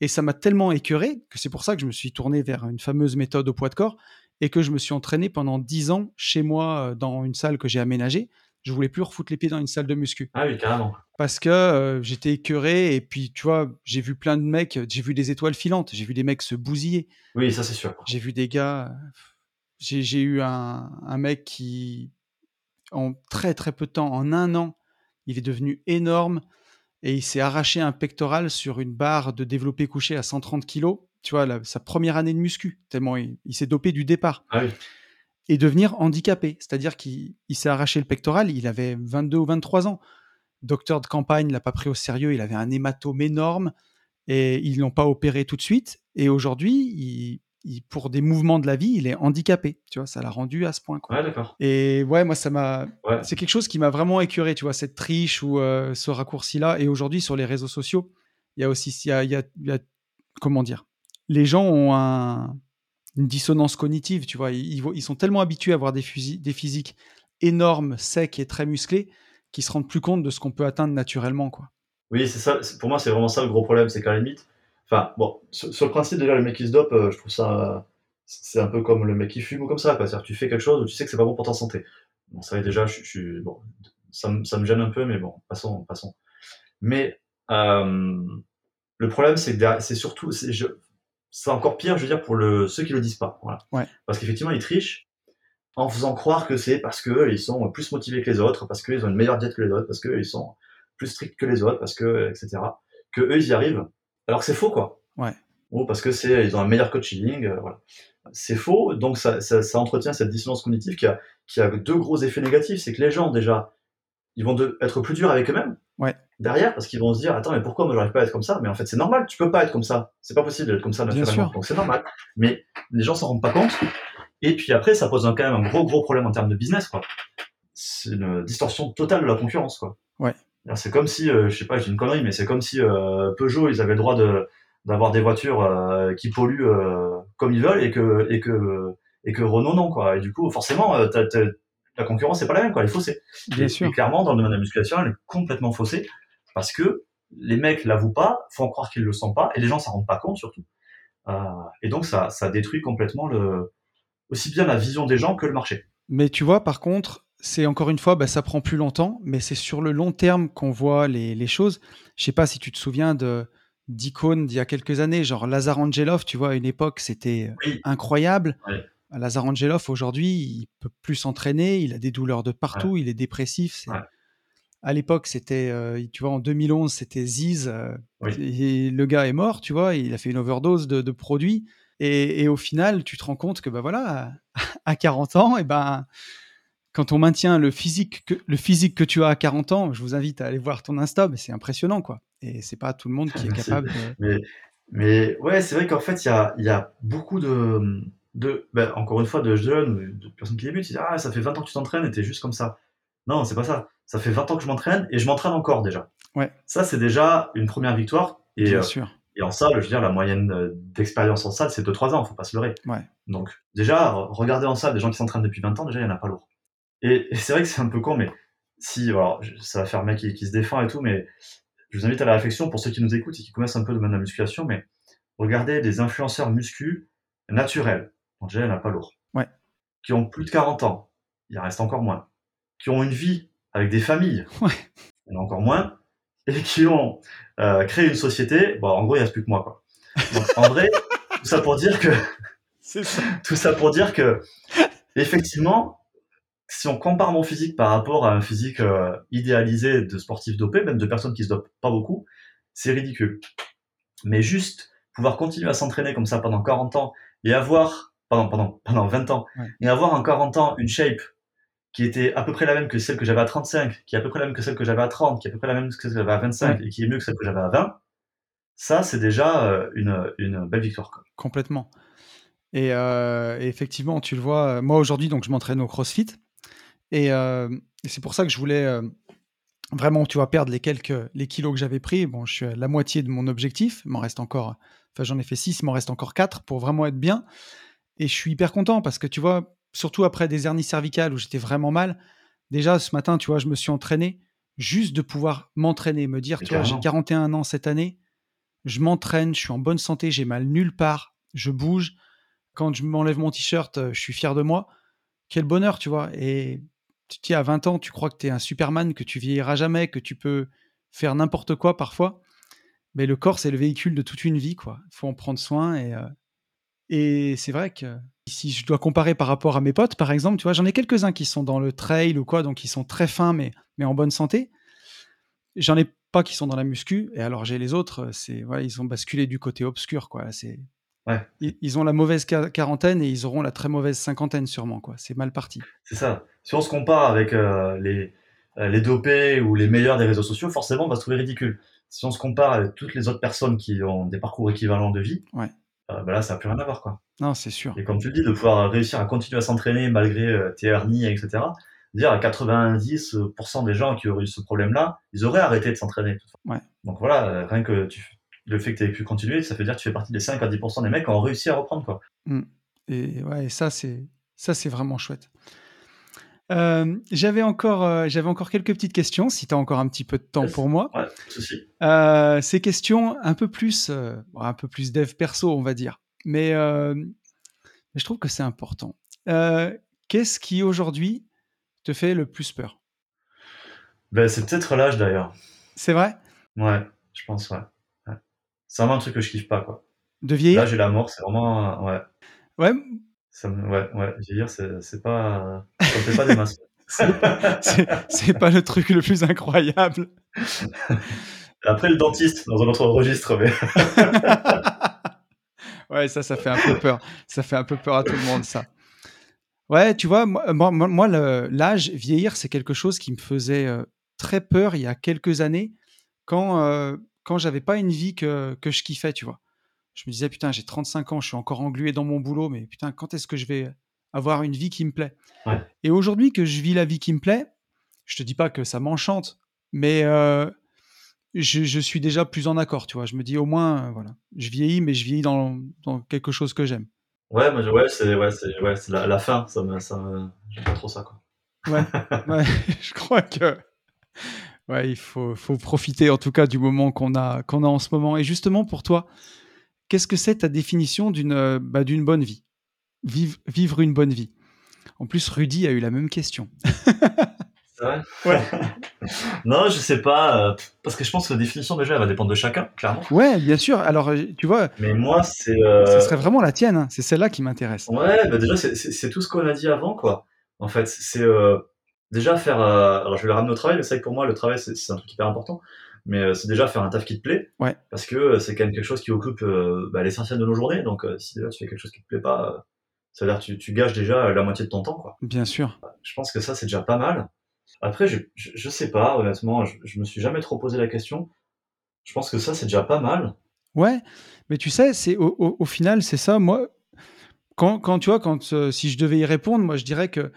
Speaker 1: Et ça m'a tellement écœuré que c'est pour ça que je me suis tourné vers une fameuse méthode au poids de corps. et que je me suis entraîné pendant 10 ans chez moi dans une salle que j'ai aménagée, je voulais plus refoutre les pieds dans une salle de muscu.
Speaker 2: Ah oui, carrément.
Speaker 1: Parce que j'étais écœuré et puis tu vois, j'ai vu plein de mecs, j'ai vu des étoiles filantes, j'ai vu des mecs se bousiller.
Speaker 2: Oui, ça c'est sûr.
Speaker 1: J'ai vu des gars, j'ai eu un, un, mec qui, en très très peu de temps, en un an, il est devenu énorme et il s'est arraché un pectoral sur une barre de développé couché à 130 kg. Tu vois, sa première année de muscu, tellement il, s'est dopé du départ.
Speaker 2: Ah oui.
Speaker 1: Et devenir handicapé, c'est-à-dire qu'il s'est arraché le pectoral, il avait 22 ou 23 ans. Docteur de campagne l'a pas pris au sérieux, il avait un hématome énorme et ils l'ont pas opéré tout de suite. Et aujourd'hui, il, pour des mouvements de la vie, il est handicapé. Tu vois, ça l'a rendu à ce point.
Speaker 2: Ouais, d'accord.
Speaker 1: Et ouais, moi, ça m'a. C'est quelque chose qui m'a vraiment écœuré, tu vois, cette triche ou euh, ce raccourci-là. Et aujourd'hui, sur les réseaux sociaux, il y a aussi, il y a, comment dire, les gens ont un, une dissonance cognitive, tu vois. Ils, ils, sont tellement habitués à avoir des, des physiques énormes, secs et très musclés qu'ils se rendent plus compte de ce qu'on peut atteindre naturellement, quoi.
Speaker 2: Oui, c'est ça. Pour moi, c'est vraiment ça le gros problème, c'est qu'à la limite Enfin, bon, sur, le principe, déjà, le mec qui se dope, euh, je trouve ça. C'est un peu comme le mec qui fume ou comme ça, quoi. C'est-à-dire tu fais quelque chose où tu sais que c'est pas bon pour ta santé. Bon, ça, déjà, je, suis. Bon, ça, ça, me gêne un peu, mais bon, passons, passons. Mais euh, le problème, c'est que c'est surtout. C'est encore pire, je veux dire, pour le, ceux qui le disent pas. Voilà.
Speaker 1: Ouais.
Speaker 2: Parce qu'effectivement, ils trichent en faisant croire que c'est parce qu'ils sont plus motivés que les autres, parce qu'ils ont une meilleure diète que les autres, parce qu'ils sont plus stricts que les autres, parce que, etc. Que eux, ils y arrivent alors que c'est faux, quoi.
Speaker 1: Ouais.
Speaker 2: Ou parce que c'est, ils ont un meilleur coaching, euh, voilà. C'est faux, donc ça, ça, ça, entretient cette dissonance cognitive qui a, qui a deux gros effets négatifs. C'est que les gens, déjà, ils vont de, être plus durs avec eux-mêmes. Derrière, parce qu'ils vont se dire, attends, mais pourquoi moi j'arrive pas à être comme ça? Mais en fait, c'est normal, tu peux pas être comme ça. C'est pas possible d'être comme ça naturellement. Donc c'est normal. Mais les gens s'en rendent pas compte. Et puis après, ça pose quand même un gros, gros problème en termes de business, quoi. C'est une distorsion totale de la concurrence, quoi.
Speaker 1: Ouais.
Speaker 2: C'est comme si, euh, je sais pas, j'ai une connerie, mais c'est comme si euh, Peugeot, ils avaient le droit de d'avoir des voitures euh, qui polluent comme ils veulent et que et que et que Renault non quoi. Et du coup, forcément, la concurrence c'est pas la même quoi, elle est faussée.
Speaker 1: Bien sûr.
Speaker 2: Et clairement, dans le domaine de la musculation, elle est complètement faussée parce que les mecs l'avouent pas, font croire qu'ils le sentent pas, et les gens s'en rendent pas compte surtout. et donc ça ça détruit complètement le aussi bien la vision des gens que le marché.
Speaker 1: Mais tu vois, par contre, c'est encore une fois, bah, ça prend plus longtemps, mais c'est sur le long terme qu'on voit les, choses. Je sais pas si tu te souviens de d'icônes d'il y a quelques années, genre Lazar Angelov, tu vois, à une époque, c'était incroyable. Lazar Angelov, aujourd'hui, il peut plus s'entraîner, il a des douleurs de partout, il est dépressif. À l'époque, c'était, euh, tu vois, en 2011, c'était Ziz, euh, et le gars est mort, tu vois, il a fait une overdose de, produits. Et, au final, tu te rends compte que, bah voilà, à 40 ans, et ben quand on maintient le physique, que, le physique que tu as à 40 ans, je vous invite à aller voir ton Insta, mais c'est impressionnant, quoi. Et c'est pas tout le monde qui est <laughs> capable
Speaker 2: Mais, mais ouais, c'est vrai qu'en fait, il y a, y a, beaucoup de, de ben, encore une fois, de jeunes de personnes qui débutent, qui disent Ah, ça fait 20 ans que tu t'entraînes et t'es juste comme ça. Non, c'est pas ça. Ça fait 20 ans que je m'entraîne et je m'entraîne encore déjà.
Speaker 1: Ouais.
Speaker 2: Ça, c'est déjà une première victoire. Et,
Speaker 1: Bien
Speaker 2: euh,
Speaker 1: sûr.
Speaker 2: Et en salle, je veux dire, la moyenne euh, d'expérience en salle, c'est 2-3 ans, faut pas se leurrer.
Speaker 1: Ouais.
Speaker 2: Donc, déjà, regardez en salle des gens qui s'entraînent depuis 20 ans, déjà, il n'y en a pas lourd. Et, c'est vrai que c'est un peu con, mais si, alors, ça va faire mec qui, qui, se défend et tout, mais je vous invite à la réflexion pour ceux qui nous écoutent et qui connaissent un peu de la musculation, mais regardez des influenceurs muscu naturels, donc déjà il n'y en a pas lourd,
Speaker 1: ouais.
Speaker 2: qui ont plus de 40 ans, il en reste encore moins, qui ont une vie avec des familles, <laughs>
Speaker 1: ouais.
Speaker 2: a encore moins, et qui ont euh, créé une société, bon en gros il n'y a plus que moi quoi. Donc en vrai, <laughs> tout ça pour dire que...
Speaker 1: Ça. <laughs>
Speaker 2: Tout ça pour dire que, effectivement, si on compare mon physique par rapport à un physique euh, idéalisé de sportifs dopés, même de personnes qui se dopent pas beaucoup, c'est ridicule. Mais juste pouvoir continuer à s'entraîner comme ça pendant 40 ans et avoir, pendant, pendant, pendant 20 ans, et avoir en 40 ans une shape qui était à peu près la même que celle que j'avais à 35, qui est à peu près la même que celle que j'avais à 30, qui est à peu près la même que celle que j'avais à 25 et qui est mieux que celle que j'avais à 20, ça c'est déjà euh, une, une, belle victoire. Quoi.
Speaker 1: Complètement. Et, euh, et, effectivement, tu le vois, moi aujourd'hui, donc je m'entraîne au CrossFit. Euh, et, c'est pour ça que je voulais euh, vraiment, tu vois, perdre les quelques les kilos que j'avais pris. Bon, je suis à la moitié de mon objectif. Il m'en reste encore, enfin, j'en ai fait 6, il m'en reste encore 4 pour vraiment être bien. Et je suis hyper content parce que tu vois, surtout après des hernies cervicales où j'étais vraiment mal, déjà ce matin, tu vois, je me suis entraîné juste de pouvoir m'entraîner, me dire, tu vois, j'ai 41 ans cette année, je m'entraîne, je suis en bonne santé, j'ai mal nulle part, je bouge. quand je m'enlève mon t-shirt, euh, je suis fier de moi. Quel bonheur, tu vois. Et tu dis à 20 ans, tu crois que tu es un Superman, que tu vieilliras jamais, que tu peux faire n'importe quoi parfois. Mais le corps, c'est le véhicule de toute une vie, quoi. Il faut en prendre soin. Et, euh, et c'est vrai que si je dois comparer par rapport à mes potes, par exemple, tu vois, j'en ai quelques-uns qui sont dans le trail ou quoi, donc ils sont très fins, mais, mais en bonne santé. J'en ai pas qui sont dans la muscu. Et alors, j'ai les autres, c'est, voilà, ils ont basculé du côté obscur, quoi. C'est,
Speaker 2: Ouais.
Speaker 1: ils, ils ont la mauvaise qua- quarantaine et ils auront la très mauvaise cinquantaine, sûrement, quoi. C'est mal parti.
Speaker 2: C'est ça. Si on se compare avec euh, les, euh, les dopés ou les meilleurs des réseaux sociaux, forcément, on va se trouver ridicule. Si on se compare avec toutes les autres personnes qui ont des parcours équivalents de vie,
Speaker 1: Ouais.
Speaker 2: Euh, bah là, ça n'a plus rien à voir, quoi.
Speaker 1: Non, c'est sûr.
Speaker 2: Et comme tu le dis, de pouvoir réussir à continuer à s'entraîner malgré euh, tes hernies, etc. Dire à 90% des gens qui auraient eu ce problème-là, ils auraient arrêté de s'entraîner.
Speaker 1: Ouais.
Speaker 2: Donc voilà, euh, rien que tu, le fait que tu aies pu continuer, ça veut dire que tu fais partie des 5 à 10% des mecs qui ont réussi à reprendre. Quoi.
Speaker 1: Et ouais, et ça, c'est ça, c'est vraiment chouette. Euh, j'avais encore, euh, j'avais encore quelques petites questions, si tu as encore un petit peu de temps
Speaker 2: Yes.
Speaker 1: pour moi.
Speaker 2: Ouais, ceci.
Speaker 1: Euh, ces questions un peu plus, euh, un peu plus dev perso, on va dire. Mais, je trouve que c'est important. Qu'est-ce qui aujourd'hui te fait le plus peur?
Speaker 2: Ben, c'est peut-être l'âge d'ailleurs.
Speaker 1: C'est vrai?
Speaker 2: Ouais, je pense, ouais. ouais. C'est vraiment un truc que je kiffe pas, quoi.
Speaker 1: De vieillir?
Speaker 2: L'âge et la mort, c'est vraiment. ouais.
Speaker 1: Ouais,
Speaker 2: Ça me- ouais, ouais. Je veux dire, c'est c'est pas. Ça me fait pas des <laughs> masses.
Speaker 1: c'est pas, c'est- c'est pas le truc le plus incroyable. <laughs>
Speaker 2: Après, le dentiste, dans un autre registre, mais. <laughs>
Speaker 1: ouais, ça, ça fait un peu peur. Ça fait un peu peur à tout le monde, ça. Ouais, tu vois, moi, moi, moi, moi, le- l'âge, vieillir, c'est quelque chose qui me faisait euh, très peur il y a quelques années quand, euh, quand j'avais pas une vie que, que je kiffais, tu vois. Je me disais, putain, j'ai 35 ans, je suis encore englué dans mon boulot, mais putain, quand est-ce que je vais avoir une vie qui me plaît?
Speaker 2: Ouais.
Speaker 1: Et aujourd'hui que je vis la vie qui me plaît, je te dis pas que ça m'enchante, mais euh, je, je suis déjà plus en accord, tu vois. Je me dis au moins, euh, voilà, je vieillis, mais je vieillis dans, dans quelque chose que j'aime.
Speaker 2: Ouais, mais ouais, c'est ouais, ouais, la, la fin, ça me, ça me- j'aime pas trop ça, quoi.
Speaker 1: Ouais, <laughs> ouais, <laughs> je crois que ouais, il faut, faut profiter en tout cas du moment qu'on a, qu'on a en ce moment. Et justement pour toi, qu'est-ce que c'est ta définition d'une euh, bah, d'une bonne vie? Vive- Vivre une bonne vie. En plus, Rudy a eu la même question.
Speaker 2: C'est vrai?
Speaker 1: Ouais. <laughs>
Speaker 2: non, je sais pas, euh, parce que je pense que la définition déjà, elle va dépendre de chacun, clairement.
Speaker 1: Ouais, bien sûr. Alors, euh, tu vois,
Speaker 2: Mais moi, c'est. euh,
Speaker 1: ce serait vraiment la tienne. hein. C'est celle-là qui m'intéresse.
Speaker 2: Ouais, bah déjà, c'est- tout ce qu'on a dit avant, quoi. En fait, c'est euh, déjà faire. euh, alors, je vais le ramener au travail, mais c'est vrai que pour moi, le travail, c'est c'est un truc hyper important. Mais euh, c'est déjà faire un taf qui te plaît.
Speaker 1: Ouais.
Speaker 2: Parce que euh, c'est quand même quelque chose qui occupe euh, bah, l'essentiel de nos journées. Donc, si déjà tu fais quelque chose qui te plaît pas, ça veut dire que tu, tu gages déjà la moitié de ton temps, quoi.
Speaker 1: Bien sûr.
Speaker 2: Je pense que ça, c'est déjà pas mal. Après, je, je, je sais pas, honnêtement, je, je me suis jamais trop posé la question. Je pense que ça, c'est déjà pas mal.
Speaker 1: Ouais, mais tu sais, c'est au, au- au final, c'est ça. Moi, quand, quand tu vois, quand euh, si je devais y répondre, moi, je dirais que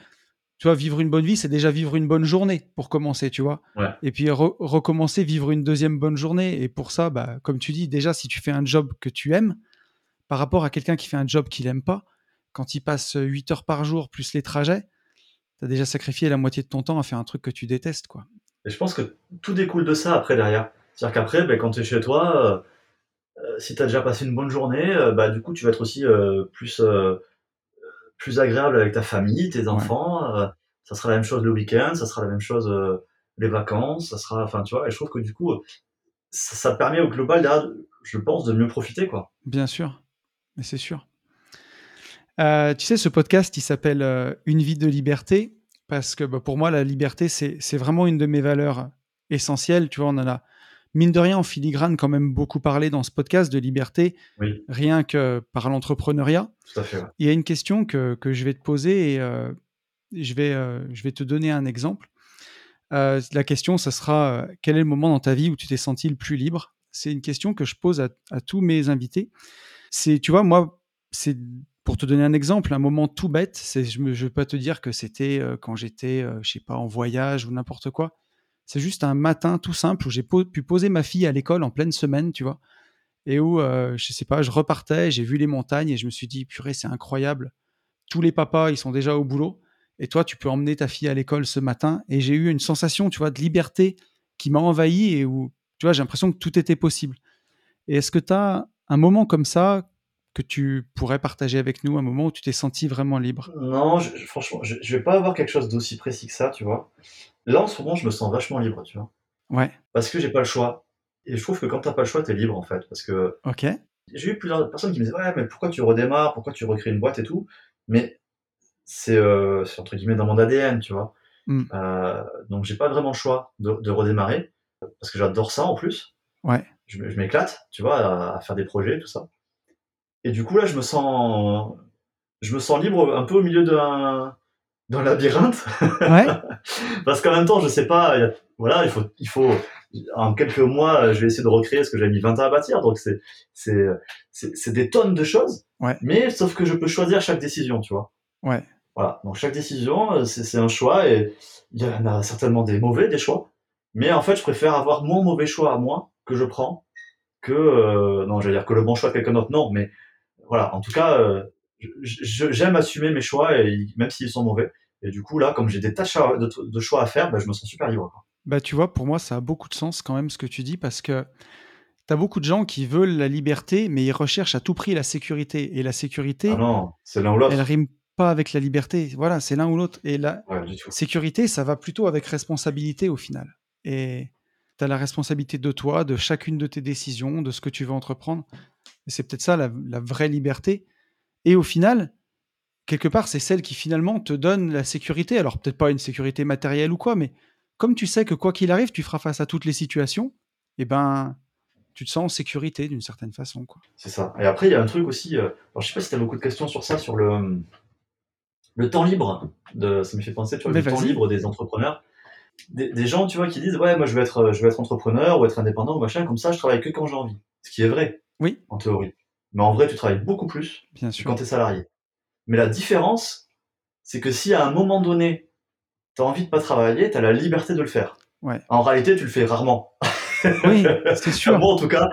Speaker 1: tu vois, vivre une bonne vie, c'est déjà vivre une bonne journée pour commencer, tu vois.
Speaker 2: Ouais.
Speaker 1: Et puis re- recommencer, vivre une deuxième bonne journée. Et pour ça, bah, comme tu dis, déjà, si tu fais un job que tu aimes, par rapport à quelqu'un qui fait un job qu'il aime pas, quand il passe 8 heures par jour plus les trajets, tu as déjà sacrifié la moitié de ton temps à faire un truc que tu détestes, quoi.
Speaker 2: Et je pense que tout découle de ça après derrière. C'est-à-dire qu'après, ben, quand tu es chez toi, euh, euh, si tu as déjà passé une bonne journée, euh, bah, du coup, tu vas être aussi euh, plus, plus agréable avec ta famille, tes enfants. euh, ça sera la même chose le week-end, ça sera la même chose euh, les vacances, ça sera, enfin, tu vois, et je trouve que du coup, ça, ça permet au global, derrière, je pense, de mieux profiter, quoi.
Speaker 1: Bien sûr, mais c'est sûr. Euh, tu sais, ce podcast, il s'appelle euh, Une vie de liberté, parce que bah, pour moi, la liberté, c'est c'est vraiment une de mes valeurs essentielles. Tu vois, on en a, mine de rien, en filigrane, quand même beaucoup parlé dans ce podcast de liberté,
Speaker 2: Oui,
Speaker 1: rien que par l'entrepreneuriat.
Speaker 2: ouais.
Speaker 1: Il y a une question que, que je vais te poser et euh, je, vais, euh, je vais te donner un exemple. Euh, la question, ça sera quel est le moment dans ta vie où tu t'es senti le plus libre? C'est une question que je pose à, à tous mes invités. C'est, tu vois, moi, c'est pour te donner un exemple, un moment tout bête. C'est, je ne vais pas te dire que c'était quand j'étais, je sais pas, en voyage ou n'importe quoi. C'est juste un matin tout simple où j'ai pu poser ma fille à l'école en pleine semaine, tu vois, et où, euh, je sais pas, je repartais, j'ai vu les montagnes et je me suis dit, purée, c'est incroyable. Tous les papas, ils sont déjà au boulot. Et toi, tu peux emmener ta fille à l'école ce matin. Et j'ai eu une sensation, tu vois, de liberté qui m'a envahi et où, tu vois, j'ai l'impression que tout était possible. Et est-ce que tu as un moment comme ça que tu pourrais partager avec nous un moment où tu t'es senti vraiment libre?
Speaker 2: Non, franchement, je, je vais pas avoir quelque chose d'aussi précis que ça, tu vois. Là, en ce moment, je me sens vachement libre, tu vois.
Speaker 1: Ouais.
Speaker 2: Parce que j'ai pas le choix. Et je trouve que quand t'as pas le choix, t'es libre, en fait. Parce que.
Speaker 1: Ok.
Speaker 2: J'ai eu plusieurs personnes qui me disaient, ouais, mais pourquoi tu redémarres? Pourquoi tu recrées une boîte et tout? Mais c'est, euh, entre guillemets dans mon ADN, tu vois.
Speaker 1: Mm.
Speaker 2: Euh, donc j'ai pas vraiment le choix de, de redémarrer. Parce que j'adore ça en plus.
Speaker 1: Ouais.
Speaker 2: Je, je m'éclate, tu vois, à, à faire des projets, tout ça. Et du coup, là, je me sens, je me sens libre un peu au milieu d'un, d'un labyrinthe.
Speaker 1: Ouais. <laughs>
Speaker 2: Parce qu'en même temps, je sais pas, il y a- voilà, il faut, il faut, en quelques mois, je vais essayer de recréer ce que j'ai mis 20 ans à bâtir. Donc c'est, c'est, c'est, des tonnes de choses.
Speaker 1: Ouais.
Speaker 2: Mais sauf que je peux choisir chaque décision, tu vois.
Speaker 1: Ouais.
Speaker 2: Voilà. Donc chaque décision, c'est, c'est un choix et il y en a certainement des mauvais, des choix. Mais en fait, je préfère avoir mon mauvais choix à moi que je prends que, euh, non, j'allais dire que le bon choix de quelqu'un d'autre, non, mais voilà. En tout cas, euh, j'aime assumer mes choix et même s'ils sont mauvais. Et du coup, là, comme j'ai des tâches de, de choix à faire, bah, je me sens super libre. quoi.
Speaker 1: Bah, tu vois, pour moi, ça a beaucoup de sens quand même ce que tu dis parce que tu as beaucoup de gens qui veulent la liberté, mais ils recherchent à tout prix la sécurité. Et la sécurité,
Speaker 2: Ah non, c'est l'un ou l'autre.
Speaker 1: elle rime pas avec la liberté. Voilà, c'est l'un ou l'autre. Et la
Speaker 2: Ouais,
Speaker 1: sécurité, ça va plutôt avec responsabilité au final. Et tu as la responsabilité de toi, de chacune de tes décisions, de ce que tu veux entreprendre. Et c'est peut-être ça la, la vraie liberté. Et au final, quelque part, c'est celle qui finalement te donne la sécurité. Alors peut-être pas une sécurité matérielle ou quoi, mais comme tu sais que quoi qu'il arrive, tu feras face à toutes les situations, et ben, tu te sens en sécurité d'une certaine façon. Quoi.
Speaker 2: C'est ça. Et après, il y a un truc aussi. euh, alors, je sais pas si tu as beaucoup de questions sur ça, sur le, le temps libre. De, ça me fait penser, tu vois,
Speaker 1: Mais
Speaker 2: le temps libre des entrepreneurs. Des, des gens, tu vois, qui disent Ouais, moi, je veux, être, je veux être entrepreneur ou être indépendant ou machin, comme ça, je travaille que quand j'ai envie. Ce qui est vrai,
Speaker 1: Oui,
Speaker 2: en théorie. Mais en vrai, tu travailles beaucoup plus
Speaker 1: bien sûr.
Speaker 2: quand tu es salarié. Mais la différence, c'est que si à un moment donné, tu as envie de pas travailler, tu as la liberté de le faire.
Speaker 1: Ouais.
Speaker 2: En réalité, tu le fais rarement.
Speaker 1: Oui, <laughs> c'est sûr.
Speaker 2: Moi, en tout cas,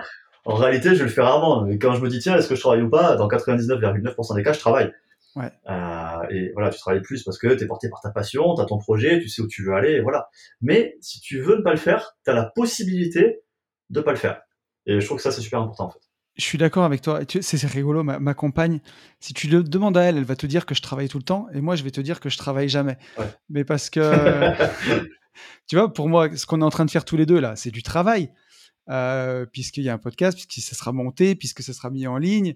Speaker 2: en réalité, je le fais rarement. Et quand je me dis, tiens, est-ce que je travaille ou pas Dans 99,9% des cas, je travaille.
Speaker 1: Ouais.
Speaker 2: Euh, et voilà, tu travailles plus parce que tu es porté par ta passion, tu as ton projet, tu sais où tu veux aller, et voilà. Mais si tu veux ne pas le faire, tu as la possibilité de pas le faire. Et je trouve que ça, c'est super important, en fait.
Speaker 1: Je suis d'accord avec toi. C'est rigolo, ma, ma compagne, si tu le demandes à elle, elle va te dire que je travaille tout le temps, et moi, je vais te dire que je travaille jamais.
Speaker 2: Ouais.
Speaker 1: Mais parce que, <laughs> tu vois, pour moi, ce qu'on est en train de faire tous les deux là, c'est du travail, Euh, puisqu'il y a un podcast, puisque ça sera monté, puisque ça sera mis en ligne.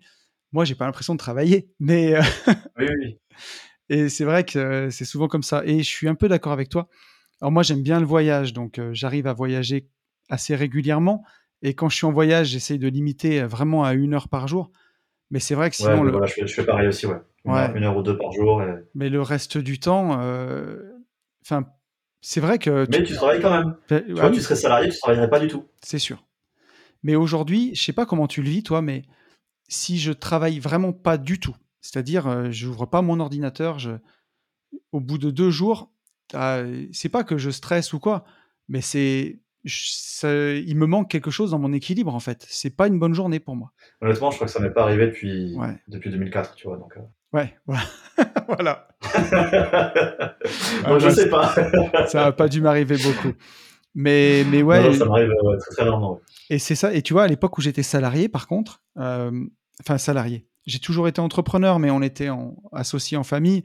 Speaker 1: Moi, j'ai pas l'impression de travailler, <laughs> mais euh,
Speaker 2: oui, oui, oui. <laughs>
Speaker 1: et c'est vrai que c'est souvent comme ça. Et je suis un peu d'accord avec toi. Alors moi, j'aime bien le voyage, donc euh, j'arrive à voyager assez régulièrement. Et quand je suis en voyage, j'essaye de limiter euh, vraiment à une heure par jour. Mais c'est vrai que sinon,
Speaker 2: mais
Speaker 1: le,
Speaker 2: voilà, je fais, je fais pareil aussi, ouais. Une,
Speaker 1: Ouais.
Speaker 2: heure, une heure ou deux par jour. et-
Speaker 1: mais le reste du temps, euh, enfin, c'est vrai que
Speaker 2: Mais tu travailles quand même.
Speaker 1: Ah
Speaker 2: Tu vois,
Speaker 1: oui,
Speaker 2: tu serais salarié, tu travaillerais pas du tout.
Speaker 1: c'est sûr. Mais aujourd'hui, je sais pas comment tu le vis, toi, mais si je travaille vraiment pas du tout, c'est-à-dire, euh, j'ouvre pas mon ordinateur, je... au bout de deux jours, ah, c'est pas que je stresse ou quoi, mais c'est, je- ça- il me manque quelque chose dans mon équilibre en fait. C'est pas une bonne journée pour moi.
Speaker 2: Honnêtement, je crois que ça m'est pas arrivé depuis,
Speaker 1: Ouais.
Speaker 2: depuis 2004, tu vois. Donc, euh.
Speaker 1: Ouais, <laughs> voilà. voilà. <laughs>
Speaker 2: Bon, je sais pas. <laughs>
Speaker 1: Ça a pas dû m'arriver beaucoup. Mais, mais ouais.
Speaker 2: Non, ça m'arrive euh, très, très rarement.
Speaker 1: Et c'est ça. Et tu vois, à l'époque où j'étais salarié, par contre, euh, enfin salarié, j'ai toujours été entrepreneur, mais on était en, associés en famille.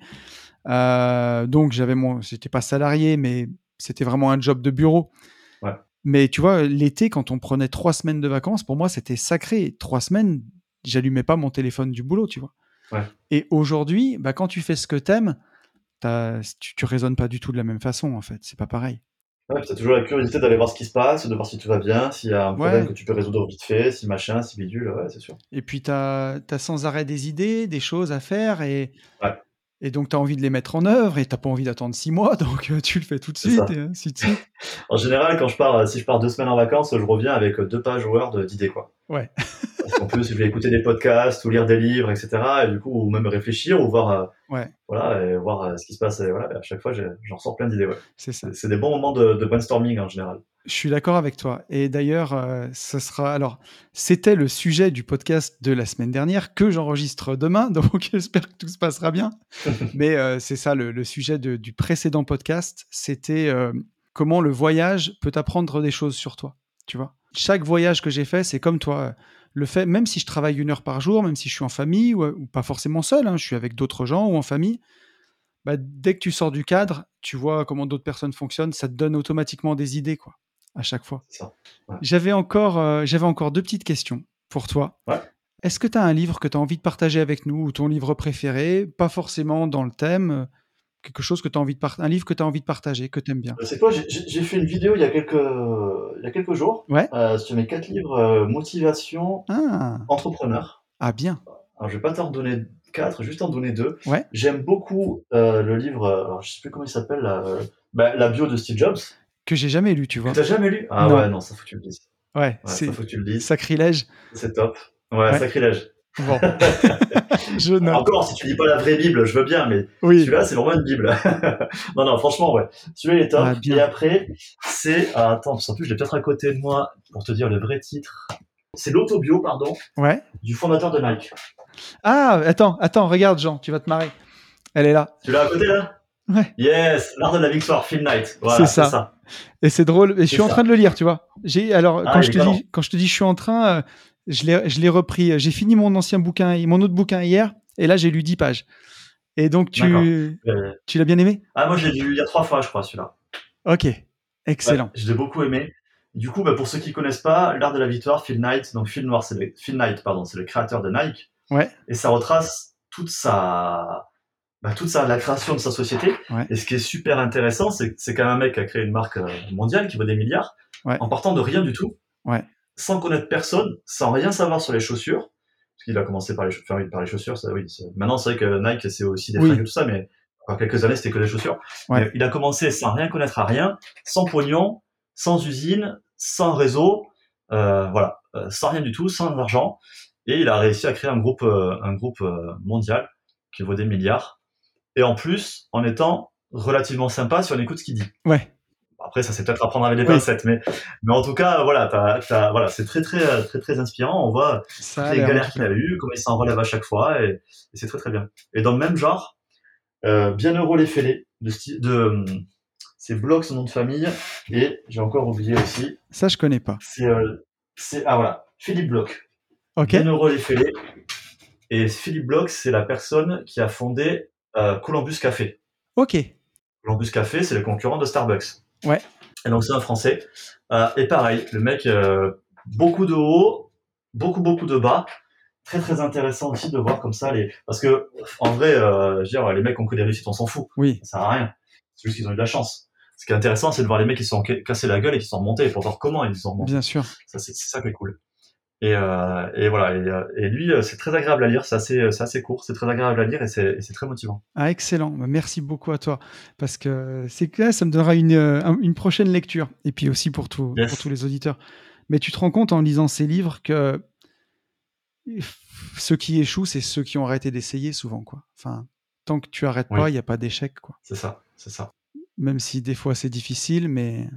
Speaker 1: Euh, donc j'avais mon, c'était pas salarié, mais c'était vraiment un job de bureau.
Speaker 2: Ouais.
Speaker 1: Mais tu vois, l'été, quand on prenait trois semaines de vacances, pour moi, c'était sacré. Trois semaines, j'allumais pas mon téléphone du boulot, tu vois.
Speaker 2: Ouais.
Speaker 1: Et aujourd'hui, bah, quand tu fais ce que t'aimes, t'as- tu, tu raisonnes pas du tout de la même façon, en fait. C'est pas pareil.
Speaker 2: Ouais, t'as toujours la curiosité d'aller voir ce qui se passe, de voir si tout va bien, s'il y a un problème que tu peux résoudre vite fait, si machin, si bidule, ouais, c'est sûr.
Speaker 1: Et puis, tu as, sans arrêt des idées, des choses à faire, et,
Speaker 2: Ouais.
Speaker 1: Et donc tu as envie de les mettre en œuvre, et tu pas envie d'attendre six mois, <laughs> donc euh, tu le fais tout de
Speaker 2: C'est
Speaker 1: suite,
Speaker 2: ça.
Speaker 1: et ainsi de suite.
Speaker 2: En général, quand je pars, euh, si je pars deux semaines en vacances, je reviens avec euh, deux pages Word d'idées, quoi.
Speaker 1: Ouais. <laughs>
Speaker 2: Qu'en plus, je vais écouter des podcasts ou lire des livres, etc. Et du coup, ou même réfléchir ou voir, euh,
Speaker 1: Ouais.
Speaker 2: voilà, et voir euh, ce qui se passe. Et voilà, à chaque fois, j'en ressors plein d'idées, ouais.
Speaker 1: C'est ça.
Speaker 2: C'est des bons moments de, de brainstorming en général.
Speaker 1: Je suis d'accord avec toi. Et d'ailleurs, euh, ce sera. Alors, c'était le sujet du podcast de la semaine dernière que j'enregistre demain, <laughs> donc j'espère que tout se passera bien. <laughs> Mais euh, c'est ça, le, le sujet de- du précédent podcast, c'était euh, comment le voyage peut t'apprendre des choses sur toi. Tu vois Chaque voyage que j'ai fait, c'est comme toi. Le fait, même si je travaille une heure par jour, même si je suis en famille ou, ou pas forcément seul, hein, je suis avec d'autres gens ou en famille, bah, dès que tu sors du cadre, tu vois comment d'autres personnes fonctionnent, ça te donne automatiquement des idées, quoi, à chaque fois.
Speaker 2: Ouais.
Speaker 1: J'avais encore, euh, j'avais encore deux petites questions pour toi.
Speaker 2: Ouais.
Speaker 1: Est-ce que tu as un livre que tu as envie de partager avec nous ou ton livre préféré? Pas forcément dans le thème, euh, quelque chose que tu as envie de par- un livre que tu as envie de partager, que tu aimes bien.
Speaker 2: Euh, C'est quoi J'ai fait une vidéo il y a quelques, il y a quelques jours
Speaker 1: Ouais.
Speaker 2: euh, sur mes quatre livres euh, motivation
Speaker 1: Ah,
Speaker 2: entrepreneur.
Speaker 1: ah bien.
Speaker 2: Alors, je vais pas t'en donner quatre, juste en donner deux.
Speaker 1: Ouais.
Speaker 2: J'aime beaucoup euh, le livre, alors, je sais plus comment il s'appelle, bah, la bio de Steve Jobs.
Speaker 1: Que j'ai jamais lu, tu
Speaker 2: Que
Speaker 1: vois.
Speaker 2: t'as jamais lu? Ah
Speaker 1: Non.
Speaker 2: ouais, non, ça faut que tu le lises.
Speaker 1: Ouais,
Speaker 2: Ouais,
Speaker 1: c'est
Speaker 2: que
Speaker 1: sacrilège.
Speaker 2: C'est top. Ouais,
Speaker 1: Ouais.
Speaker 2: sacrilège.
Speaker 1: Bon, <laughs> je note.
Speaker 2: Encore, si tu lis pas la vraie Bible, je veux bien, mais
Speaker 1: Oui,
Speaker 2: celui-là, c'est vraiment une Bible. <laughs> non, non, franchement, ouais. Celui-là, il est top.
Speaker 1: Ah, bien.
Speaker 2: Et après, c'est, ah, attends, qu'en plus, je l'ai peut-être à côté de moi pour te dire le vrai titre. C'est l'autobio, pardon,
Speaker 1: ouais.
Speaker 2: du fondateur de Nike.
Speaker 1: Ah, attends, attends, regarde, Jean, tu vas te marrer. Elle est là.
Speaker 2: Tu l'as à côté, là?
Speaker 1: Ouais.
Speaker 2: Yes, l'art de la victoire, Phil Knight. Voilà,
Speaker 1: C'est ça.
Speaker 2: ça.
Speaker 1: Et c'est drôle. Et je suis en train de le lire, tu vois. J'ai alors
Speaker 2: Ah,
Speaker 1: quand je te dis quand je te dis je suis en train, euh, je l'ai repris. J'ai fini mon ancien bouquin, mon autre bouquin hier, et là j'ai lu 10 pages. Et donc tu
Speaker 2: Euh,
Speaker 1: tu l'as bien aimé?
Speaker 2: Ah, moi, je l'ai lu il y a trois fois, je crois, celui-là.
Speaker 1: Ok, excellent.
Speaker 2: Ouais, je l'ai beaucoup aimé. Du coup, bah, pour ceux qui connaissent pas, l'art de la victoire, Phil Knight, donc Phil Noir, c'est le, Phil Knight, pardon, c'est le créateur de Nike.
Speaker 1: Ouais.
Speaker 2: Et ça retrace toute sa, bah, toute sa, la création de sa société.
Speaker 1: Ouais.
Speaker 2: Et ce qui est super intéressant, c'est c'est quand même un mec qui a créé une marque euh, mondiale qui vaut des milliards,
Speaker 1: Ouais.
Speaker 2: en partant de rien du tout,
Speaker 1: Ouais.
Speaker 2: Sans connaître personne, sans rien savoir sur les chaussures. Parce qu'il a commencé par les, enfin, oui, par les chaussures, ça, oui. c'est- Maintenant, c'est vrai que Nike, c'est aussi des
Speaker 1: Oui.
Speaker 2: fringues et tout ça, mais encore quelques années, c'était que des chaussures.
Speaker 1: Ouais.
Speaker 2: Mais il a commencé sans rien connaître à rien, sans pognon, sans usine, sans réseau, euh, voilà, euh, sans rien du tout, sans argent. Et il a réussi à créer un groupe, euh, un groupe euh, mondial qui vaut des milliards. Et en plus, en étant relativement sympa si on écoute ce qu'il dit.
Speaker 1: Ouais,
Speaker 2: Après, ça c'est peut-être à prendre avec des
Speaker 1: Oui.
Speaker 2: pincettes, mais, mais en tout cas, voilà, voilà, c'est très, très, euh, très, très inspirant. On voit
Speaker 1: ça a
Speaker 2: toutes les galères qu'il a eues, comment il s'en relève à chaque fois, et, et c'est très, très bien. Et dans le même genre, euh, Bienheureux les fêlés, de, de, c'est Bloch, son nom de famille, et j'ai encore oublié aussi,
Speaker 1: Ça je connais pas.
Speaker 2: c'est, euh, ah voilà, Philippe Bloch.
Speaker 1: Ok,
Speaker 2: Bienheureux les fêlés. Et Philippe Bloch, c'est la personne qui a fondé euh, Columbus Café.
Speaker 1: ok,
Speaker 2: Columbus Café, c'est le concurrent de Starbucks.
Speaker 1: Ouais.
Speaker 2: Et donc c'est un Français. Euh, et pareil, le mec, euh, beaucoup de haut, beaucoup beaucoup de bas. Très très intéressant aussi de voir comme ça les. Parce que en vrai, euh, je veux dire, les mecs qui ont que des réussites, on s'en fout.
Speaker 1: oui,
Speaker 2: Ça sert à rien. C'est juste qu'ils ont eu de la chance. Ce qui est intéressant, c'est de voir les mecs qui se sont ca- cassés la gueule et qui sont remontés pour voir comment ils sont remontés.
Speaker 1: bien sûr.
Speaker 2: Ça, c'est ça qui est cool. Et, euh, et voilà. Et, euh, et lui, euh, c'est très agréable à lire. C'est assez, c'est assez court. C'est très agréable à lire et c'est très motivant.
Speaker 1: Ah, excellent. Bah, Merci beaucoup à toi. Parce que c'est que ça me donnera une, un- une prochaine lecture. Et puis aussi pour, tout,
Speaker 2: Yes.
Speaker 1: pour tous les auditeurs. Mais tu te rends compte en lisant ces livres que ceux qui échouent, c'est ceux qui ont arrêté d'essayer souvent. Quoi. Enfin, tant que tu arrêtes
Speaker 2: Oui.
Speaker 1: pas, il n'y a pas d'échec. Quoi.
Speaker 2: C'est ça. C'est ça.
Speaker 1: Même si des fois c'est difficile, mais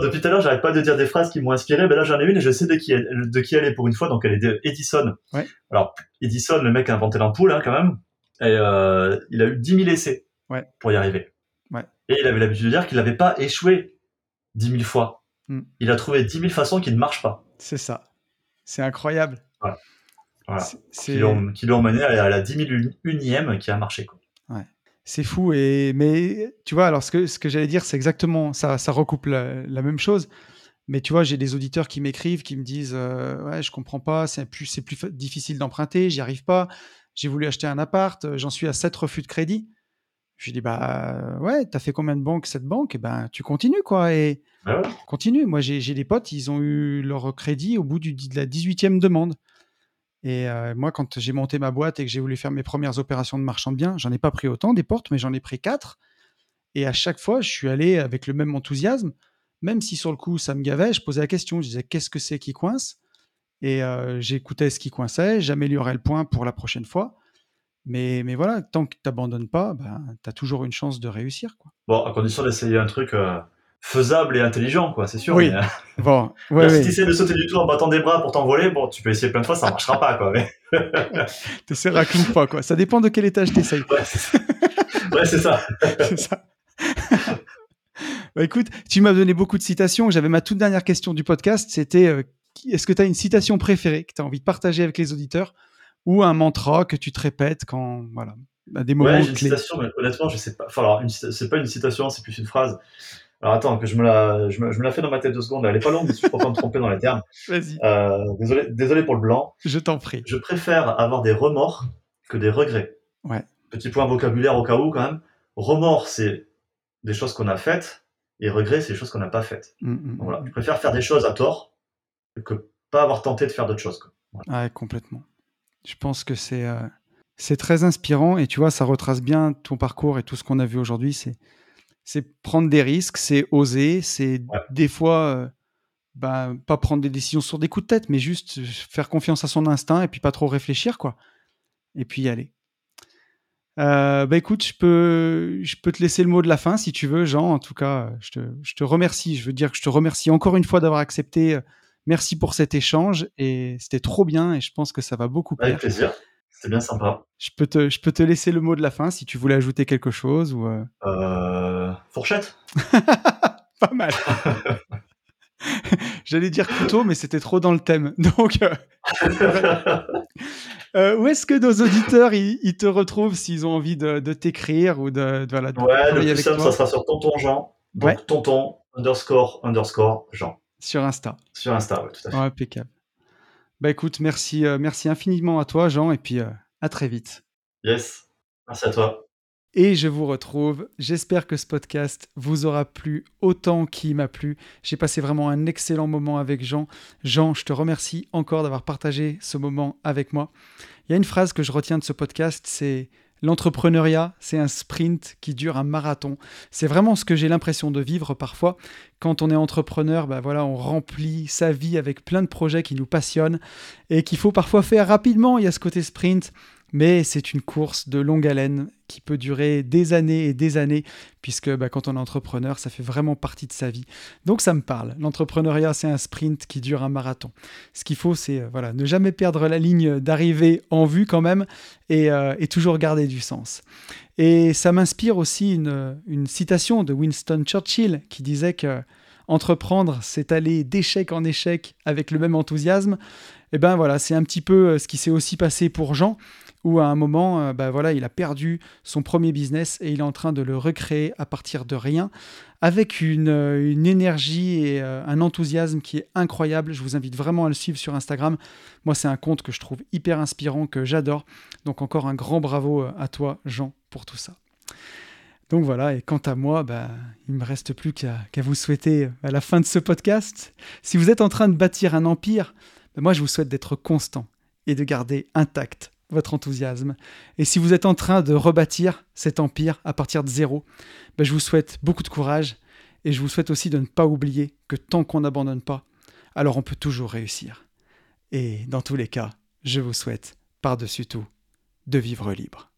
Speaker 2: Depuis tout à l'heure, j'arrête pas de dire des phrases qui m'ont inspiré. Ben là, j'en ai une et je sais de qui elle, de qui elle est pour une fois. Donc, elle est de Edison.
Speaker 1: Ouais.
Speaker 2: Alors, Edison, le mec a inventé l'ampoule, hein, quand même. Et euh, il a eu 10 000 essais
Speaker 1: Ouais.
Speaker 2: pour y arriver.
Speaker 1: Ouais.
Speaker 2: Et il avait l'habitude de dire qu'il n'avait pas échoué 10 000 fois.
Speaker 1: Mm.
Speaker 2: Il a trouvé 10 000 façons qui ne marchent pas.
Speaker 1: c'est ça. C'est incroyable.
Speaker 2: Voilà. Qui l'ont qui l'ont mené à la 10 000 unième qui a marché. Quoi.
Speaker 1: C'est fou. Et, mais tu vois, alors ce que, ce que j'allais dire, c'est exactement ça. Ça recoupe la, la même chose. Mais tu vois, j'ai des auditeurs qui m'écrivent, qui me disent euh, Ouais, je comprends pas, c'est plus, c'est plus difficile d'emprunter, j'y arrive pas. J'ai voulu acheter un appart, euh, j'en suis à 7 refus de crédit. Je lui dis Bah euh, ouais, t'as fait combien de banques cette banque Et ben tu continues quoi. Et
Speaker 2: ouais.
Speaker 1: continue. Moi, j'ai j'ai des potes, ils ont eu leur crédit au bout du, de la 18e demande. Et euh, moi, quand j'ai monté ma boîte et que j'ai voulu faire mes premières opérations de marchand de biens, j'en ai pas pris autant des portes, mais j'en ai pris quatre. Et à chaque fois, je suis allé avec le même enthousiasme, même si sur le coup ça me gavait, je posais la question, je disais qu'est-ce que c'est qui coince? Et euh, j'écoutais ce qui coinçait, j'améliorais le point pour la prochaine fois. Mais, voilà, tant que tu n'abandonnes pas, ben, tu as toujours une chance de réussir. Quoi.
Speaker 2: Bon, à condition d'essayer un truc euh, faisable et intelligent, quoi, c'est sûr.
Speaker 1: Oui.
Speaker 2: mais, euh, <laughs>
Speaker 1: Bon, <laughs> ouais,
Speaker 2: là, si tu essaies de sauter du toit en battant des bras pour t'envoler, bon, tu peux essayer plein de fois, ça marchera pas, quoi. Mais... <laughs>
Speaker 1: t'essaieras qu'une fois. Quoi. Ça dépend de quel étage tu essayes.
Speaker 2: Ouais, c'est ça. Ouais, c'est ça.
Speaker 1: C'est ça. bah écoute, tu m'as donné beaucoup de citations. J'avais ma toute dernière question du podcast, c'était euh, est-ce que tu as une citation préférée que tu as envie de partager avec les auditeurs ou un mantra que tu te répètes quand, voilà, à des moments
Speaker 2: Ouais, j'ai une
Speaker 1: clés?
Speaker 2: citation, mais honnêtement, je sais pas. Enfin, alors, une c'est pas une citation, c'est plus une phrase. Alors, attends, que je me la, je me, je me la fais dans ma tête deux secondes. Elle est pas longue, mais je peux pas me tromper dans les termes. <laughs>
Speaker 1: Vas-y,
Speaker 2: Euh, désolé, désolé pour le blanc.
Speaker 1: je t'en prie.
Speaker 2: Je préfère avoir des remords que des regrets.
Speaker 1: Ouais.
Speaker 2: Petit point vocabulaire au cas où, quand même. Remords, c'est des choses qu'on a faites, et regrets, c'est des choses qu'on n'a pas faites.
Speaker 1: Mm, mm,
Speaker 2: Donc, voilà.
Speaker 1: mm.
Speaker 2: Je préfère faire des choses à tort que pas avoir tenté de faire d'autres choses. quoi.
Speaker 1: Ouais, complètement. Je pense que c'est euh, c'est très inspirant et tu vois, ça retrace bien ton parcours et tout ce qu'on a vu aujourd'hui. C'est c'est prendre des risques, c'est oser, c'est
Speaker 2: Ouais.
Speaker 1: des fois euh, bah, pas prendre des décisions sur des coups de tête, mais juste faire confiance à son instinct et puis pas trop réfléchir quoi. Et puis y aller. Euh, bah écoute, je peux, je peux te laisser le mot de la fin si tu veux, Jean. En tout cas, je te, je te remercie. Je veux dire que je te remercie encore une fois d'avoir accepté. Merci pour cet échange et c'était trop bien et je pense que ça va beaucoup
Speaker 2: Avec
Speaker 1: plaire.
Speaker 2: plaisir. C'était bien sympa.
Speaker 1: Je peux, te, je peux te laisser le mot de la fin si tu voulais ajouter quelque chose ou euh,
Speaker 2: Euh, fourchette <laughs>
Speaker 1: pas mal. <laughs> J'allais dire couteau, mais c'était trop dans le thème. <laughs> Donc, euh, euh, où est-ce que nos auditeurs ils, ils te retrouvent s'ils ont envie de, de t'écrire ou de, de, voilà, de
Speaker 2: Ouais, le plus simple, ça sera sur Tonton Jean. Donc,
Speaker 1: Ouais.
Speaker 2: Tonton underscore underscore Jean.
Speaker 1: sur Insta.
Speaker 2: Sur Insta, ouais, tout à fait.
Speaker 1: Impeccable. Bah écoute, merci, euh, merci infiniment à toi, Jean, et puis euh, à très vite.
Speaker 2: Yes. Merci à toi.
Speaker 1: Et je vous retrouve. J'espère que ce podcast vous aura plu autant qu'il m'a plu. J'ai passé vraiment un excellent moment avec Jean. Jean, je te remercie encore d'avoir partagé ce moment avec moi. Il y a une phrase que je retiens de ce podcast, c'est l'entrepreneuriat, c'est un sprint qui dure un marathon. C'est vraiment ce que j'ai l'impression de vivre parfois. Quand on est entrepreneur, bah voilà, on remplit sa vie avec plein de projets qui nous passionnent et qu'il faut parfois faire rapidement. Il y a ce côté sprint mais c'est une course de longue haleine qui peut durer des années et des années, puisque bah, quand on est entrepreneur, ça fait vraiment partie de sa vie. Donc ça me parle. L'entrepreneuriat, c'est un sprint qui dure un marathon. Ce qu'il faut, c'est euh, voilà, ne jamais perdre la ligne d'arrivée en vue quand même, et, euh, toujours garder du sens. Et ça m'inspire aussi une, une citation de Winston Churchill qui disait que entreprendre, c'est aller d'échec en échec avec le même enthousiasme. Et ben voilà, c'est un petit peu euh, ce qui s'est aussi passé pour Jean où à un moment, euh, bah voilà, il a perdu son premier business et il est en train de le recréer à partir de rien, avec une, euh, énergie et euh, un enthousiasme qui est incroyable. Je vous invite vraiment à le suivre sur Instagram. Moi, c'est un compte que je trouve hyper inspirant, que j'adore. Donc encore un grand bravo à toi, Jean, pour tout ça. Donc voilà, et quant à moi, bah, il ne me reste plus qu'à qu'à vous souhaiter à la fin de ce podcast, si vous êtes en train de bâtir un empire, bah, moi je vous souhaite d'être constant et de garder intact votre enthousiasme. Et si vous êtes en train de rebâtir cet empire à partir de zéro, ben je vous souhaite beaucoup de courage et je vous souhaite aussi de ne pas oublier que tant qu'on n'abandonne pas, alors on peut toujours réussir. Et dans tous les cas, je vous souhaite, par-dessus tout, de vivre libre.